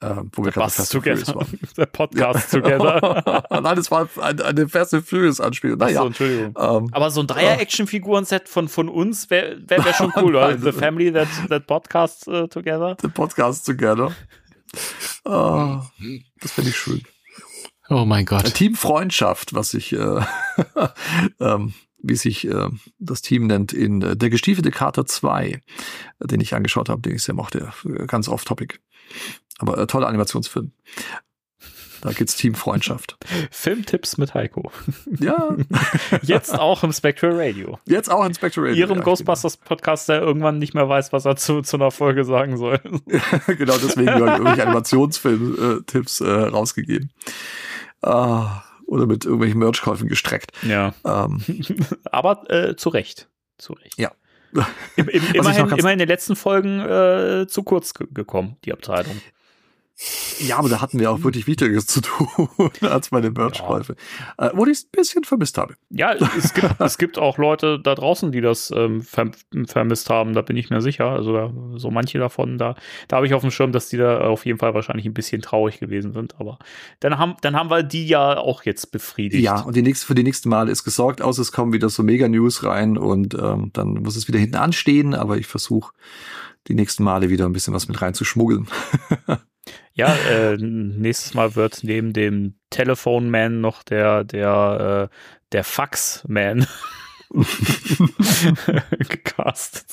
Ähm, wo wir gerade
Was
Fast
together.
waren.
Der Podcast together.
Nein, das war ein- eine Fast and Furious Anspielung. Naja,
Entschuldigung.
ähm,
Aber so ein Dreier-Action-Figuren-Set von, von uns wäre wär, wär schon cool, oder? The Family that, that Podcast uh, together.
the Podcast together. Ah, das finde ich schön.
Oh mein Gott.
Team Freundschaft, was sich, äh, ähm, wie sich äh, das Team nennt, in äh, Der gestiefelte Kater 2, äh, den ich angeschaut habe, den ich sehr mochte. Ganz off-topic. Aber äh, toller Animationsfilm. Da geht's Team Freundschaft.
Filmtipps mit Heiko.
Ja,
Jetzt auch im Spectral Radio.
jetzt auch Inspector Radio.
Ihrem
Ja,
Ghostbusters-Podcast, der irgendwann nicht mehr weiß, was er zu, zu einer Folge sagen soll.
Genau, genau deswegen werden irgendwelche Animationsfilm-Tipps äh, rausgegeben. Ah, oder mit irgendwelchen Merch-Käufen gestreckt.
Ja.
Ähm,
Aber äh, zu Recht. Zu Recht.
Ja.
Im, im, immerhin, immerhin in den letzten Folgen äh, zu kurz ge gekommen, die Abteilung.
Ja, aber da hatten wir auch wirklich Wichtigeres zu tun als meine Merch-Käufe. Äh, wo ich es ein bisschen vermisst habe.
Ja, es gibt, es gibt auch Leute da draußen, die das ähm, ver vermisst haben, da bin ich mir sicher. Also da, so manche davon, da, da habe ich auf dem Schirm, dass die da auf jeden Fall wahrscheinlich ein bisschen traurig gewesen sind. Aber dann haben, dann haben wir die ja auch jetzt befriedigt.
Ja, und die nächste, für die nächsten Male ist gesorgt, außer es kommen wieder so Mega-News rein und ähm, dann muss es wieder hinten anstehen, aber ich versuche die nächsten Male wieder ein bisschen was mit reinzuschmuggeln.
Ja, äh, nächstes Mal wird neben dem Telephone-Man noch der, der, äh, der Fax-Man gecastet.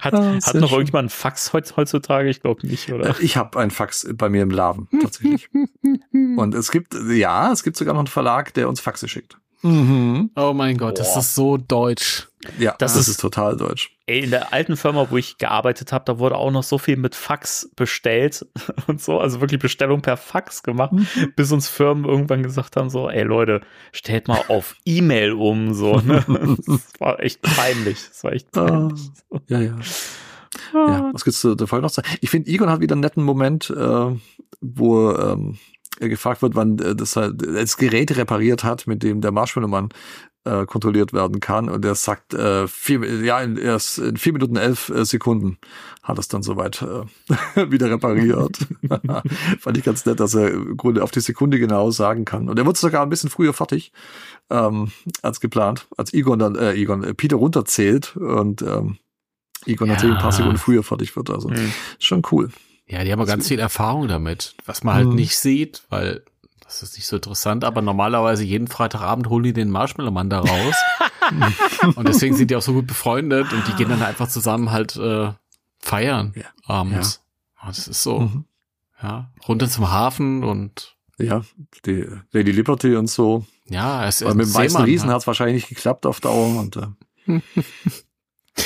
Hat,
Ah,
hat noch
schön.
irgendjemand ein Fax heutz- heutzutage? Ich glaube nicht, oder?
Ich habe ein Fax bei mir im Laden, tatsächlich. und es gibt, ja, es gibt sogar noch einen Verlag, der uns Faxe schickt. Mhm.
Oh mein Gott, das
Boah.
ist so deutsch.
Ja,
Das
das,
ist-
ist, total deutsch.
Ey, in der alten Firma, wo ich gearbeitet habe, da wurde auch noch so viel mit Fax bestellt und so, also wirklich Bestellung per Fax gemacht, bis uns Firmen irgendwann gesagt haben, so, ey Leute, stellt mal auf E-Mail um, so, ne? Das war echt peinlich. Das war echt
Ah,
peinlich.
ja, ja. Ja, was gibt's der Folge noch zu sagen? Ich finde, Egon hat wieder einen netten Moment, äh, wo ähm, er gefragt wird, wann äh, das, halt, das Gerät repariert hat, mit dem der Marshmallow-Mann äh, kontrolliert werden kann. Und er sagt, äh, vier, ja, in, erst in vier Minuten elf äh, Sekunden hat es dann soweit äh, wieder repariert. Fand ich ganz nett, dass er im Grunde auf die Sekunde genau sagen kann. Und er wird sogar ein bisschen früher fertig ähm, als geplant, als Egon dann, äh, Egon, äh, Peter runterzählt und ähm, Egon natürlich ein paar
Ja.
Sekunden früher fertig wird. Also
Hm.
ist schon cool.
Ja, die haben ja ganz viel Erfahrung damit, was man halt
Mhm.
nicht sieht, weil das ist nicht so interessant, aber normalerweise jeden Freitagabend holen die den Marshmallow-Mann da raus. und deswegen sind die auch so gut befreundet und die gehen dann einfach zusammen halt äh, feiern
Ja.
abends. Ja. Das ist so,
Mhm.
ja, runter zum Hafen und
Ja, die Lady Liberty und so.
ja, es
Weil mit dem weißen Riesen
ja.
hat es wahrscheinlich nicht geklappt auf Dauer und äh,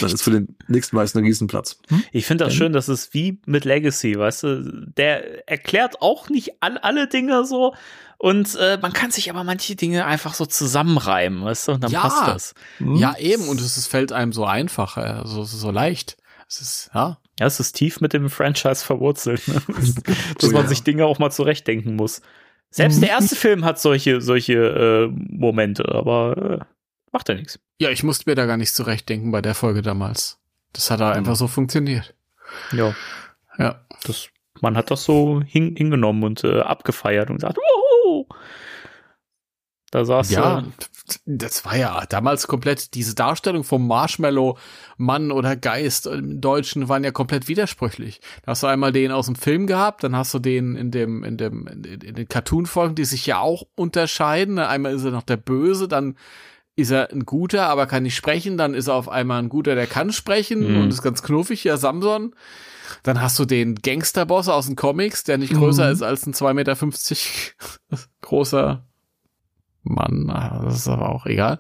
dann ist für den nächsten weißen Riesen Platz. Hm?
Ich finde das schön, das ist wie mit Legacy, weißt du, der erklärt auch nicht all, alle Dinge so und äh, man kann sich aber manche Dinge einfach so zusammenreimen, weißt du, und dann
Ja.
passt das.
Hm?
Ja, eben, und es ist, fällt einem so einfach, äh, so, so leicht. Es ist, ja.
Ja, es ist tief mit dem Franchise verwurzelt, ne? dass man
ja.
sich Dinge auch mal zurechtdenken muss. Selbst der erste Film hat solche, solche äh, Momente, aber äh, macht ja nichts.
Ja, ich musste mir da gar nicht zurechtdenken bei der Folge damals. Das hat da einfach so funktioniert.
Ja,
Ja.
das, man hat das so hin, hingenommen und äh, abgefeiert und gesagt, Wuhu! da saß
Ja,
äh,
das war ja damals komplett, diese Darstellung vom Marshmallow Mann oder Geist im Deutschen waren ja komplett widersprüchlich. Da hast du einmal den aus dem Film gehabt, dann hast du den in dem, in dem, in, in den Cartoon-Folgen, die sich ja auch unterscheiden. Einmal ist er noch der Böse, dann ist er ein guter, aber kann nicht sprechen. Dann ist er auf einmal ein guter, der kann sprechen
Mhm.
und ist ganz knuffig, ja, Samson. Dann hast du den Gangsterboss aus den Comics, der nicht größer
Mhm.
ist als ein 2,50 Meter großer Mann. Das ist aber auch egal.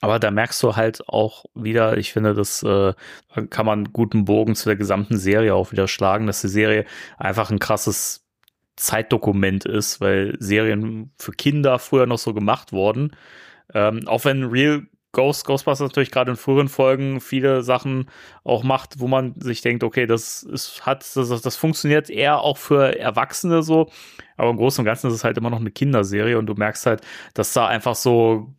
Aber da merkst du halt auch wieder, ich finde, das äh, kann man guten Bogen zu der gesamten Serie auch wieder schlagen, dass die Serie einfach ein krasses Zeitdokument ist, weil Serien für Kinder früher noch so gemacht wurden. Ähm, auch wenn Real Ghost, Ghostbusters natürlich gerade in früheren Folgen viele Sachen auch macht, wo man sich denkt, okay, das ist, hat, das, das funktioniert eher auch für Erwachsene so. Aber im Großen und Ganzen ist es halt immer noch eine Kinderserie und du merkst halt, dass da einfach so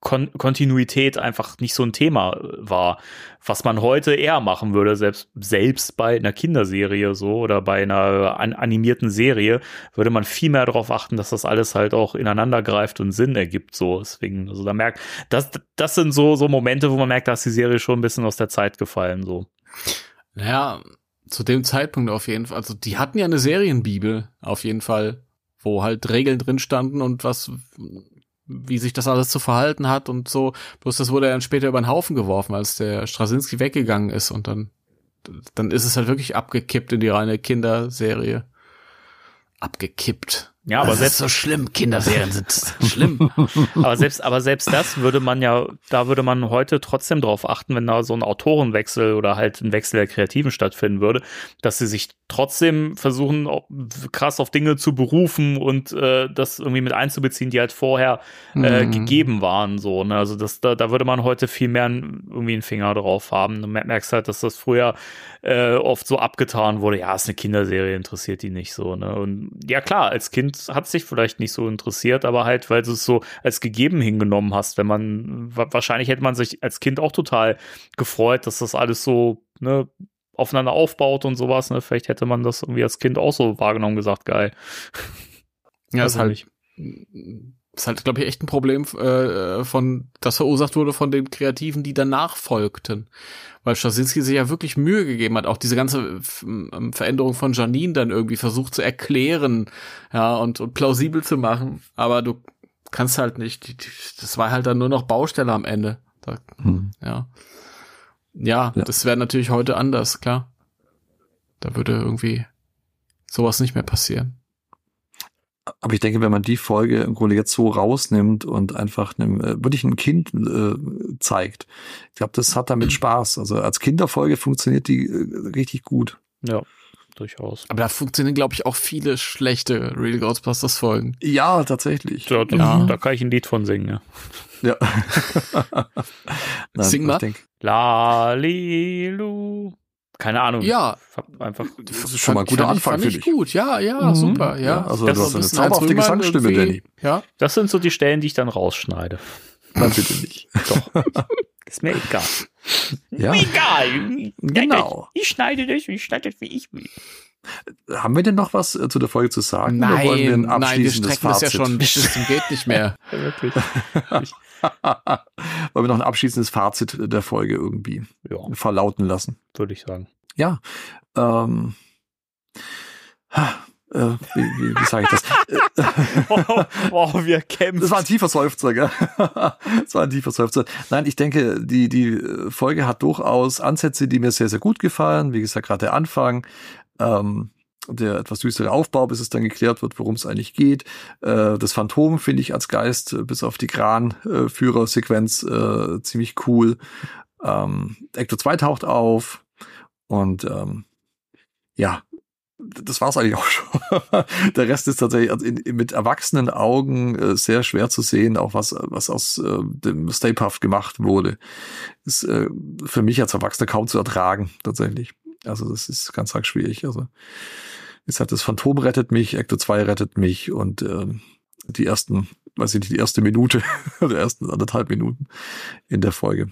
Kon Kontinuität einfach nicht so ein Thema äh, war, was man heute eher machen würde, selbst, selbst bei einer Kinderserie so oder bei einer an animierten Serie, würde man viel mehr darauf achten, dass das alles halt auch ineinander greift und Sinn ergibt. So, deswegen, also da merkt, das, das sind so, so Momente, wo man merkt, da ist die Serie schon ein bisschen aus der Zeit gefallen. So.
Naja, zu dem Zeitpunkt auf jeden Fall. Also die hatten ja eine Serienbibel, auf jeden Fall, wo halt Regeln drin standen und was, wie sich das alles zu verhalten hat und so. Bloß das wurde dann später über den Haufen geworfen, als der Straczynski weggegangen ist und dann, dann ist es halt wirklich abgekippt in die reine Kinderserie. Abgekippt.
Ja, aber
das
selbst,
ist so schlimm. Kinderserien sind schlimm.
aber selbst, aber selbst das würde man ja, da würde man heute trotzdem drauf achten, wenn da so ein Autorenwechsel oder halt ein Wechsel der Kreativen stattfinden würde, dass sie sich trotzdem versuchen, krass auf Dinge zu berufen und äh, das irgendwie mit einzubeziehen, die halt vorher äh,
Mhm.
gegeben waren. So, ne? Also das, da, da würde man heute viel mehr irgendwie einen Finger drauf haben. Du mer- merkst halt, dass das früher äh, oft so abgetan wurde, ja, ist eine Kinderserie, interessiert die nicht so. Ne? Und ja klar, als Kind hat sich vielleicht nicht so interessiert, aber halt, weil du es so als gegeben hingenommen hast, wenn man, wa- wahrscheinlich hätte man sich als Kind auch total gefreut, dass das alles so, ne, aufeinander aufbaut und sowas, ne? Vielleicht hätte man das irgendwie als Kind auch so wahrgenommen und gesagt, geil.
Ja, ist halt,
ich
ist halt, glaube ich, echt ein Problem äh, von, das verursacht wurde von den Kreativen, die danach folgten. Weil Straczynski sich ja wirklich Mühe gegeben hat, auch diese ganze ähm, Veränderung von Janine dann irgendwie versucht zu erklären, ja, und, und plausibel zu machen. Aber du kannst halt nicht, die- die- das war halt dann nur noch Baustelle am Ende. Da,
Hm.
ja. Ja,
Ja.
das wäre natürlich heute anders, klar. Da würde irgendwie sowas nicht mehr passieren.
Aber ich denke, wenn man die Folge im Grunde jetzt so rausnimmt und einfach einem, äh, wirklich ein Kind äh, zeigt, ich glaube, das hat damit Spaß. Also als Kinderfolge funktioniert die äh, richtig gut.
Ja, durchaus.
Aber da funktionieren, glaube ich, auch viele schlechte Real Ghostbusters Folgen.
Ja, tatsächlich.
Ja, da,
Ja.
da kann ich ein Lied von singen, ja.
Ja.
Sing
ich
mal.
denk,
Lalilu. Keine Ahnung.
Ja.
Einfach.
das ist schon mal ein guter
fand ich-
Anfang
fand
für
ich
dich.
gut, ja, ja,
Mhm.
super, ja.
Ja, also
Das
du
ist
hast
so
eine zauberhafte Gesangsstimme. Danny.
Ja.
Das sind so die Stellen, die ich dann rausschneide.
Nein, bitte nicht.
Doch. Ist mir egal.
Ja.
Egal.
Genau.
Ich schneide das, ich schneide das, wie ich will.
Haben wir denn noch was äh, zu der Folge zu sagen? Oder wollen wir
Nein,
ein
nein, wir strecken das ja schon bis zum geht nicht mehr.
Ja, wirklich.
wollen wir noch ein abschließendes Fazit der Folge irgendwie
Ja,
verlauten lassen?
würde ich sagen.
Ja. Ähm, äh, wie, wie, wie sage ich das?
wow, wow, wir kämpfen.
Das war ein tiefer Seufzer, gell? Das war ein tiefer Seufzer. Nein, ich denke, die, die Folge hat durchaus Ansätze, die mir sehr, sehr gut gefallen. Wie gesagt, gerade der Anfang, ähm, der etwas düstere Aufbau, bis es dann geklärt wird, worum es eigentlich geht. Äh, das Phantom finde ich als Geist, äh, bis auf die Kran-Führersequenz, äh, ziemlich cool. Ähm, Ecto 2 taucht auf und ähm, ja, das war's eigentlich auch schon. Der Rest ist tatsächlich also in, in, mit erwachsenen Augen äh, sehr schwer zu sehen, auch was, was aus äh, dem Stay Puft gemacht wurde. Ist äh, für mich als Erwachsener kaum zu ertragen, tatsächlich. Also das ist ganz arg schwierig. Also jetzt hat das Phantom rettet mich, Ecto 2 rettet mich und ähm, die ersten, weiß ich nicht, die erste Minute oder ersten anderthalb Minuten in der Folge.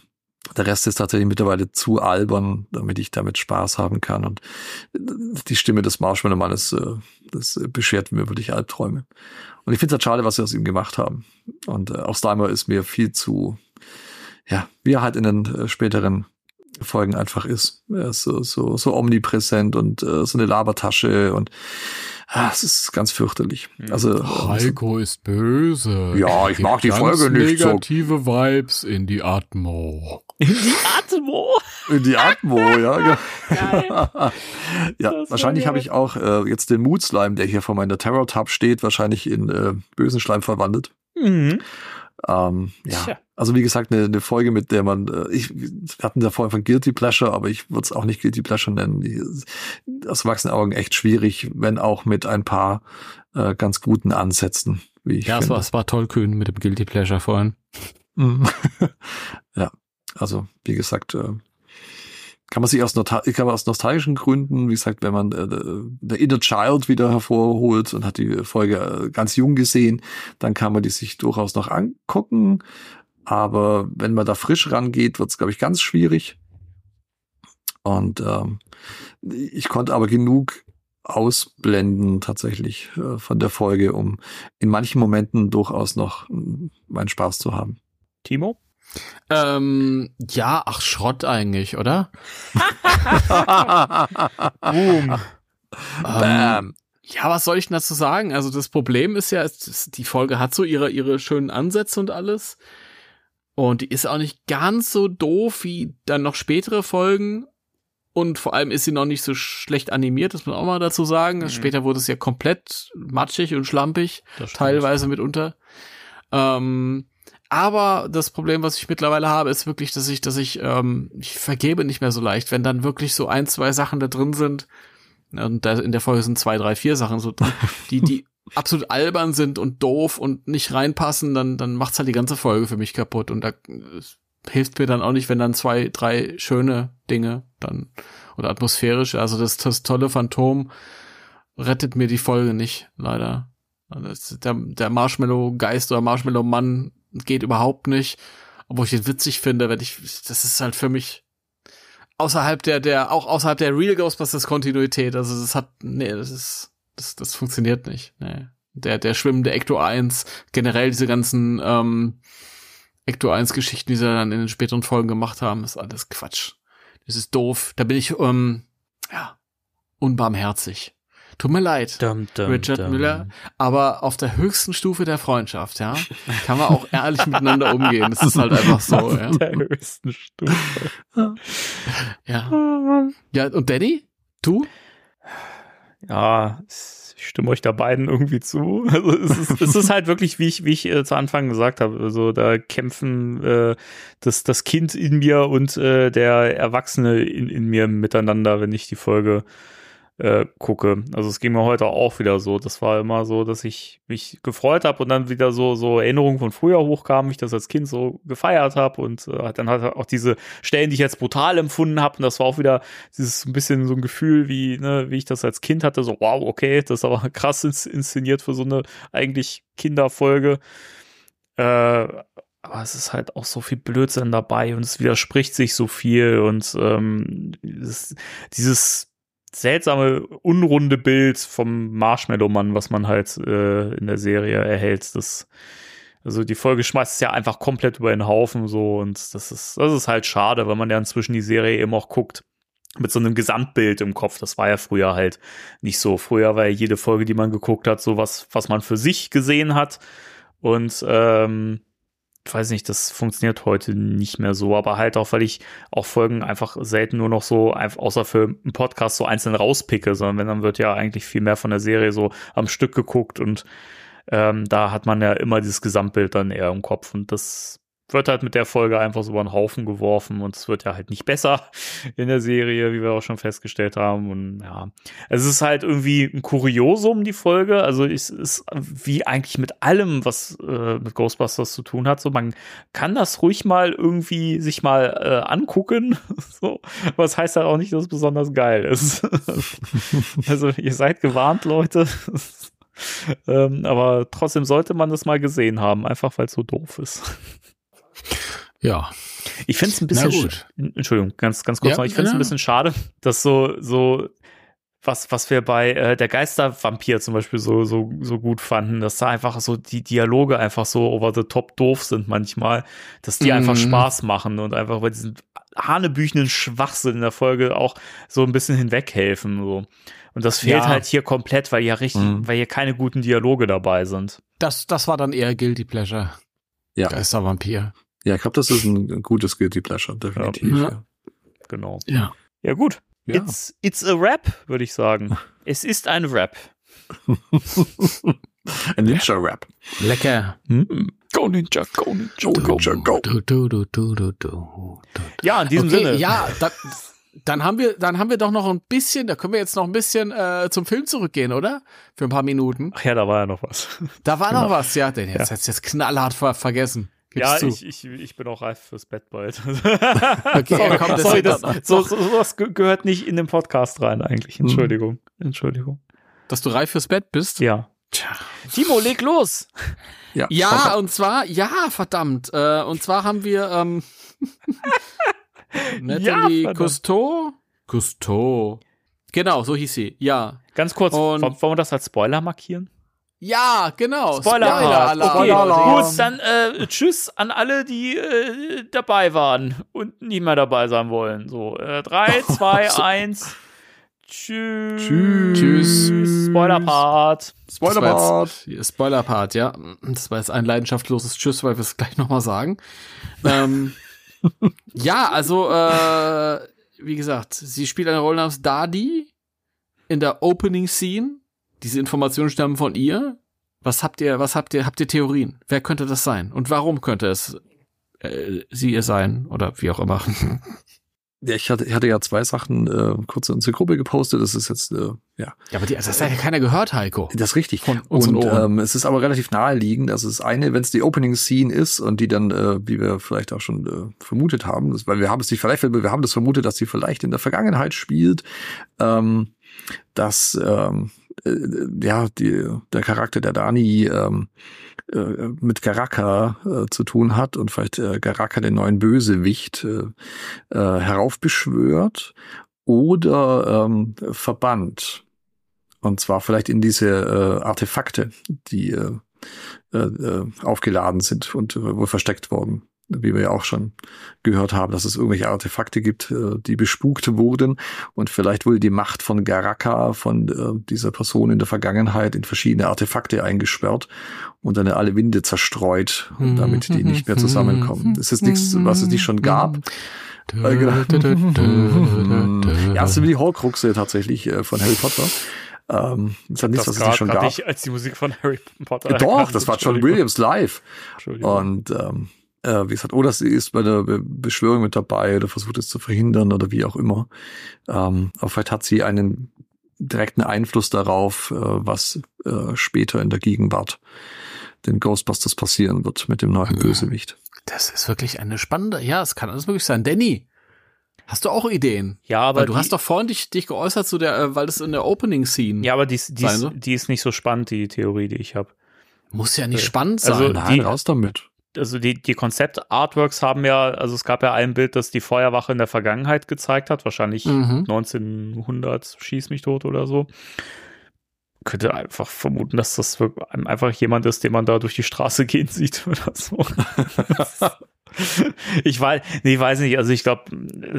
Der Rest ist tatsächlich mittlerweile zu albern, damit ich damit Spaß haben kann. Und die Stimme des Marshmallow-Mannes, äh, das beschert mir wirklich Albträume. Und ich finde es halt schade, was sie aus ihm gemacht haben. Und äh, auch Steimer ist mir viel zu, ja, wie er halt in den äh, späteren Folgen einfach ist. Er ist so, so, so omnipräsent und äh, so eine Labertasche und ah, es ist ganz fürchterlich. Also
Heiko ist böse.
Ja, ich mag die
Ganz
Folge nicht so.
Negative Vibes in die Atmo.
Die Atmo.
in die Atmo, ja. ja. ja,
war
wahrscheinlich habe ich auch äh, jetzt den Mood Slime, der hier vor meiner Terror Tab steht, wahrscheinlich in äh, bösen Schleim verwandelt.
Mhm.
Ähm, ja, also wie gesagt, eine, eine Folge, mit der man, äh, ich, wir hatten da vorhin von Guilty Pleasure, aber ich würde es auch nicht Guilty Pleasure nennen. Die, aus wachsenden Augen echt schwierig, wenn auch mit ein paar äh, ganz guten Ansätzen, wie ich
Ja, es war, es war toll kühn mit dem Guilty Pleasure vorhin.
Mhm. ja, also wie gesagt, äh, kann man sich aus, Nota kann aus nostalgischen Gründen, wie gesagt, wenn man äh, der Inner Child wieder hervorholt und hat die Folge äh, ganz jung gesehen, dann kann man die sich durchaus noch angucken. Aber wenn man da frisch rangeht, wird es, glaube ich, ganz schwierig. Und ähm, ich konnte aber genug ausblenden tatsächlich äh, von der Folge, um in manchen Momenten durchaus noch mm, meinen Spaß zu haben.
Timo?
Ähm, ja, ach Schrott eigentlich, oder?
Boom.
Ähm, ja, was soll ich denn dazu sagen? Also das Problem ist ja, es, die Folge hat so ihre, ihre schönen Ansätze und alles. Und die ist auch nicht ganz so doof wie dann noch spätere Folgen. Und vor allem ist sie noch nicht so schlecht animiert, das muss man auch mal dazu sagen.
Mhm.
Später wurde es ja komplett matschig und schlampig, teilweise mitunter. Ähm, aber das Problem, was ich mittlerweile habe, ist wirklich, dass ich, dass ich, ähm, ich vergebe nicht mehr so leicht, wenn dann wirklich so ein, zwei Sachen da drin sind. Und da in der Folge sind zwei, drei, vier Sachen so drin, die, die absolut albern sind und doof und nicht reinpassen, dann, dann macht's halt die ganze Folge für mich kaputt. Und da hilft mir dann auch nicht, wenn dann zwei, drei schöne Dinge dann oder atmosphärisch, also das, das tolle Phantom rettet mir die Folge nicht, leider. Also Der, der Marshmallow-Geist oder Marshmallow-Mann geht überhaupt nicht. Obwohl ich den witzig finde, wenn ich, das ist halt für mich außerhalb der, der, auch außerhalb der Real Ghostbusters Kontinuität. Also das hat, nee, das ist, das, das funktioniert nicht. Nee. Der, der schwimmende Ecto 1, generell diese ganzen, ähm, Ecto 1 Geschichten, die sie dann in den späteren Folgen gemacht haben, ist alles Quatsch. Das ist doof. Da bin ich, ähm, ja, unbarmherzig. Tut mir leid.
Dum, dum,
Richard
dum.
Müller, aber auf der höchsten Stufe der Freundschaft, ja, kann man auch ehrlich miteinander umgehen. Das ist halt einfach so, ja.
Der höchsten Stufe.
Ja, ja und Danny? Du?
Ja, ich stimme euch da beiden irgendwie zu. Also es ist, es ist halt wirklich, wie ich, wie ich äh, zu Anfang gesagt habe, also da kämpfen äh, das, das Kind in mir und äh, der Erwachsene in, in mir miteinander, wenn ich die Folge äh, gucke. Also es ging mir heute auch wieder so. Das war immer so, dass ich mich gefreut habe und dann wieder so so Erinnerungen von früher hochkamen, ich das als Kind so gefeiert habe und äh, dann hat auch diese Stellen, die ich jetzt brutal empfunden habe und das war auch wieder dieses ein bisschen so ein Gefühl, wie ne, wie ich das als Kind hatte, so wow, okay, das ist aber krass ins inszeniert für so eine eigentlich Kinderfolge. Äh, aber es ist halt auch so viel Blödsinn dabei und es widerspricht sich so viel und ähm, dieses, dieses seltsame, unrunde Bild vom Marshmallow-Mann, was man halt äh, in der Serie erhält. Das, also die Folge schmeißt es ja einfach komplett über den Haufen so und das ist, das ist halt schade, weil man ja inzwischen die Serie eben auch guckt mit so einem Gesamtbild im Kopf. Das war ja früher halt nicht so. Früher war ja jede Folge, die man geguckt hat, so was, was man für sich gesehen hat. Und ähm, weiß nicht, das funktioniert heute nicht mehr so, aber halt auch, weil ich auch Folgen einfach selten nur noch so, außer für einen Podcast so einzeln rauspicke, sondern wenn, dann wird ja eigentlich viel mehr von der Serie so am Stück geguckt und ähm, da hat man ja immer dieses Gesamtbild dann eher im Kopf und das wird halt mit der Folge einfach so über den Haufen geworfen und es wird ja halt nicht besser in der Serie, wie wir auch schon festgestellt haben. Und ja, es ist halt irgendwie ein Kuriosum, die Folge. Also es ist wie eigentlich mit allem, was äh, mit Ghostbusters zu tun hat. So, man kann das ruhig mal irgendwie sich mal äh, angucken. so, was heißt halt auch nicht, dass es besonders geil ist. also ihr seid gewarnt, Leute. ähm, aber trotzdem sollte man das mal gesehen haben, einfach weil es so doof ist.
Ja.
Ich finde es ein bisschen, Entschuldigung, ganz, ganz kurz
Ja,
noch. Ich finde es
ja.
ein bisschen schade, dass so, so, was, was wir bei äh, der Geistervampir zum Beispiel so, so, so gut fanden, dass da einfach so die Dialoge einfach so over the top doof sind manchmal, dass die einfach
Mhm.
Spaß machen und einfach bei diesen hanebüchenden Schwachsinn in der Folge auch so ein bisschen hinweghelfen. So. Und das fehlt
Ja.
halt hier komplett, weil ja richtig,
Mhm.
weil hier keine guten Dialoge dabei sind.
Das, das war dann eher Guilty Pleasure.
Ja.
Geistervampir.
Ja, ich glaube, das ist ein gutes Guilty Pleasure, definitiv.
Ja.
Ja.
Genau.
Ja.
Ja, gut.
Ja.
It's, it's a Rap, würde ich sagen. es ist ein Rap.
Ein Ninja-Rap.
Lecker.
Go Ninja, go Ninja,
Ninja, go.
Du, du, du, du, du, du.
Ja, in diesem
okay,
Sinne.
Ja, da, dann haben wir, dann haben wir doch noch ein bisschen, da können wir jetzt noch ein bisschen äh, zum Film zurückgehen, oder? Für ein paar Minuten.
Ach ja, da war ja noch was.
Da war noch was, ja, denn jetzt hättest du jetzt knallhart ver vergessen. Gibst
ja, ich, ich, ich bin auch reif fürs Bett bald.
Okay,
sorry,
komm, das-
sorry das, so, so, sowas ge- gehört nicht in den Podcast rein eigentlich. Entschuldigung. Entschuldigung.
Dass du reif fürs Bett bist?
Ja. Timo, leg los.
Ja,
Ja, und zwar, ja, verdammt. Äh, und zwar haben wir ähm, Natalie
verdammt.
Cousteau. Cousteau. Genau, so hieß sie. Ja.
Ganz kurz,
Und-
wollen wir das als Spoiler markieren?
Ja, genau.
Spoiler,
Spoiler-Alarm.
Okay,
Spoiler-Alarm.
gut, dann äh, tschüss an alle, die äh, dabei waren und nie mehr dabei sein wollen. So, äh, 3, 2, 1. Tschüss.
Tschüss.
Spoiler-Part.
Spoiler-Part.
Spoiler-Part, ja. Das war jetzt ein leidenschaftsloses Tschüss, weil wir es gleich nochmal sagen. ähm, ja, also, äh, wie gesagt, sie spielt eine Rolle namens Dadi in der Opening Scene. Diese Informationen stammen von ihr. Was habt ihr, was habt ihr, habt ihr Theorien? Wer könnte das sein? Und warum könnte es äh, sie ihr sein? Oder wie auch immer.
Ja, ich hatte, ich hatte ja zwei Sachen äh, kurz in unsere Gruppe gepostet. Das ist jetzt, äh, ja,
Ja, aber die, das hat ja keiner gehört, Heiko.
das ist richtig.
Von
und ähm, es ist aber relativ naheliegend. Also das eine, wenn es die Opening Scene ist und die dann, äh, wie wir vielleicht auch schon äh, vermutet haben, das, weil wir haben es nicht vielleicht, wir haben das vermutet, dass sie vielleicht in der Vergangenheit spielt, ähm, dass ähm, äh, ja die, der Charakter der Dani ähm, äh, mit Garaka äh, zu tun hat und vielleicht äh, Garaka den neuen Bösewicht äh, äh, heraufbeschwört oder ähm, verbannt. Und zwar vielleicht in diese äh, Artefakte, die äh, äh, äh, aufgeladen sind und äh, wohl versteckt worden. Wie wir ja auch schon gehört haben, dass es irgendwelche Artefakte gibt, äh, die bespukt wurden und vielleicht wohl die Macht von Garaka, von äh, dieser Person in der Vergangenheit in verschiedene Artefakte eingesperrt und dann alle Winde zerstreut, damit die nicht mehr zusammenkommen. Es ist nichts, was es nicht schon gab. Ja, das sind die Horcruxe tatsächlich äh, von Harry Potter. Ähm, das hat nichts, was es nicht schon
grad
gab.
nicht als die Musik von Harry Potter.
Ja, Doch, das war John. Williams live.
Entschuldigung.
Und ähm, äh, wie gesagt, oder sie ist bei der Be Beschwörung mit dabei oder versucht es zu verhindern oder wie auch immer. Ähm, aber vielleicht hat sie einen direkten Einfluss darauf, äh, was äh, später in der Gegenwart den Ghostbusters passieren wird mit dem neuen Bösewicht.
Das ist wirklich eine spannende, ja, es kann alles möglich sein. Danny, hast du auch Ideen?
ja, aber
Weil du
die,
hast doch vorhin dich, dich geäußert zu der, äh, weil das in der Opening Scene
ja, aber die, ist- die, ist, die ist nicht so spannend, die Theorie, die ich habe.
muss ja nicht
Äh,
spannend sein.
also
Nein,
die-
raus damit.
Also die, die Konzept-Artworks haben ja, also es gab ja ein Bild, das die Feuerwache in der Vergangenheit gezeigt hat, wahrscheinlich
Mhm.
1900, schieß mich tot oder so. Könnte einfach vermuten, dass das einfach jemand ist, den man da durch die Straße gehen sieht oder so. ich weiß, nee, ich weiß nicht, also ich glaube,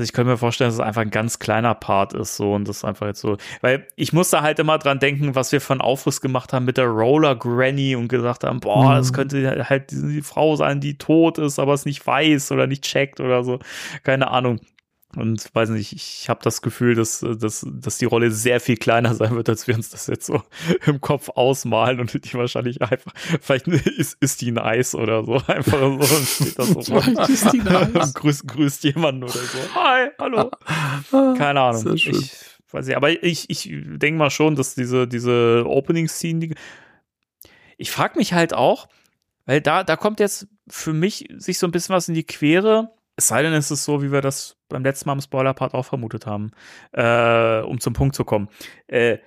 ich könnte mir vorstellen, dass es einfach ein ganz kleiner Part ist so und das einfach jetzt so, weil ich musste halt immer dran denken, was wir von Aufriss gemacht haben mit der Roller Granny und gesagt haben, boah, das könnte halt die Frau sein, die tot ist, aber es nicht weiß oder nicht checkt oder so, keine Ahnung. Und weiß nicht, ich habe das Gefühl, dass, dass, dass die Rolle sehr viel kleiner sein wird, als wir uns das jetzt so im Kopf ausmalen und die wahrscheinlich einfach, vielleicht ist, ist die nice oder so, einfach so und steht das so
ist die nice.
grüßt, grüßt jemanden oder so. Hi, hallo. Keine Ahnung. Ich weiß nicht, aber ich, ich denke mal schon, dass diese, diese Opening-Scene, die, ich frage mich halt auch, weil da, da kommt jetzt für mich sich so ein bisschen was in die Quere. Es sei denn, es ist so, wie wir das beim letzten Mal im Spoiler-Part auch vermutet haben, äh, um zum Punkt zu kommen. Äh,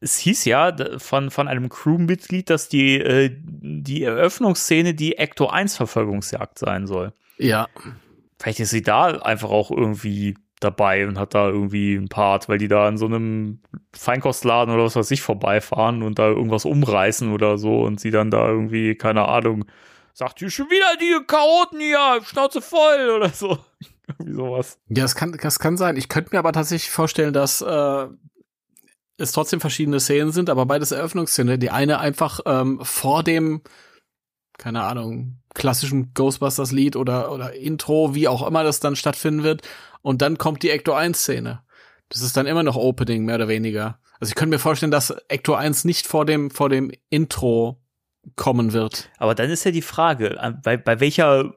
es hieß ja von, von einem Crewmitglied, dass die, äh, die Eröffnungsszene die Ecto 1 Verfolgungsjagd sein soll.
ja.
Vielleicht ist sie da einfach auch irgendwie dabei und hat da irgendwie einen Part, weil die da in so einem Feinkostladen oder was weiß ich vorbeifahren und da irgendwas umreißen oder so und sie dann da irgendwie, keine Ahnung, sagt, hier schon wieder die Chaoten hier, Schnauze voll oder so. Irgendwie sowas.
Ja, das kann, das kann sein. Ich könnte mir aber tatsächlich vorstellen, dass äh, es trotzdem verschiedene Szenen sind, aber beides Eröffnungsszene. Die eine einfach ähm, vor dem, keine Ahnung, klassischen Ghostbusters-Lied oder, oder Intro, wie auch immer das dann stattfinden wird. Und dann kommt die Ecto 1-Szene. Das ist dann immer noch Opening, mehr oder weniger. Also ich könnte mir vorstellen, dass Ecto 1 nicht vor dem, vor dem Intro kommen wird.
Aber dann ist ja die Frage, bei, bei welcher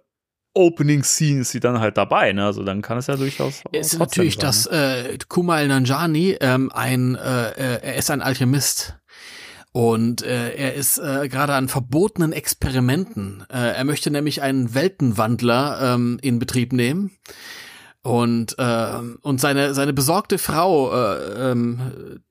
Opening Scene ist sie dann halt dabei, ne? Also dann kann es ja durchaus.
ist
trotzdem
natürlich,
sein,
dass
ne?
äh, Kumail Nanjani ähm, ein, äh, äh, er ist ein Alchemist. Und äh, er ist äh, gerade an verbotenen Experimenten. Äh, er möchte nämlich einen Weltenwandler ähm, in Betrieb nehmen. Und, äh, und seine, seine besorgte Frau, äh, ähm,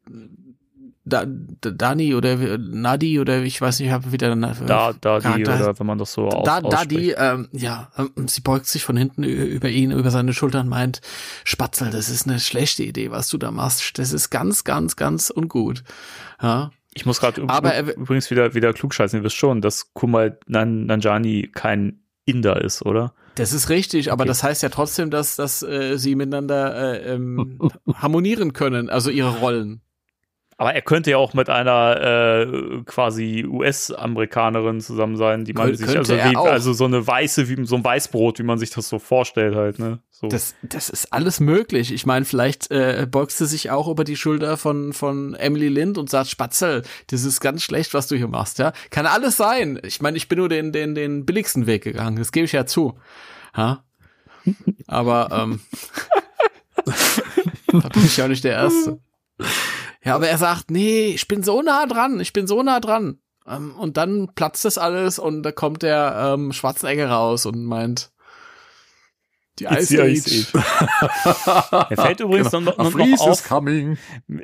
da, da, Dani oder wie- Nadi oder ich weiß nicht, ich habe wieder
Da, da die,
Charakter
oder wenn man das so aus,
da, da
ausspricht.
die, ähm, ja, ähm, sie beugt sich von hinten über ihn, über seine Schultern und meint, Spatzel, das ist eine schlechte Idee, was du da machst. Das ist ganz, ganz, ganz ungut. Ja,
Ich muss gerade
Aber er-
übrigens wieder, wieder klugscheißen. Ihr wisst schon, dass Kumal Nan Nanjani kein Inder ist, oder?
das ist richtig, aber
Okay.
das heißt ja trotzdem, dass, dass äh, sie miteinander äh, ähm, harmonieren können, also ihre Rollen.
Aber er könnte ja auch mit einer äh, quasi US-Amerikanerin zusammen sein, die man
Kön-
sich, also, wie, also so eine weiße, wie so ein Weißbrot, wie man sich das so vorstellt halt, ne? So.
Das, das ist alles möglich. Ich meine, vielleicht äh, beugst du sich auch über die Schulter von, von Emily Lind und sagt, Spatzel, das ist ganz schlecht, was du hier machst, ja. Kann alles sein. Ich meine, ich bin nur den, den, den billigsten Weg gegangen. Das gebe ich ja zu. Ja. Aber ähm, da bin ich ja auch nicht der Erste. Ja, aber er sagt, nee, ich bin so nah dran, ich bin so nah dran. Ähm, und dann platzt das alles und da kommt der ähm, Schwarzenegger raus und meint, die Ice
the Ice
Age.
Er fällt übrigens
Genau.
noch, noch, noch
freeze is
auf,
coming.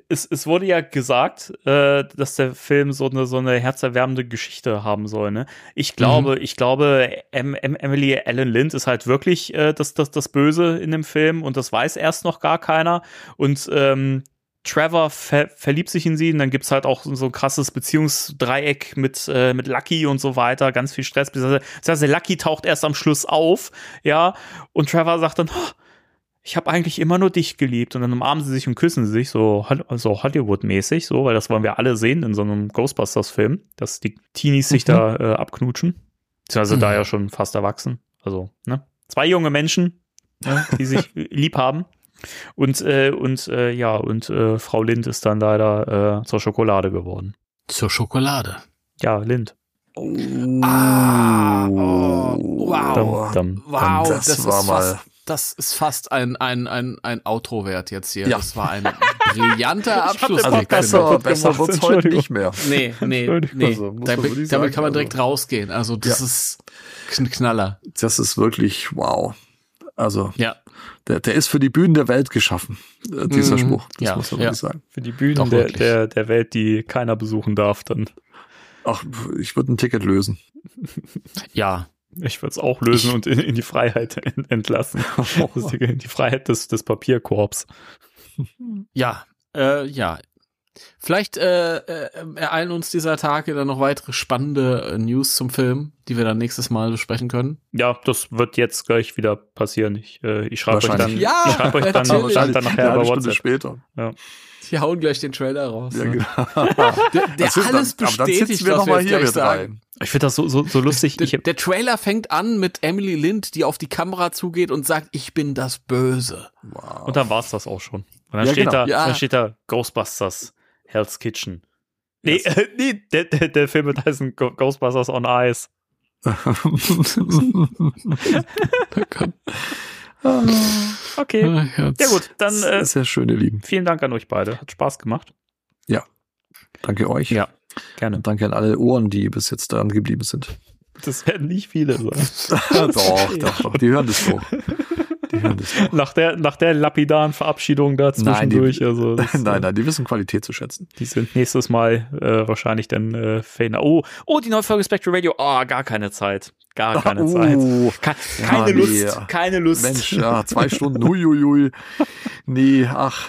es, es wurde ja gesagt, äh, dass der Film so eine, so eine herzerwärmende Geschichte haben soll. Ne? Ich glaube, ich glaube, em, em, Emily Allen Lind ist halt wirklich äh, das, das, das Böse in dem Film und das weiß erst noch gar keiner. Und ähm, Trevor ver verliebt sich in sie und dann gibt's halt auch so ein krasses Beziehungsdreieck mit, äh, mit Lucky und so weiter, ganz viel Stress. Das heißt, Lucky taucht erst am Schluss auf, ja, und Trevor sagt dann, "Oh, ich habe eigentlich immer nur dich geliebt und dann umarmen sie sich und küssen sie sich, so, so Hollywood-mäßig, so, weil das wollen wir alle sehen in so einem Ghostbusters-Film, dass die Teenies sich da äh, abknutschen. Beziehungsweise da
Mhm.
ja schon fast erwachsen. Also, ne? Zwei junge Menschen, ne, die sich lieb haben. Und, äh, und äh, ja, und äh, Frau Lind ist dann leider äh, zur Schokolade geworden.
Zur Schokolade.
Ja, Lind.
Ah, oh, wow.
Dam, dam,
Wow,
Das
das,
war
ist
mal-
fast, das ist fast ein, ein, ein, ein Outro wert jetzt hier.
Ja.
Das war ein brillanter Abschluss.
Also besser, besser
gemacht,
wird's heute nicht mehr.
Nee, nee, nee.
Also,
damit, damit
sagen,
kann man direkt
also-
rausgehen. Also das
Ja.
ist ein Knaller.
Das ist wirklich wow. Also,
Ja.
Der, der ist für die Bühnen der Welt geschaffen, äh, dieser
Mhm.
Spruch. Das
Ja,
muss man
ja.
wirklich sagen.
Für die Bühnen
Doch,
der, der, der Welt, die keiner besuchen darf, dann.
Ach, ich würde ein Ticket lösen.
Ja.
Ich würde es auch lösen
Ich-
und in, in die Freiheit ent- entlassen. In die Freiheit des, des Papierkorbs.
Ja. Äh, ja. Vielleicht äh, äh, ereilen uns dieser Tage dann noch weitere spannende äh, News zum Film, die wir dann nächstes Mal besprechen können.
Ja, das wird jetzt gleich wieder passieren. Ich, äh, ich schreibe euch dann.
Ja,
ich schreib euch dann, dann, dann nachher
eine
über
Stunde
WhatsApp.
später.
Die hauen gleich den Trailer raus.
Ja,
ne?
genau.
Der, der
Das ist
alles
dann, aber dann
bestätigt,
sitzen wir
was
noch mal
jetzt
hier mit
sagen.
rein.
Ich finde das so, so, so lustig.
Der,
Ich, hab-
der Trailer fängt an mit Emily Lind, die auf die Kamera zugeht und sagt, ich bin das Böse.
Wow.
und dann war's das auch schon. Und dann
Ja,
steht
genau.
da,
Ja.
dann steht da Ghostbusters Hell's Kitchen. Nee, äh, nee der, der, der Film wird heißen Ghostbusters on Ice. Okay. Ja gut, dann äh,
Sehr schön, ihr Lieben.
vielen Dank an euch beide. Hat Spaß gemacht.
Danke euch.
Ja. Gerne.
Und danke an alle Ohren, die bis jetzt dran geblieben sind.
Das werden nicht viele sein.
doch, doch, doch. Die hören das doch. Die hören das doch.
nach, der, nach der lapidaren Verabschiedung da
Nein, die-
zwischendurch. also das,
Nein, nein, die wissen Qualität zu schätzen.
Die sind nächstes Mal äh, wahrscheinlich dann äh, Fähner. Oh, oh, die neue Folge Spectral Radio. Oh, gar keine Zeit. Gar keine
Oh,
Zeit. Ke keine
ja,
Lust.
nee.
Keine Lust.
Mensch, ja, zwei Stunden, huiuiui. Nee, ach,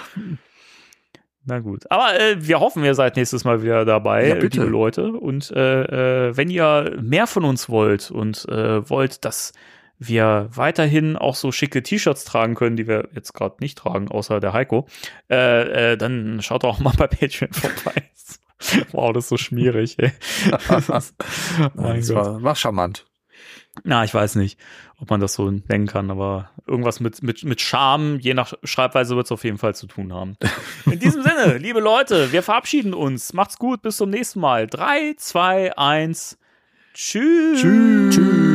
Na gut. Aber äh, wir hoffen, ihr seid nächstes Mal wieder dabei,
Ja, bitte.
liebe Leute. Und äh, äh, wenn ihr mehr von uns wollt und äh, wollt, dass wir weiterhin auch so schicke T-Shirts tragen können, die wir jetzt gerade nicht tragen, außer der Heiko, äh, äh, dann schaut doch auch mal bei Patreon vorbei. wow, das ist so schmierig, ey.
das war, war charmant.
Na, ich weiß nicht, ob man das so nennen kann, aber irgendwas mit, mit, mit Charme, je nach Schreibweise wird es auf jeden Fall zu tun haben. In diesem Sinne, liebe Leute, wir verabschieden uns. Macht's gut, bis zum nächsten Mal. 3, 2, 1, tschüss.
Tschüss.